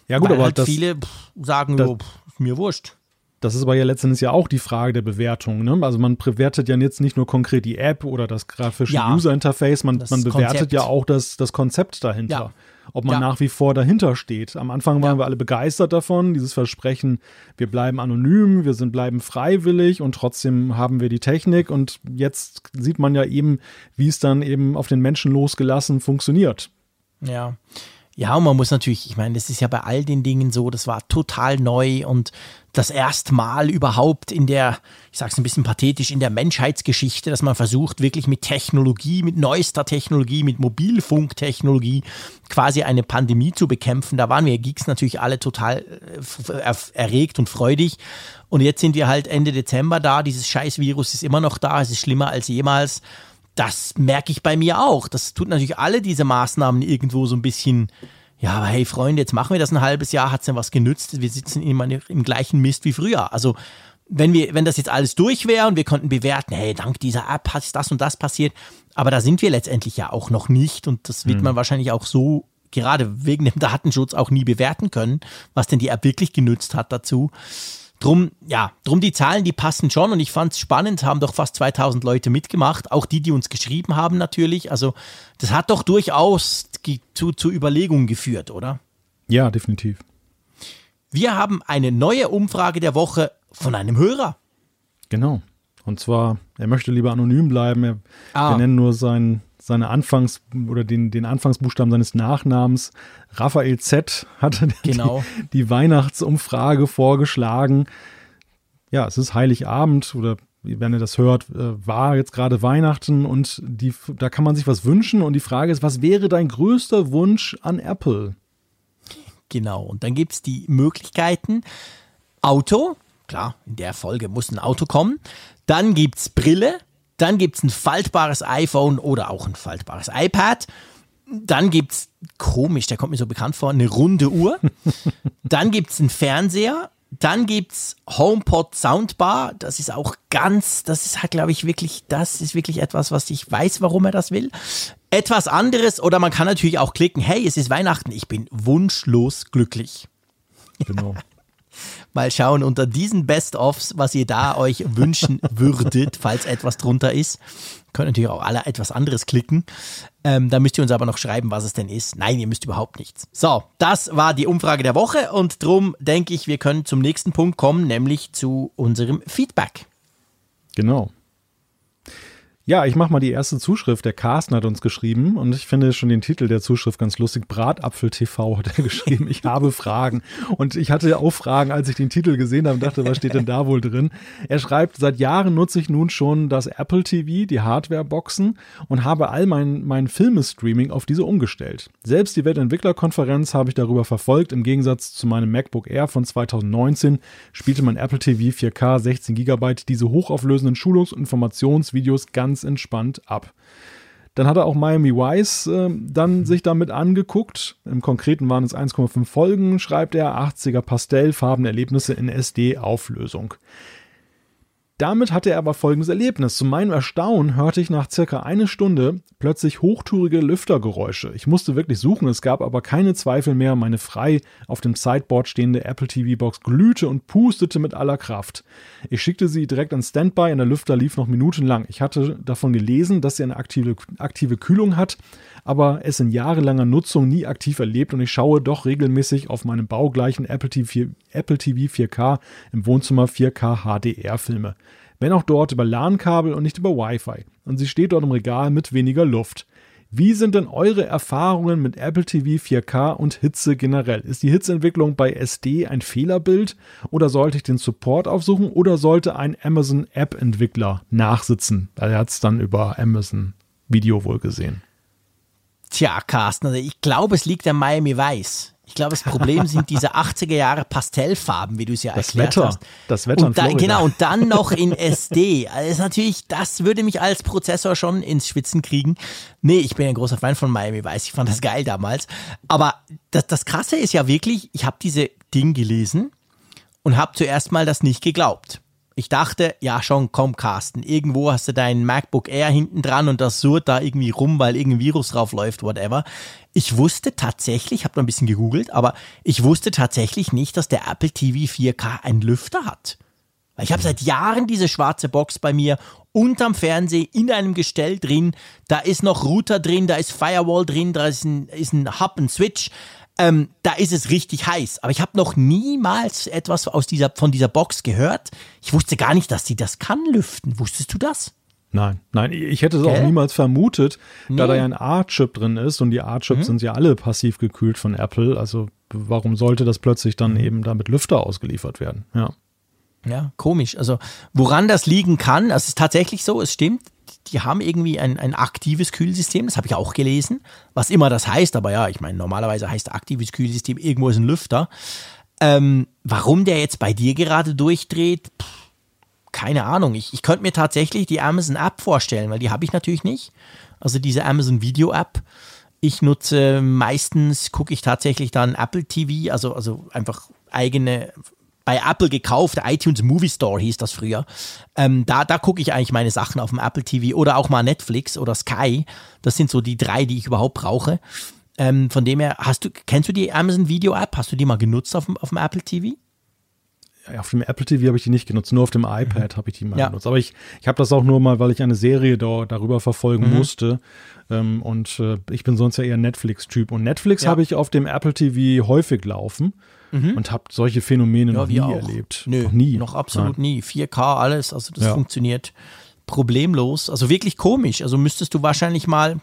Ja, gut, aber halt das, viele sagen, das, pff, mir wurscht. Das ist aber ja letztendlich ja auch die Frage der Bewertung. Ne? Also man bewertet ja jetzt nicht nur konkret die App oder das grafische ja, User Interface, man, man bewertet Konzept. ja auch das, das Konzept dahinter. Ja ob man ja. nach wie vor dahinter steht. Am Anfang waren wir alle begeistert davon, dieses Versprechen, wir bleiben anonym, wir sind bleiben freiwillig und trotzdem haben wir die Technik und jetzt sieht man ja eben, wie es dann eben auf den Menschen losgelassen funktioniert. Ja. Ja, und man muss natürlich, ich meine, das ist ja bei all den Dingen so, das war total neu und das erste Mal überhaupt in der, ich sage es ein bisschen pathetisch, in der Menschheitsgeschichte, dass man versucht, wirklich mit Technologie, mit neuester Technologie, mit Mobilfunktechnologie quasi eine Pandemie zu bekämpfen. Da waren wir Geeks natürlich alle total äh, erregt und freudig. Und jetzt sind wir halt Ende Dezember da. Dieses Scheißvirus ist immer noch da. Es ist schlimmer als jemals. Das merke ich bei mir auch. Das tut natürlich alle diese Maßnahmen irgendwo so ein bisschen ja, aber hey Freunde, jetzt machen wir das ein halbes Jahr, hat es denn was genützt? Wir sitzen immer im gleichen Mist wie früher. Also wenn wir, wenn das jetzt alles durch wäre und wir konnten bewerten, hey, dank dieser App hat das und das passiert, aber da sind wir letztendlich ja auch noch nicht und das wird mhm. man wahrscheinlich auch so gerade wegen dem Datenschutz auch nie bewerten können, was denn die App wirklich genützt hat dazu. Drum, ja, drum die Zahlen, die passen schon und ich fand es spannend, haben doch fast 2000 Leute mitgemacht, auch die, die uns geschrieben haben natürlich. Also das hat doch durchaus zu, zu Überlegungen geführt, oder? Ja, definitiv. Wir haben eine neue Umfrage der Woche von einem Hörer. Genau. Und zwar, er möchte lieber anonym bleiben. Er, ah. Wir nennen nur seinen seine Anfangs- oder den, den Anfangsbuchstaben seines Nachnamens. Raphael Z hatte genau. die, die Weihnachtsumfrage vorgeschlagen. Ja, es ist Heiligabend oder wenn ihr das hört, äh, war jetzt gerade Weihnachten und die, da kann man sich was wünschen und die Frage ist, was wäre dein größter Wunsch an Apple? Genau, und dann gibt es die Möglichkeiten Auto, klar, in der Folge muss ein Auto kommen. Dann gibt es Brille, dann gibt es ein faltbares iPhone oder auch ein faltbares iPad. Dann gibt es, komisch, der kommt mir so bekannt vor, eine runde Uhr. Dann gibt es einen Fernseher, dann gibt's HomePod Soundbar. Das ist auch ganz, das ist halt, glaube ich, wirklich, das ist wirklich etwas, was ich weiß, warum er das will. Etwas anderes oder man kann natürlich auch klicken, hey, es ist Weihnachten, ich bin wunschlos glücklich. Genau. Mal schauen unter diesen Best-ofs, was ihr da euch wünschen würdet, falls etwas drunter ist. Könnt natürlich auch alle etwas anderes klicken. Ähm, da müsst ihr uns aber noch schreiben, was es denn ist. Nein, ihr müsst überhaupt nichts. So, das war die Umfrage der Woche und drum denke ich, wir können zum nächsten Punkt kommen, nämlich zu unserem Feedback. Genau. Ja, ich mache mal die erste Zuschrift. Der Carsten hat uns geschrieben und ich finde schon den Titel der Zuschrift ganz lustig. Bratapfel TV hat er geschrieben. Ich habe Fragen. Und ich hatte auch Fragen, als ich den Titel gesehen habe und dachte, was steht denn da wohl drin? Er schreibt, seit Jahren nutze ich nun schon das Apple TV, die Hardware-Boxen und habe all mein, mein Filmestreaming auf diese umgestellt. Selbst die Weltentwicklerkonferenz habe ich darüber verfolgt. Im Gegensatz zu meinem MacBook Air von 2019 spielte mein Apple TV 4K 16 GB diese hochauflösenden Schulungs- und Informationsvideos ganz ganz entspannt ab. Dann hat er auch Miami Vice äh, dann sich damit angeguckt. Im Konkreten waren es 1,5 Folgen, schreibt er, 80er Pastellfarben Erlebnisse in SD-Auflösung. Damit hatte er aber folgendes Erlebnis. Zu meinem Erstaunen hörte ich nach circa eine Stunde plötzlich hochtourige Lüftergeräusche. Ich musste wirklich suchen, es gab aber keine Zweifel mehr. Meine frei auf dem Sideboard stehende Apple TV Box glühte und pustete mit aller Kraft. Ich schickte sie direkt an Standby und der Lüfter lief noch minutenlang. Ich hatte davon gelesen, dass sie eine aktive, aktive Kühlung hat, aber es in jahrelanger Nutzung nie aktiv erlebt und ich schaue doch regelmäßig auf meinem baugleichen Apple TV, Apple TV 4K im Wohnzimmer 4K HDR-Filme. Wenn auch dort über LAN-Kabel und nicht über Wi-Fi. Und sie steht dort im Regal mit weniger Luft. Wie sind denn eure Erfahrungen mit Apple TV 4K und Hitze generell? Ist die Hitzeentwicklung bei SD ein Fehlerbild oder sollte ich den Support aufsuchen oder sollte ein Amazon App-Entwickler nachsitzen? Er hat es dann über Amazon Video wohl gesehen. Tja, Carsten, also ich glaube, es liegt an Miami Weiß. Ich glaube, das Problem sind diese 80er Jahre Pastellfarben, wie du es ja das erklärt Wetter, hast. Das Wetter und da, Genau, und dann noch in SD. Also ist natürlich, das würde mich als Prozessor schon ins Schwitzen kriegen. Nee, ich bin ein großer Fan von Miami Weiß. Ich fand das geil damals. Aber das, das Krasse ist ja wirklich, ich habe diese Ding gelesen und habe zuerst mal das nicht geglaubt. Ich dachte, ja schon, komm Carsten, irgendwo hast du dein MacBook Air hinten dran und das surrt da irgendwie rum, weil irgendein Virus drauf läuft, whatever. Ich wusste tatsächlich, ich habe noch ein bisschen gegoogelt, aber ich wusste tatsächlich nicht, dass der Apple TV 4K einen Lüfter hat. Ich habe seit Jahren diese schwarze Box bei mir unterm Fernseher in einem Gestell drin. Da ist noch Router drin, da ist Firewall drin, da ist ein, ist ein Hub, ein Switch ähm, da ist es richtig heiß. Aber ich habe noch niemals etwas aus dieser, von dieser Box gehört. Ich wusste gar nicht, dass die das kann lüften. Wusstest du das? Nein, nein, ich hätte es auch niemals vermutet, nee. da da ja ein A-Chip drin ist und die A-Chips mhm. sind ja alle passiv gekühlt von Apple. Also warum sollte das plötzlich dann mhm. eben da mit Lüfter ausgeliefert werden? Ja. Ja, komisch. Also woran das liegen kann, also es ist tatsächlich so, es stimmt, die haben irgendwie ein, ein aktives Kühlsystem, das habe ich auch gelesen, was immer das heißt, aber ja, ich meine, normalerweise heißt aktives Kühlsystem, irgendwo ist ein Lüfter. Ähm, warum der jetzt bei dir gerade durchdreht, pff, keine Ahnung. Ich, ich könnte mir tatsächlich die Amazon App vorstellen, weil die habe ich natürlich nicht. Also diese Amazon Video App. Ich nutze meistens, gucke ich tatsächlich dann Apple TV, also, also einfach eigene bei Apple gekauft, iTunes Movie Store hieß das früher. Ähm, da da gucke ich eigentlich meine Sachen auf dem Apple TV oder auch mal Netflix oder Sky. Das sind so die drei, die ich überhaupt brauche. Ähm, von dem her, hast du, kennst du die Amazon Video App? Hast du die mal genutzt auf auf dem Apple TV? Auf dem Apple TV habe ich die nicht genutzt, nur auf dem iPad mhm. habe ich die mal ja. genutzt. Aber ich, ich habe das auch nur mal, weil ich eine Serie da, darüber verfolgen mhm. musste. Ähm, und äh, ich bin sonst ja eher Netflix-Typ. Und Netflix ja. habe ich auf dem Apple TV häufig laufen mhm. und habe solche Phänomene ja, noch nie auch. erlebt. Nö, noch nie. Noch absolut Nein. nie. 4K, alles, also das funktioniert problemlos. Also wirklich komisch. Also müsstest du wahrscheinlich mal,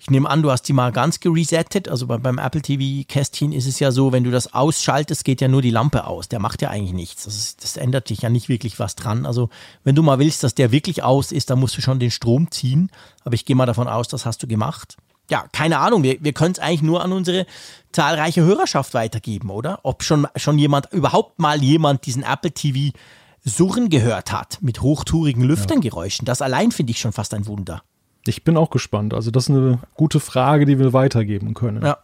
ich nehme an, du hast die mal ganz geresettet. Also beim Apple TV-Kästchen ist es ja so, wenn du das ausschaltest, geht ja nur die Lampe aus. Der macht ja eigentlich nichts. Das, das ändert sich ja nicht wirklich was dran. Also wenn du mal willst, dass der wirklich aus ist, dann musst du schon den Strom ziehen. Aber ich gehe mal davon aus, das hast du gemacht ja, keine Ahnung, wir, wir können es eigentlich nur an unsere zahlreiche Hörerschaft weitergeben, oder? Ob schon, schon jemand, überhaupt mal jemand diesen Apple TV Surren gehört hat mit hochtourigen Lüftergeräuschen. Das allein finde ich schon fast ein Wunder. Ich bin auch gespannt. Also, das ist eine gute Frage, die wir weitergeben können. Ja.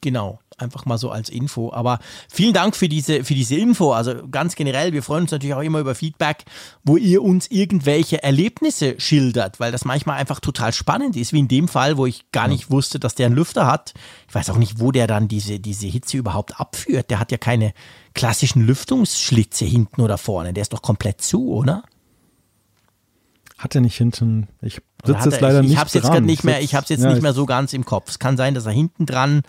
Genau, einfach mal so als Info. Aber vielen Dank für diese, für diese Info. Also ganz generell, wir freuen uns natürlich auch immer über Feedback, wo ihr uns irgendwelche Erlebnisse schildert, weil das manchmal einfach total spannend ist, wie in dem Fall, wo ich gar nicht wusste, dass der einen Lüfter hat. Ich weiß auch nicht, wo der dann diese, diese Hitze überhaupt abführt. Der hat ja keine klassischen Lüftungsschlitze hinten oder vorne. Der ist doch komplett zu, oder? Hat er nicht hinten? Ich sitze jetzt leider ich, nicht Ich habe jetzt dran. nicht mehr, ich habe jetzt ja, nicht mehr so ganz im Kopf. Es kann sein, dass er hinten dran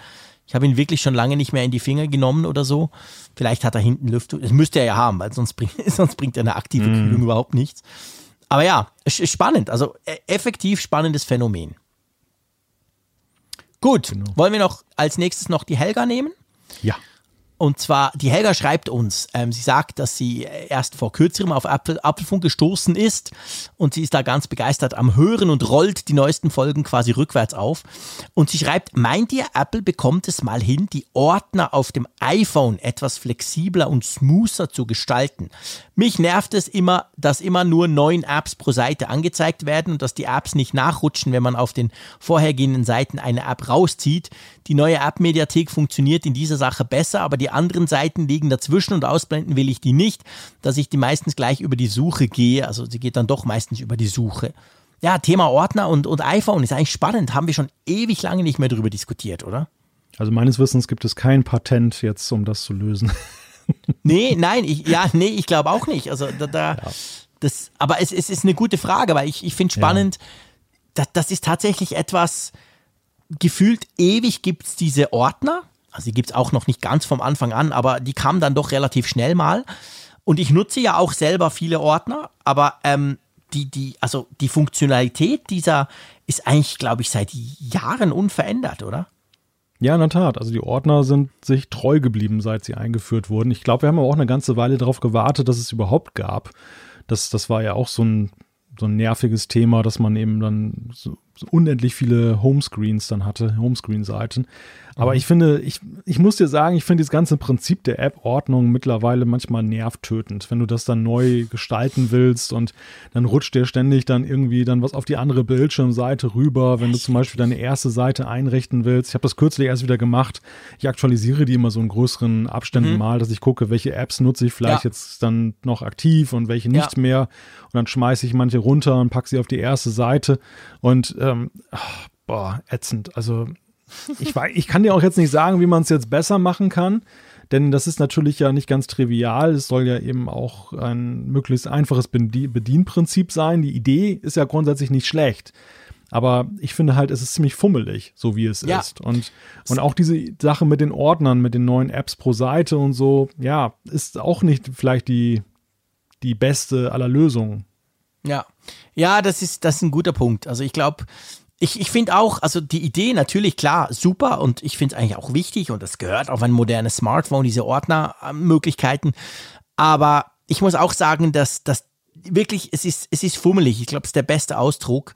ich habe ihn wirklich schon lange nicht mehr in die Finger genommen oder so. Vielleicht hat er hinten Lüftung. Das müsste er ja haben, weil sonst bringt, sonst bringt eine aktive Mhm. Kühlung überhaupt nichts. Aber ja, es ist spannend. Also äh, effektiv spannendes Phänomen. Gut, Genau. wollen wir noch als nächstes noch die Helga nehmen? Ja. Und zwar, die Helga schreibt uns, ähm, sie sagt, dass sie erst vor kürzerem auf Apfel, Apfelfunk gestoßen ist und sie ist da ganz begeistert am Hören und rollt die neuesten Folgen quasi rückwärts auf. Und sie schreibt, meint ihr, Apple bekommt es mal hin, die Ordner auf dem iPhone etwas flexibler und smoother zu gestalten? Mich nervt es immer, dass immer nur neun Apps pro Seite angezeigt werden und dass die Apps nicht nachrutschen, wenn man auf den vorhergehenden Seiten eine App rauszieht. Die neue App-Mediathek funktioniert in dieser Sache besser, aber die anderen Seiten liegen dazwischen und ausblenden will ich die nicht, dass ich die meistens gleich über die Suche gehe. Also sie geht dann doch meistens über die Suche. Ja, Thema Ordner und, und iPhone ist eigentlich spannend. Haben wir schon ewig lange nicht mehr darüber diskutiert, oder? Also meines Wissens gibt es kein Patent jetzt, um das zu lösen. Nee, nein, ich, ja, nee, ich glaube auch nicht. Also da, da das, aber es, es ist eine gute Frage, weil ich, ich finde spannend, das, das ist tatsächlich etwas, gefühlt ewig gibt es diese Ordner. Also die gibt es auch noch nicht ganz vom Anfang an, aber die kamen dann doch relativ schnell mal. Und ich nutze ja auch selber viele Ordner, aber ähm, die, die, also die Funktionalität dieser ist eigentlich, glaube ich, seit Jahren unverändert, oder? Ja, in der Tat. Also die Ordner sind sich treu geblieben, seit sie eingeführt wurden. Ich glaube, wir haben aber auch eine ganze Weile darauf gewartet, dass es überhaupt gab. Das, das war ja auch so ein, so ein nerviges Thema, dass man eben dann so, unendlich viele Homescreens dann hatte, Homescreen-Seiten. Aber ich finde, ich, ich muss dir sagen, ich finde das ganze Prinzip der App-Ordnung mittlerweile manchmal nervtötend. Wenn du das dann neu gestalten willst und dann rutscht dir ständig dann irgendwie dann was auf die andere Bildschirmseite rüber, wenn du zum Beispiel deine erste Seite einrichten willst. Ich habe das kürzlich erst wieder gemacht. Ich aktualisiere die immer so in größeren Abständen mal, dass ich gucke, welche Apps nutze ich vielleicht Ja. jetzt dann noch aktiv und welche nicht Ja. mehr. Und dann schmeiße ich manche runter und packe sie auf die erste Seite. Und ähm, ach, boah, ätzend. Also ich, wei- ich kann dir auch jetzt nicht sagen, wie man es jetzt besser machen kann, denn das ist natürlich ja nicht ganz trivial. Es soll ja eben auch ein möglichst einfaches Bedie- Bedienprinzip sein. Die Idee ist ja grundsätzlich nicht schlecht. Aber ich finde halt, es ist ziemlich fummelig, so wie es Ja. ist. Und, und auch diese Sache mit den Ordnern, mit den neuen Apps pro Seite und so, ja, ist auch nicht vielleicht die, die beste aller Lösungen. Ja, ja, das ist, das ist ein guter Punkt. Also ich glaube, ich, ich finde auch, also die Idee natürlich klar, super und ich finde es eigentlich auch wichtig und das gehört auf ein modernes Smartphone, diese Ordnermöglichkeiten. Aber ich muss auch sagen, dass das wirklich, es ist, es ist fummelig. Ich glaube, es ist der beste Ausdruck.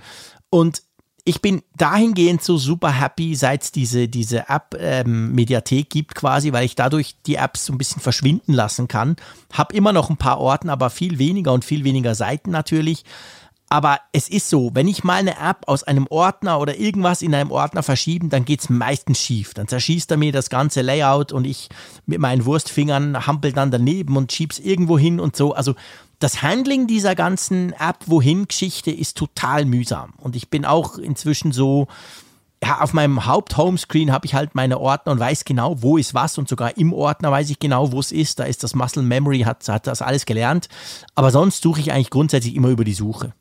Und ich bin dahingehend so super happy, seit es diese, diese App-Mediathek gibt quasi, weil ich dadurch die Apps so ein bisschen verschwinden lassen kann. Hab immer noch ein paar Orten, aber viel weniger und viel weniger Seiten natürlich. Aber es ist so, wenn ich mal eine App aus einem Ordner oder irgendwas in einem Ordner verschieben, dann geht's meistens schief. Dann zerschießt er mir das ganze Layout und ich mit meinen Wurstfingern hampel dann daneben und schieb's irgendwo hin und so. Also das Handling dieser ganzen App-Wohin-Geschichte ist total mühsam. Und ich bin auch inzwischen so, ja, auf meinem Haupt-Homescreen habe ich halt meine Ordner und weiß genau, wo ist was und sogar im Ordner weiß ich genau, wo es ist. Da ist das Muscle Memory, hat, hat das alles gelernt. Aber sonst suche ich eigentlich grundsätzlich immer über die Suche.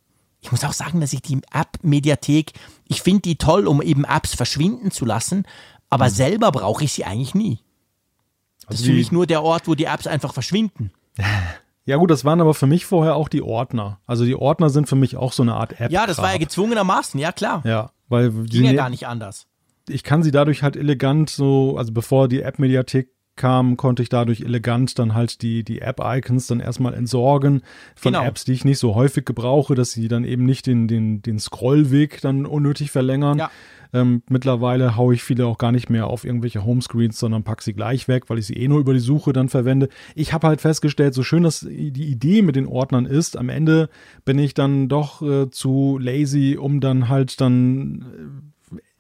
Ich muss auch sagen, dass ich die App-Mediathek, ich finde die toll, um eben Apps verschwinden zu lassen, aber selber brauche ich sie eigentlich nie. Das ist für mich nur der Ort, wo die Apps einfach verschwinden. Ja gut, das waren aber für mich vorher auch die Ordner. Also die Ordner sind für mich auch so eine Art App. Ja, das war ja gezwungenermaßen, ja klar. Ja, weil Ging ja gar nicht anders. ich kann sie dadurch halt elegant so, also bevor die App-Mediathek kam, konnte ich dadurch elegant dann halt die, die App-Icons dann erstmal entsorgen von Genau. Apps, die ich nicht so häufig gebrauche, dass sie dann eben nicht den, den, den Scrollweg dann unnötig verlängern. Ja. Ähm, mittlerweile haue ich viele auch gar nicht mehr auf irgendwelche Homescreens, sondern pack sie gleich weg, weil ich sie eh nur über die Suche dann verwende. Ich habe halt festgestellt, so schön dass die Idee mit den Ordnern ist, am Ende bin ich dann doch äh, zu lazy, um dann halt dann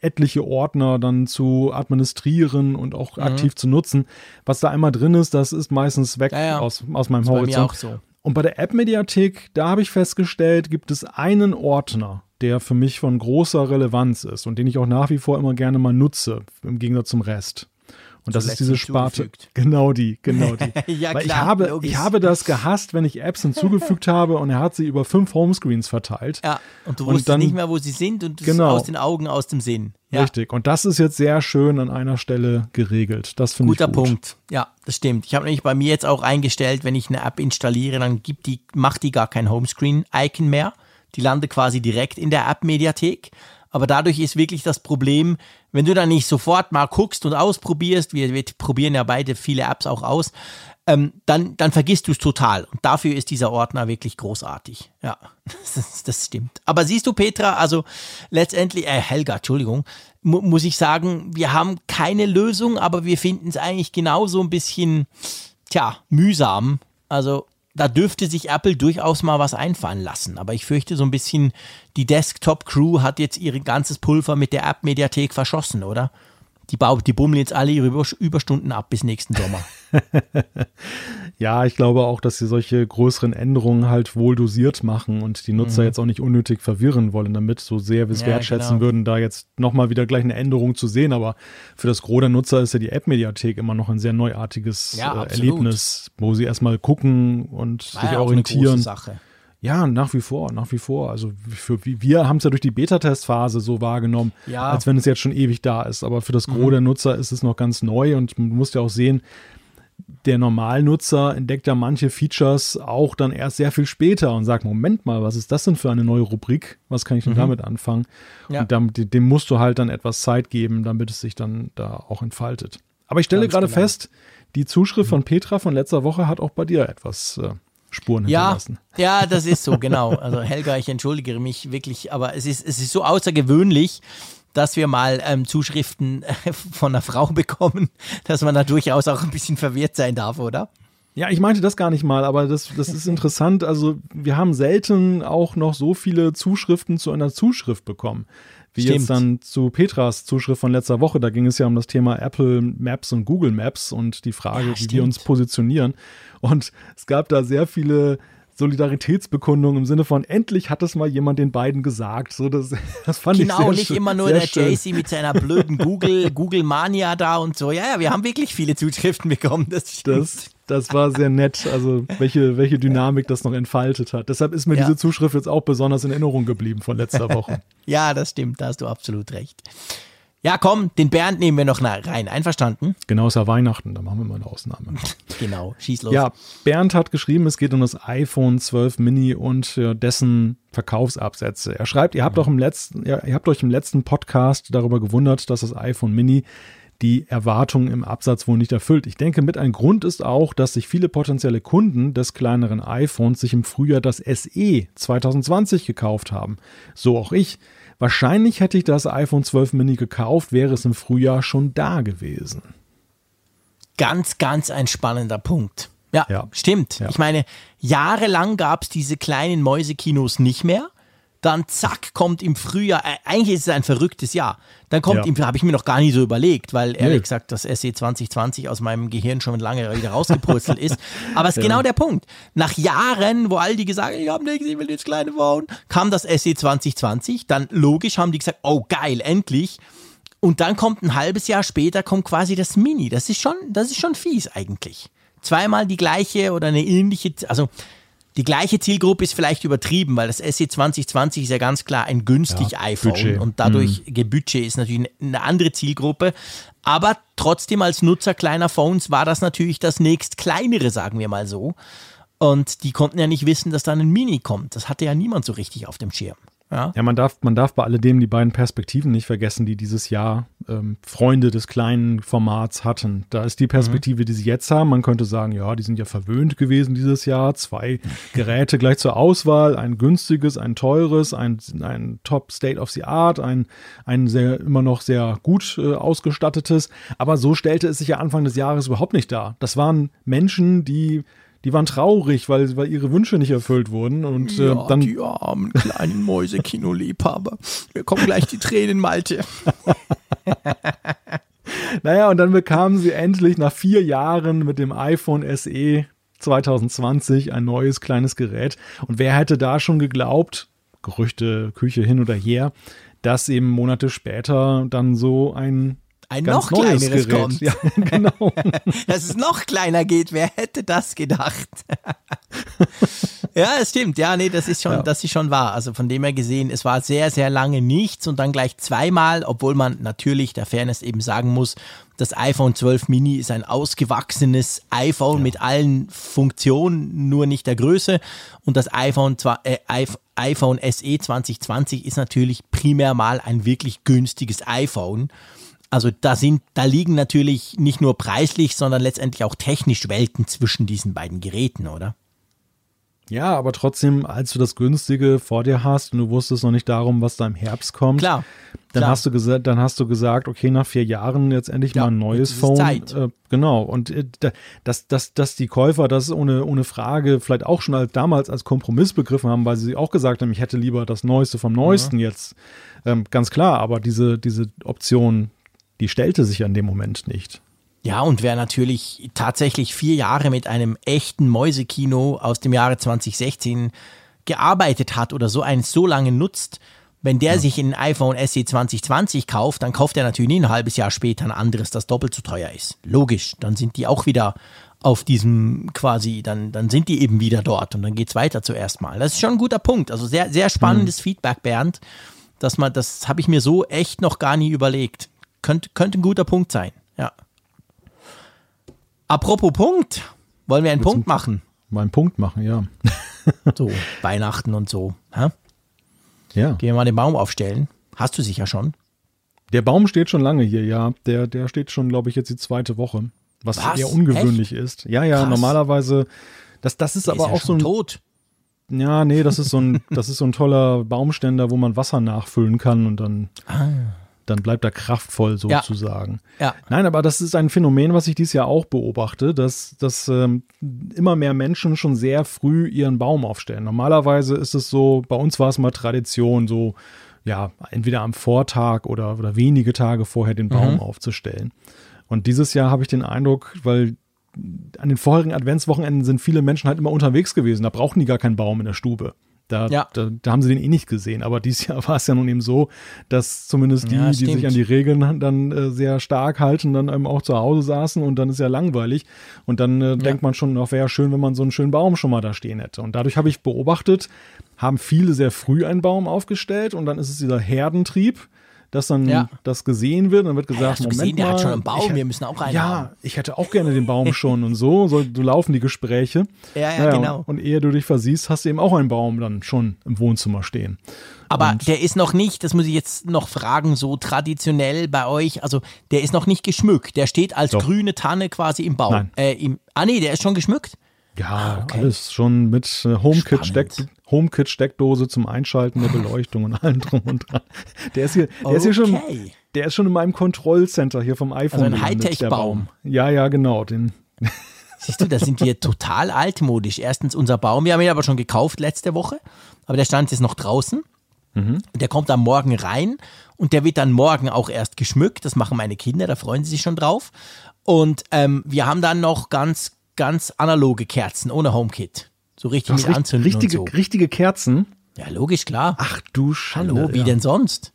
etliche Ordner dann zu administrieren und auch mhm. aktiv zu nutzen. Was da einmal drin ist, das ist meistens weg ja, ja. Aus, aus meinem das Horizont. auch so. Und bei der App-Mediathek, da habe ich festgestellt, gibt es einen Ordner, der für mich von großer Relevanz ist und den ich auch nach wie vor immer gerne mal nutze, im Gegensatz zum Rest. Und das ist diese Sparte. Genau die, genau die. ja, Weil klar, ich habe, ich habe das gehasst, wenn ich Apps hinzugefügt habe und er hat sie über fünf Homescreens verteilt. Ja, und du wusstest dann, nicht mehr, wo sie sind und genau, aus den Augen, aus dem Sinn. Ja. Richtig. Und das ist jetzt sehr schön an einer Stelle geregelt. Das finde ich gut. Guter Punkt. Ja, das stimmt. Ich habe nämlich bei mir jetzt auch eingestellt, wenn ich eine App installiere, dann gibt die, macht die gar kein Homescreen-Icon mehr. Die landet quasi direkt in der App-Mediathek. Aber dadurch ist wirklich das Problem, wenn du dann nicht sofort mal guckst und ausprobierst, wir, wir probieren ja beide viele Apps auch aus, ähm, dann, dann vergisst du es total. Und dafür ist dieser Ordner wirklich großartig. Ja, das, das stimmt. Aber siehst du, Petra, also letztendlich, äh, Helga, Entschuldigung, mu muss ich sagen, wir haben keine Lösung, aber wir finden es eigentlich genauso ein bisschen, tja, mühsam. Also da dürfte sich Apple durchaus mal was einfallen lassen. Aber ich fürchte so ein bisschen, die Desktop-Crew hat jetzt ihr ganzes Pulver mit der App-Mediathek verschossen, oder? Die, die bummeln jetzt alle ihre Überstunden ab bis nächsten Sommer. ja, ich glaube auch, dass sie solche größeren Änderungen halt wohl dosiert machen und die Nutzer mhm. jetzt auch nicht unnötig verwirren wollen damit, so sehr wir es ja, wertschätzen genau. würden, da jetzt nochmal wieder gleich eine Änderung zu sehen. Aber für das Gros der Nutzer ist ja die App-Mediathek immer noch ein sehr neuartiges ja, äh, Erlebnis, wo sie erstmal gucken und War sich ja orientieren. Sache. Ja, nach wie vor, nach wie vor. Also für, wir haben es ja durch die Beta-Testphase so wahrgenommen, ja. als wenn es jetzt schon ewig da ist. Aber für das Gros mhm. der Nutzer ist es noch ganz neu und man muss ja auch sehen, der Normalnutzer entdeckt ja manche Features auch dann erst sehr viel später und sagt, Moment mal, was ist das denn für eine neue Rubrik? Was kann ich denn mhm. damit anfangen? Ja. Und damit, dem musst du halt dann etwas Zeit geben, damit es sich dann da auch entfaltet. Aber ich stelle gerade genau. fest, die Zuschrift von Petra von letzter Woche hat auch bei dir etwas äh, Spuren hinterlassen. Ja, ja, das ist so, genau. Also Helga, ich entschuldige mich wirklich, aber es ist, es ist so außergewöhnlich, dass wir mal ähm, Zuschriften äh, von einer Frau bekommen, dass man da durchaus auch ein bisschen verwirrt sein darf, oder? Ja, ich meinte das gar nicht mal, aber das, das ist interessant. Also wir haben selten auch noch so viele Zuschriften zu einer Zuschrift bekommen. Wie Stimmt. jetzt dann zu Petras Zuschrift von letzter Woche. Da ging es ja um das Thema Apple Maps und Google Maps und die Frage, ja, wie wir uns positionieren. Und es gab da sehr viele Solidaritätsbekundung im Sinne von endlich hat es mal jemand den beiden gesagt. So, das, das fand genau, ich Genau, nicht immer nur der JC mit seiner blöden Google, Google Mania da und so. Ja, ja, wir haben wirklich viele Zuschriften bekommen. Das, das, das war sehr nett. Also, welche, welche Dynamik das noch entfaltet hat. Deshalb ist mir ja. diese Zuschrift jetzt auch besonders in Erinnerung geblieben von letzter Woche. ja, das stimmt. Da hast du absolut recht. Ja, komm, den Bernd nehmen wir noch rein. Einverstanden? Genau, ist ja Weihnachten, da machen wir mal eine Ausnahme. genau, schieß los. Ja, Bernd hat geschrieben, es geht um das iPhone 12 Mini und dessen Verkaufsabsätze. Er schreibt, ihr habt, mhm. im letzten, ihr habt euch im letzten Podcast darüber gewundert, dass das iPhone Mini die Erwartungen im Absatz wohl nicht erfüllt. Ich denke, mit ein Grund ist auch, dass sich viele potenzielle Kunden des kleineren iPhones sich im Frühjahr das SE 2020 gekauft haben. So auch ich. Wahrscheinlich hätte ich das iPhone 12 Mini gekauft, wäre es im Frühjahr schon da gewesen. Ganz, ganz ein spannender Punkt. Ja, ja. stimmt. Ja. Ich meine, jahrelang gab es diese kleinen Mäusekinos nicht mehr dann zack, kommt im Frühjahr, äh, eigentlich ist es ein verrücktes Jahr. Dann kommt ja. habe ich mir noch gar nie so überlegt, weil ehrlich nee. gesagt das SE 2020 aus meinem Gehirn schon lange wieder rausgepurzelt ist. Aber es ist ja. genau der Punkt. Nach Jahren, wo all die gesagt haben, ich habe nichts, ich will jetzt kleine bauen, kam das SE 2020. Dann logisch haben die gesagt, oh geil, endlich. Und dann kommt ein halbes Jahr später kommt quasi das Mini. Das ist schon, das ist schon fies eigentlich. Zweimal die gleiche oder eine ähnliche, also die gleiche Zielgruppe ist vielleicht übertrieben, weil das SE 2020 ist ja ganz klar ein günstig ja, iPhone Budget. und dadurch mhm. Budget ist natürlich eine andere Zielgruppe. Aber trotzdem als Nutzer kleiner Phones war das natürlich das nächst kleinere, sagen wir mal so. Und die konnten ja nicht wissen, dass da ein Mini kommt. Das hatte ja niemand so richtig auf dem Schirm. Ja, ja man, darf, man darf bei alledem die beiden Perspektiven nicht vergessen, die dieses Jahr ähm, Freunde des kleinen Formats hatten. Da ist die Perspektive, mhm. die sie jetzt haben. Man könnte sagen, ja, die sind ja verwöhnt gewesen dieses Jahr. Zwei Geräte gleich zur Auswahl, ein günstiges, ein teures, ein, ein Top State of the Art, ein, ein sehr, immer noch sehr gut äh, ausgestattetes. Aber so stellte es sich ja Anfang des Jahres überhaupt nicht dar. Das waren Menschen, die die waren traurig, weil, weil ihre Wünsche nicht erfüllt wurden. Und äh, Ja, dann die armen kleinen Mäuse-Kinoliebhaber. Mir kommen gleich die Tränen, Malte. Naja, und dann bekamen sie endlich nach vier Jahren mit dem iPhone SE 2020 ein neues kleines Gerät. Und wer hätte da schon geglaubt, Gerüchte, Küche hin oder her, dass eben Monate später dann so ein Ein noch kleineres Gerät. kommt. Ja, genau. Dass es noch kleiner geht, wer hätte das gedacht? ja, es stimmt. Ja, nee, das ist schon, Ja. das ist schon wahr. Also von dem her gesehen, es war sehr, sehr lange nichts und dann gleich zweimal, obwohl man natürlich der Fairness eben sagen muss, das iPhone 12 Mini ist ein ausgewachsenes iPhone mit allen Funktionen, nur nicht der Größe. Und das iPhone, äh, iPh- iPhone SE 2020 ist natürlich primär mal ein wirklich günstiges iPhone. Also da sind, da liegen natürlich nicht nur preislich, sondern letztendlich auch technisch Welten zwischen diesen beiden Geräten, oder? Ja, aber trotzdem, als du das günstige vor dir hast und du wusstest noch nicht darum, was da im Herbst kommt, Klar. dann klar. hast du gesagt, dann hast du gesagt, okay, nach vier Jahren jetzt endlich Ja, mal ein neues Phone. Zeit. Äh, genau. Und äh, da- dass, dass, dass die Käufer das ohne, ohne Frage vielleicht auch schon als, damals als Kompromiss begriffen haben, weil sie auch gesagt haben, ich hätte lieber das Neueste vom Neuesten jetzt. Ähm, ganz klar, aber diese, diese Option, die stellte sich an dem Moment nicht. Ja, und wer natürlich tatsächlich vier Jahre mit einem echten Mäusekino aus dem Jahre 2016 gearbeitet hat oder so eins so lange nutzt, wenn der sich ein iPhone SE 2020 kauft, dann kauft er natürlich nie ein halbes Jahr später ein anderes, das doppelt so teuer ist. Logisch, dann sind die auch wieder auf diesem quasi, dann, dann sind die eben wieder dort und dann geht's weiter zuerst mal. Das ist schon ein guter Punkt. Also sehr, sehr spannendes Feedback, Bernd. Dass man, das habe ich mir so echt noch gar nie überlegt. Könnte, könnte ein guter Punkt sein, ja. Apropos Punkt, wollen wir einen Punkt machen? Mal einen Punkt machen, ja. So, Weihnachten und so. Hä? Ja. Gehen wir mal den Baum aufstellen. Hast du sicher schon? Der Baum steht schon lange hier, ja. Der, der steht schon, glaube ich, jetzt die zweite Woche. Was, Was? eher ungewöhnlich ist. Ja, ja, Krass. normalerweise. Das, das ist Der aber ist ja auch so ein. tot. Ja, nee, das ist so ein, das ist so ein toller Baumständer, wo man Wasser nachfüllen kann und dann, dann bleibt er kraftvoll Ah. Ja. sozusagen. Ja. Nein, aber das ist ein Phänomen, was ich dieses Jahr auch beobachte, dass, dass ähm, immer mehr Menschen schon sehr früh ihren Baum aufstellen. Normalerweise ist es so, bei uns war es mal Tradition, so ja, entweder am Vortag oder, oder wenige Tage vorher den Baum aufzustellen. Und dieses Jahr habe ich den Eindruck, weil an den vorherigen Adventswochenenden sind viele Menschen halt immer unterwegs gewesen. Da brauchten die gar keinen Baum in der Stube. Da, Ja. da, da haben sie den eh nicht gesehen. Aber dieses Jahr war es ja nun eben so, dass zumindest die, Ja, die sich an die Regeln dann äh, sehr stark halten, dann eben auch zu Hause saßen und dann ist ja langweilig. Und dann äh, denkt man schon, wäre ja schön, wenn man so einen schönen Baum schon mal da stehen hätte. Und dadurch habe ich beobachtet, haben viele sehr früh einen Baum aufgestellt und dann ist es dieser Herdentrieb, dass dann Ja. das gesehen wird. Dann wird gesagt, du Moment gesehen, der mal, hat schon einen Baum, ich- wir müssen auch einen ja, haben. ich hätte auch gerne den Baum schon und so, so, laufen die Gespräche. Ja, ja, genau. Und ehe du dich versiehst, hast du eben auch einen Baum dann schon im Wohnzimmer stehen. Aber der ist noch nicht, das muss ich jetzt noch fragen, so traditionell bei euch, also der ist noch nicht geschmückt. Der steht als Doch. grüne Tanne quasi im Baum. Nein. Äh, im, ah nee, der ist schon geschmückt? Ja, okay. alles schon mit äh, HomeKit-Steck, Spannend. HomeKit-Steckdose zum Einschalten der Beleuchtung und allem drum und dran. Der ist hier, der ist hier schon, Okay. der ist schon in meinem Kontrollcenter hier vom iPhone. Also ein Hightech-Baum. Ja, ja, genau. Den, Siehst du, da sind wir total altmodisch. Erstens unser Baum, wir haben ihn aber schon gekauft letzte Woche, aber der stand jetzt noch draußen. Der kommt am Morgen rein und der wird dann morgen auch erst geschmückt. Das machen meine Kinder, da freuen sie sich schon drauf. Und ähm, wir haben dann noch ganz, ganz analoge Kerzen ohne HomeKit. So richtig mit Anzünden richtige, und so. richtige Kerzen. Ja, logisch, klar. Ach du Schande. Hallo, wie ja. denn sonst?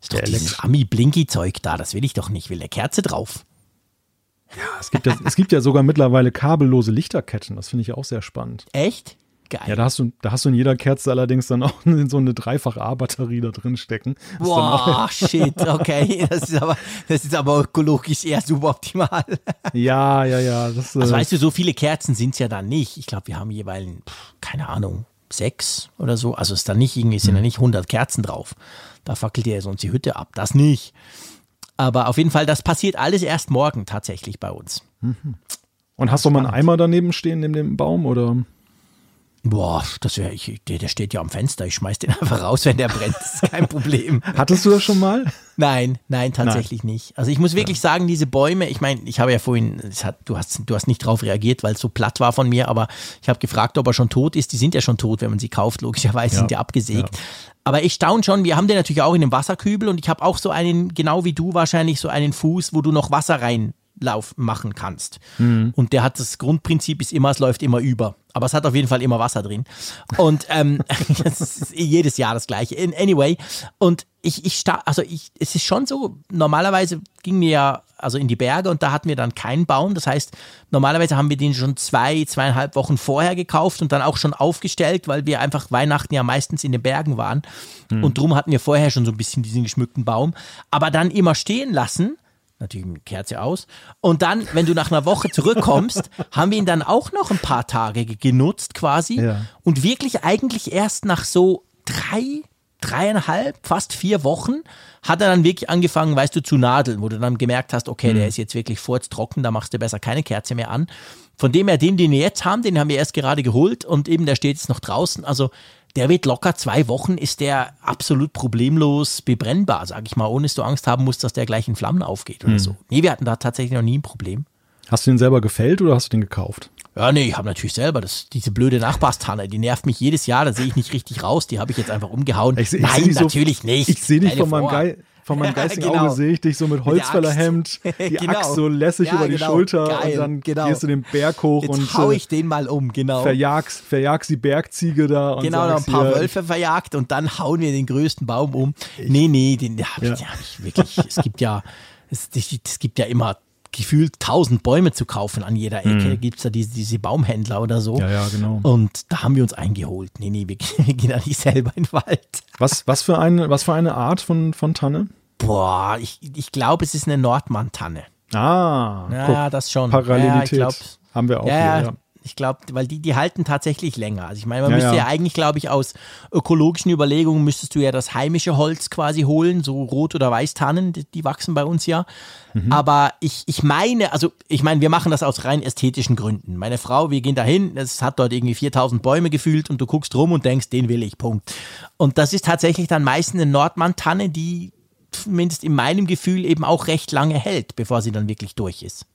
Ist doch dieses Ami-Blinky-Zeug da, das will ich doch nicht. Ich will eine Kerze drauf. Es gibt, ja, es gibt ja sogar mittlerweile kabellose Lichterketten. Das finde ich auch sehr spannend. Echt? Geil. Ja, da hast du, da hast du in jeder Kerze allerdings dann auch so eine Dreifach-A-Batterie da drin stecken. Boah, shit, okay. Das ist aber, das ist aber ökologisch eher suboptimal. ja, ja, ja. Das, Also äh, weißt du, so viele Kerzen sind es ja dann nicht. Ich glaube, wir haben jeweils, keine Ahnung, sechs oder so. Also ist da nicht irgendwie, sind Mhm. da nicht 100 Kerzen drauf. Da fackelt ihr sonst die Hütte ab. Das nicht. Aber auf jeden Fall, das passiert alles erst morgen tatsächlich bei uns. und hast du mal einen Eimer daneben stehen, neben dem Baum? Oder? Boah, das wäre ich, der, der steht ja am Fenster. Ich schmeiß den einfach raus, wenn der brennt. Das ist kein Problem. Hattest du das schon mal? Nein, nein, tatsächlich nein. nicht. Also ich muss wirklich ja. sagen, diese Bäume, ich meine, ich habe ja vorhin, hat, du, hast, du hast nicht drauf reagiert, weil es so platt war von mir, aber ich habe gefragt, ob er schon tot ist. Die sind ja schon tot, wenn man sie kauft, logischerweise ja. sind die abgesägt. Ja. Aber ich staune schon, wir haben den natürlich auch in einem Wasserkübel und ich habe auch so einen, genau wie du wahrscheinlich, so einen Fuß, wo du noch Wasser rein Lauf machen kannst. Mhm. Und der hat das Grundprinzip ist immer, es läuft immer über. Aber es hat auf jeden Fall immer Wasser drin. Und ähm, jedes Jahr das gleiche. Anyway, und ich, ich also ich, es ist schon so, normalerweise ging mir ja also in die Berge und da hatten wir dann keinen Baum. Das heißt, normalerweise haben wir den schon zwei, zweieinhalb Wochen vorher gekauft und dann auch schon aufgestellt, weil wir einfach Weihnachten ja meistens in den Bergen waren. Mhm. Und drum hatten wir vorher schon so ein bisschen diesen geschmückten Baum. Aber dann immer stehen lassen natürlich mit Kerze aus. Und dann, wenn du nach einer Woche zurückkommst, haben wir ihn dann auch noch ein paar Tage genutzt quasi. Ja. Und wirklich eigentlich erst nach so drei, dreieinhalb, fast vier Wochen hat er dann wirklich angefangen, weißt du, zu nadeln, wo du dann gemerkt hast, okay, mhm. der ist jetzt wirklich furztrocken, da machst du besser keine Kerze mehr an. Von dem her, den, den wir jetzt haben, den haben wir erst gerade geholt und eben der steht jetzt noch draußen. Also der wird locker zwei Wochen, ist der absolut problemlos bebrennbar, sag ich mal, ohne dass du Angst haben musst, dass der gleich in Flammen aufgeht oder mhm. so. Nee, wir hatten da tatsächlich noch nie ein Problem. Hast du den selber gefällt oder hast du den gekauft? Ja, nee, ich habe natürlich selber das, diese blöde Nachbarstanne, die nervt mich jedes Jahr, da sehe ich nicht richtig raus, die habe ich jetzt einfach umgehauen. Ich, ich Nein, natürlich so, nicht. Ich sehe dich von meinem Geil von meinem geistigen genau. Auge sehe ich dich so mit Holzfällerhemd, die genau. Axt so lässig ja, über die genau. Schulter Geil. und dann genau. gehst du den Berg hoch Jetzt und hau ich den mal um, genau. Verjagst, verjagst die Bergziege da und Genau, noch ein paar hier, Wölfe verjagt und dann hauen wir den größten Baum um. Ich, nee, nee, den habe ja. ich, hab ich wirklich. es gibt ja es, es gibt ja immer gefühlt tausend Bäume zu kaufen an jeder Ecke. Mhm. Gibt es da diese, diese, Baumhändler oder so. Ja, ja, genau. Und da haben wir uns eingeholt. Nee, nee, wir, wir gehen da nicht selber in den Wald. Was, was, für, eine, was für eine Art von, von Tanne? Boah, ich, ich glaube, es ist eine Nordmann-Tanne. Ah, ja, guck, das schon. Parallelität ja, glaub, haben wir auch ja, hier, ja. Ich glaube, weil die, die halten tatsächlich länger. Also ich meine, man ja, müsste ja. ja eigentlich, glaube ich, aus ökologischen Überlegungen müsstest du ja das heimische Holz quasi holen, so Rot- oder Weißtannen, die, die wachsen bei uns ja. Mhm. Aber ich, ich meine, also ich meine, wir machen das aus rein ästhetischen Gründen. Meine Frau, wir gehen dahin, es hat dort irgendwie 4000 Bäume gefühlt und du guckst rum und denkst, den will ich, Punkt. Und das ist tatsächlich dann meistens eine Nordmann-Tanne, die zumindest in meinem Gefühl eben auch recht lange hält, bevor sie dann wirklich durch ist.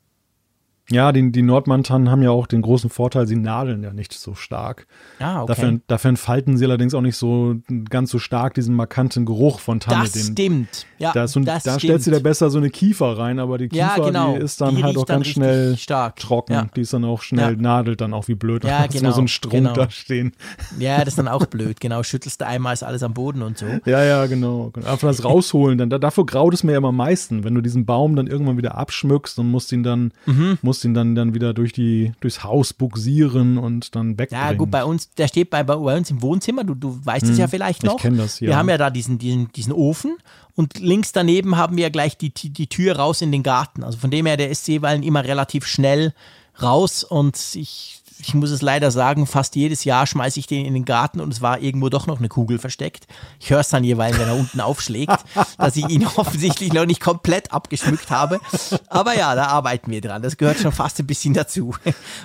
Ja, die, die Nordmantanen haben ja auch den großen Vorteil, sie nadeln ja nicht so stark. Ah, okay. Dafür, dafür entfalten sie allerdings auch nicht so ganz so stark diesen markanten Geruch von Tanne. Das den, stimmt. Ja, da, so, das da stellst du dir besser so eine Kiefer rein, aber die Kiefer, ja, genau. die ist dann die halt auch ganz schnell stark. trocken. Ja. Die ist dann auch schnell, ja. nadelt dann auch wie blöd. Ja, genau. nur so ein Strunk genau. da stehen. Ja, das ist dann auch blöd. Genau, schüttelst du einmal, ist alles am Boden und so. Ja, ja, genau. Einfach das rausholen, dann, dafür graut es mir immer am meisten, wenn du diesen Baum dann irgendwann wieder abschmückst und musst ihn dann, mhm. musst ihn dann, dann wieder durch durch die, durchs Haus buxieren und dann wegbringen. Ja, gut, bei uns, der steht bei, bei uns im Wohnzimmer, du, du weißt es hm, ja vielleicht noch. Ich kenne das, ja. Wir haben ja da diesen, diesen, diesen Ofen und links daneben haben wir gleich die, die, die Tür raus in den Garten. Also von dem her, der ist jeweils immer relativ schnell raus und ich ich muss es leider sagen, fast jedes Jahr schmeiße ich den in den Garten und es war irgendwo doch noch eine Kugel versteckt. Ich höre es dann jeweils, wenn er unten aufschlägt, dass ich ihn offensichtlich noch nicht komplett abgeschmückt habe. Aber ja, da arbeiten wir dran. Das gehört schon fast ein bisschen dazu.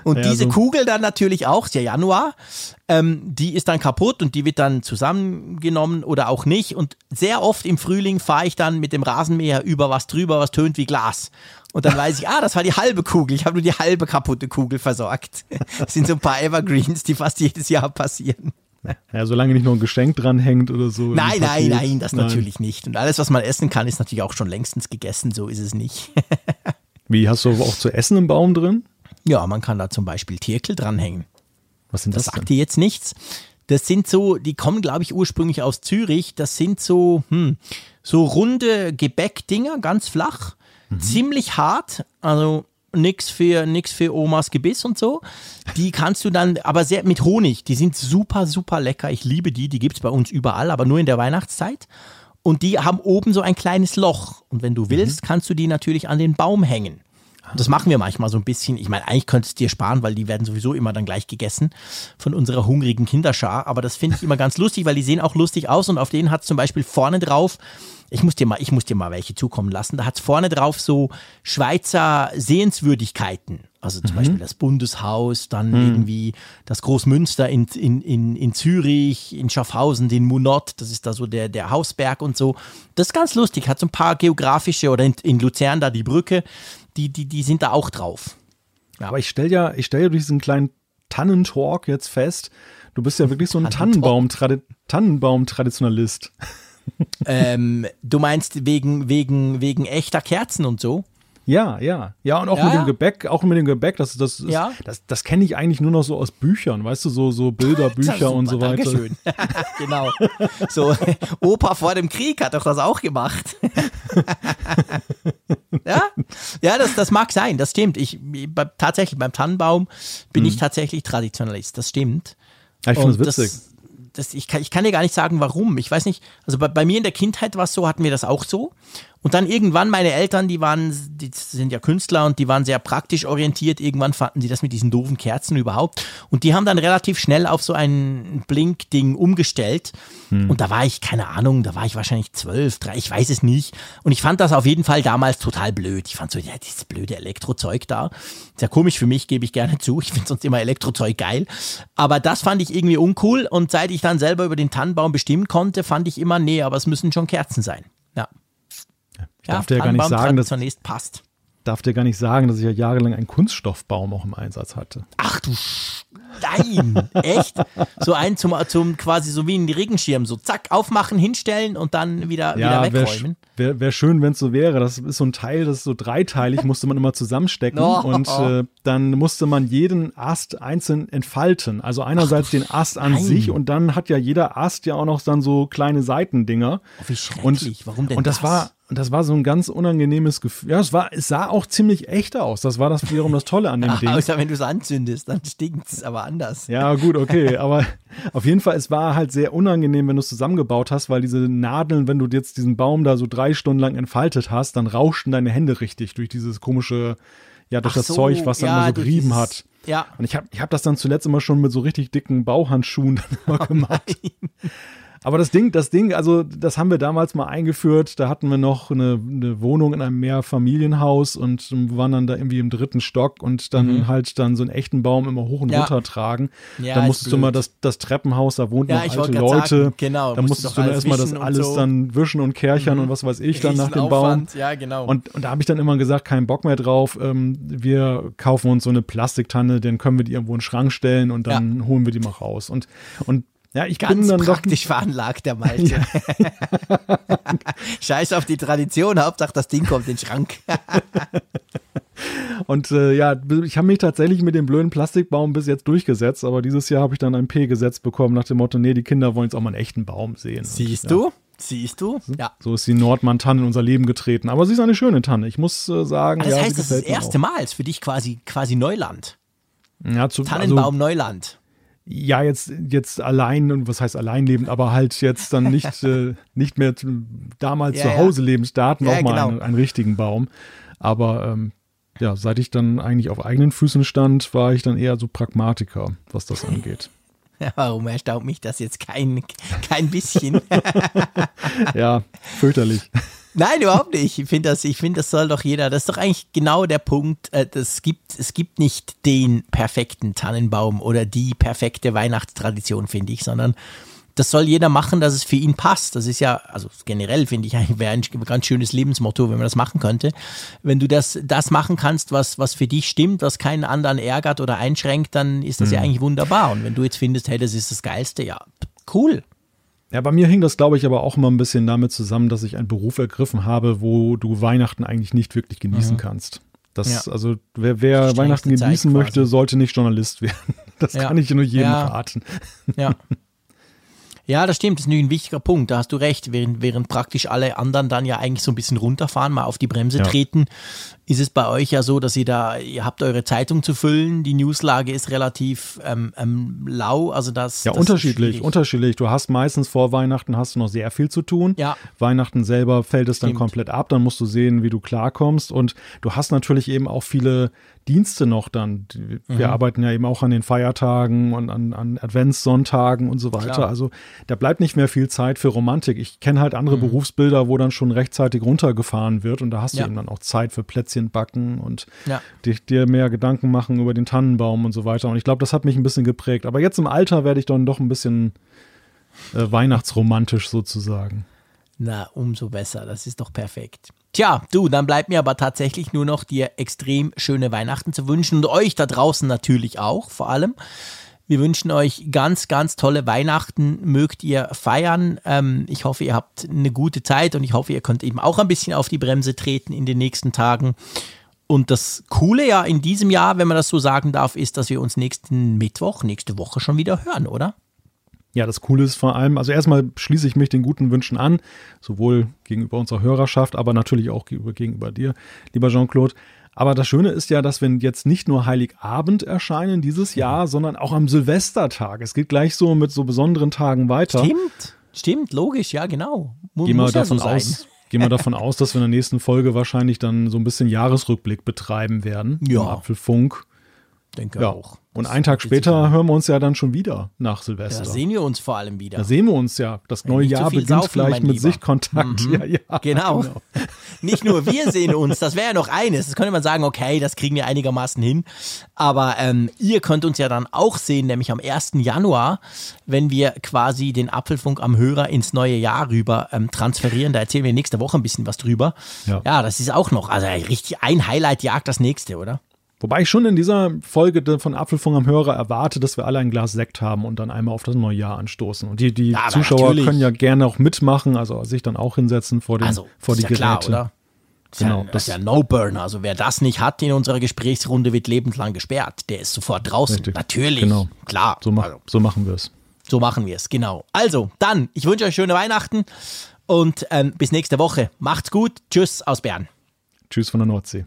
Und ja, diese so. Kugel dann natürlich auch, ist ja Januar, ähm, die ist dann kaputt und die wird dann zusammengenommen oder auch nicht. Und sehr oft im Frühling fahre ich dann mit dem Rasenmäher über was drüber, was tönt wie Glas. Und dann weiß ich, ah, das war die halbe Kugel. Ich habe nur die halbe kaputte Kugel versorgt. Das sind so ein paar Evergreens, die fast jedes Jahr passieren. Ja, solange nicht noch ein Geschenk dranhängt oder so. Nein, nein, nein, das nein. natürlich nicht. Und alles, was man essen kann, ist natürlich auch schon längstens gegessen. So ist es nicht. Wie, hast du auch zu essen im Baum drin? Ja, man kann da zum Beispiel Tierkel dranhängen. Was sind das? Das sagt dir jetzt nichts. Das sind so, die kommen, glaube ich, ursprünglich aus Zürich. Das sind so, hm, so runde Gebäckdinger, ganz flach, mhm. ziemlich hart. Also nix für nix für Omas Gebiss und so. Die kannst du dann, aber sehr mit Honig. Die sind super, super lecker. Ich liebe die. Die gibt es bei uns überall, aber nur in der Weihnachtszeit. Und die haben oben so ein kleines Loch. Und wenn du willst, mhm. kannst du die natürlich an den Baum hängen. Das machen wir manchmal so ein bisschen. Ich meine, eigentlich könntest du dir sparen, weil die werden sowieso immer dann gleich gegessen von unserer hungrigen Kinderschar. Aber das finde ich immer ganz lustig, weil die sehen auch lustig aus und auf denen hat zum Beispiel vorne drauf ich muss dir mal, ich muss dir mal welche zukommen lassen. Da hat es vorne drauf so Schweizer Sehenswürdigkeiten. Also zum mhm. Beispiel das Bundeshaus, dann mhm. irgendwie das Großmünster in, in, in, in Zürich, in Schaffhausen, den Munot, das ist da so der, der Hausberg und so. Das ist ganz lustig, hat so ein paar geografische oder in, in Luzern da die Brücke, die, die, die sind da auch drauf. Ja. Aber ich stelle ja, ich stelle ja durch diesen kleinen Tannentalk jetzt fest, du bist ja wirklich so ein Tannenbaum-Traditionalist. Ähm, du meinst wegen, wegen, wegen echter Kerzen und so? Ja, ja. Ja, und auch ja, mit dem Gebäck, auch mit dem Gebäck, das, das, ist, ja. das, das kenne ich eigentlich nur noch so aus Büchern, weißt du, so, so Bilderbücher und so weiter. Dankeschön. genau. So, Opa vor dem Krieg hat doch das auch gemacht. ja, ja das, das mag sein, das stimmt. Ich, tatsächlich, beim Tannenbaum bin mhm. ich tatsächlich Traditionalist, das stimmt. Ja, ich finde es witzig. Das, das, ich, kann, ich kann dir gar nicht sagen, warum. Ich weiß nicht, also bei, bei mir in der Kindheit war es so, hatten wir das auch so. Und dann irgendwann meine Eltern, die waren, die sind ja Künstler und die waren sehr praktisch orientiert. Irgendwann fanden sie das mit diesen doofen Kerzen überhaupt. Und die haben dann relativ schnell auf so ein Blink-Ding umgestellt. Hm. Und da war ich, keine Ahnung, da war ich wahrscheinlich zwölf, drei, ich weiß es nicht. Und ich fand das auf jeden Fall damals total blöd. Ich fand so, ja, dieses blöde Elektrozeug da. Sehr komisch für mich, gebe ich gerne zu. Ich finde sonst immer Elektrozeug geil. Aber das fand ich irgendwie uncool. Und seit ich dann selber über den Tannenbaum bestimmen konnte, fand ich immer, nee, aber es müssen schon Kerzen sein. Ja. Ich darf dir ja gar nicht sagen, dass zunächst passt. Darf dir gar nicht sagen, dass ich ja jahrelang einen Kunststoffbaum auch im Einsatz hatte. Ach du Nein, echt? So ein zum, zum quasi so wie ein Regenschirm, so zack, aufmachen, hinstellen und dann wieder, ja, wieder wegräumen. Wäre wär, wär schön, wenn es so wäre. Das ist so ein Teil, das ist so dreiteilig, musste man immer zusammenstecken oh. und äh, dann musste man jeden Ast einzeln entfalten. Also einerseits Ach, den Ast an nein. sich und dann hat ja jeder Ast ja auch noch dann so kleine Seitendinger. Oh, wie schrecklich, und, warum denn Und das, das? war und das war so ein ganz unangenehmes Gefühl. Ja, es war, es sah auch ziemlich echt aus. Das war das wiederum das Tolle an dem Ding. Außer wenn du es anzündest, dann stinkt es aber anders. Ja, gut, okay. Aber auf jeden Fall, es war halt sehr unangenehm, wenn du es zusammengebaut hast, weil diese Nadeln, wenn du jetzt diesen Baum da so drei Stunden lang entfaltet hast, dann rauschten deine Hände richtig durch dieses komische, ja, durch Ach das so, Zeug, was dann ja, immer so gerieben hat. Ja. Und ich habe ich hab das dann zuletzt immer schon mit so richtig dicken Bauhandschuhen dann immer gemacht. Oh aber das Ding, das Ding, also das haben wir damals mal eingeführt. Da hatten wir noch eine, eine Wohnung in einem Mehrfamilienhaus und waren dann da irgendwie im dritten Stock und dann mhm. halt dann so einen echten Baum immer hoch und ja. runter tragen. Ja, da musstest du mal das, das Treppenhaus, da wohnten ja, noch alte Leute. Sagen, genau, da musstest du dann erstmal das alles so. dann wischen und kärchern mhm. und was weiß ich dann nach dem Baum. Ja, genau. Und, und da habe ich dann immer gesagt, keinen Bock mehr drauf. Ähm, wir kaufen uns so eine Plastiktanne, dann können wir die irgendwo in den Schrank stellen und dann holen wir die mal raus. Und, und ja, ich Ganz bin dann praktisch doch, veranlagt, der Malte. Ja. Scheiß auf die Tradition, Hauptsache das Ding kommt in den Schrank. Und äh, ja, ich habe mich tatsächlich mit dem blöden Plastikbaum bis jetzt durchgesetzt, aber dieses Jahr habe ich dann ein P gesetzt bekommen nach dem Motto, nee, die Kinder wollen jetzt auch mal einen echten Baum sehen. Siehst Und, du? Ja. Siehst du? Ja. So ist die Nordmann-Tanne in unser Leben getreten. Aber sie ist eine schöne Tanne. Ich muss äh, sagen, also das ja, heißt, das ist das erste Mal ist für dich quasi, quasi Neuland. Ja, zu, Tannenbaum also, Neuland ja, jetzt, jetzt allein, und was heißt allein lebend, aber halt jetzt dann nicht, äh, nicht mehr damals ja, zu Hause ja. lebend starten, ja, nochmal genau. einen, einen, richtigen Baum. Aber ähm, ja, seit ich dann eigentlich auf eigenen Füßen stand, war ich dann eher so Pragmatiker, was das angeht. Ja, warum erstaunt mich das jetzt kein, kein bisschen? ja, fürchterlich. Nein, überhaupt nicht. Ich finde das, ich finde, das soll doch jeder. Das ist doch eigentlich genau der Punkt. Äh, das gibt, es gibt nicht den perfekten Tannenbaum oder die perfekte Weihnachtstradition, finde ich, sondern das soll jeder machen, dass es für ihn passt. Das ist ja, also generell finde ich, wäre ein ganz schönes Lebensmotto, wenn man das machen könnte. Wenn du das, das machen kannst, was, was für dich stimmt, was keinen anderen ärgert oder einschränkt, dann ist das mhm. ja eigentlich wunderbar. Und wenn du jetzt findest, hey, das ist das Geilste, ja, cool. Ja, bei mir hing das, glaube ich, aber auch immer ein bisschen damit zusammen, dass ich einen Beruf ergriffen habe, wo du Weihnachten eigentlich nicht wirklich genießen mhm. kannst. Das, ja. Also wer, wer Weihnachten genießen möchte, sollte nicht Journalist werden. Das ja. kann ich nur jedem ja. raten. Ja. Ja, das stimmt, das ist ein wichtiger Punkt, da hast du recht. Während, während praktisch alle anderen dann ja eigentlich so ein bisschen runterfahren, mal auf die Bremse treten, ist es bei euch ja so, dass ihr da, ihr habt eure Zeitung zu füllen, die Newslage ist relativ ähm, ähm, lau, also das Ja, das unterschiedlich, unterschiedlich. Du hast meistens vor Weihnachten hast du noch sehr viel zu tun. Ja. Weihnachten selber fällt es dann Stimmt. komplett ab, dann musst du sehen, wie du klarkommst und du hast natürlich eben auch viele Dienste noch dann. Wir Mhm. arbeiten ja eben auch an den Feiertagen und an, an Adventssonntagen und so weiter. Klar. Also da bleibt nicht mehr viel Zeit für Romantik. Ich kenne halt Mhm. andere Berufsbilder, wo dann schon rechtzeitig runtergefahren wird und da hast Ja. du eben dann auch Zeit für Plätzchen backen und Ja. dir mehr Gedanken machen über den Tannenbaum und so weiter. Und ich glaube, das hat mich ein bisschen geprägt. Aber jetzt im Alter werde ich dann doch ein bisschen äh, weihnachtsromantisch sozusagen. Na, umso besser. Das ist doch perfekt. Tja, du, dann bleibt mir aber tatsächlich nur noch dir extrem schöne Weihnachten zu wünschen und euch da draußen natürlich auch, vor allem. Wir wünschen euch ganz, ganz tolle Weihnachten. Mögt ihr feiern. Ähm, ich hoffe, ihr habt eine gute Zeit und ich hoffe, ihr könnt eben auch ein bisschen auf die Bremse treten in den nächsten Tagen. Und das Coole ja in diesem Jahr, wenn man das so sagen darf, ist, dass wir uns nächsten Mittwoch, nächste Woche schon wieder hören, oder? Ja, das Coole ist vor allem, also erstmal schließe ich mich den guten Wünschen an, sowohl gegenüber unserer Hörerschaft, aber natürlich auch gegenüber, gegenüber dir, lieber Jean-Claude. Aber das Schöne ist ja, dass wir jetzt nicht nur Heiligabend erscheinen dieses Jahr, sondern auch am Silvestertag. Es geht gleich so mit so besonderen Tagen weiter. Stimmt, stimmt, logisch, ja, genau. Mu Gehen wir muss ja davon so aus, gehen wir davon aus, dass wir in der nächsten Folge wahrscheinlich dann so ein bisschen Jahresrückblick betreiben werden. Ja. Apfelfunk. Denke Ja. auch. Und einen Tag später hören wir uns ja dann schon wieder nach Silvester. Da sehen wir uns vor allem wieder. Da sehen wir uns ja. Das neue nicht Jahr beginnt saufen, gleich mit. Sichtkontakt. Ja, ja. Genau. Nicht nur wir sehen uns, das wäre ja noch eines. Das könnte man sagen, okay, das kriegen wir einigermaßen hin. Aber ähm, ihr könnt uns ja dann auch sehen, nämlich am 1. Januar, wenn wir quasi den Apfelfunk am Hörer ins neue Jahr rüber ähm, transferieren. Da erzählen wir nächste Woche ein bisschen was drüber. Ja. ja, das ist auch noch, also richtig ein Highlight jagt das nächste, oder? Wobei ich schon in dieser Folge von Apfelfunk am Hörer erwarte, dass wir alle ein Glas Sekt haben und dann einmal auf das neue Jahr anstoßen. Und die, die Ja, Zuschauer natürlich. können ja gerne auch mitmachen, also sich dann auch hinsetzen vor, den, Also, vor die ja klar, Geräte. ist Genau, ja, das ist ja No-Burner. Also wer das nicht hat in unserer Gesprächsrunde, wird lebenslang gesperrt. Der ist sofort draußen. Richtig. Natürlich. Genau. Klar. So, mach, Also, so machen wir es. so machen wir es, genau. Also, dann, ich wünsche euch schöne Weihnachten und ähm, bis nächste Woche. Macht's gut. Tschüss aus Bern. Tschüss von der Nordsee.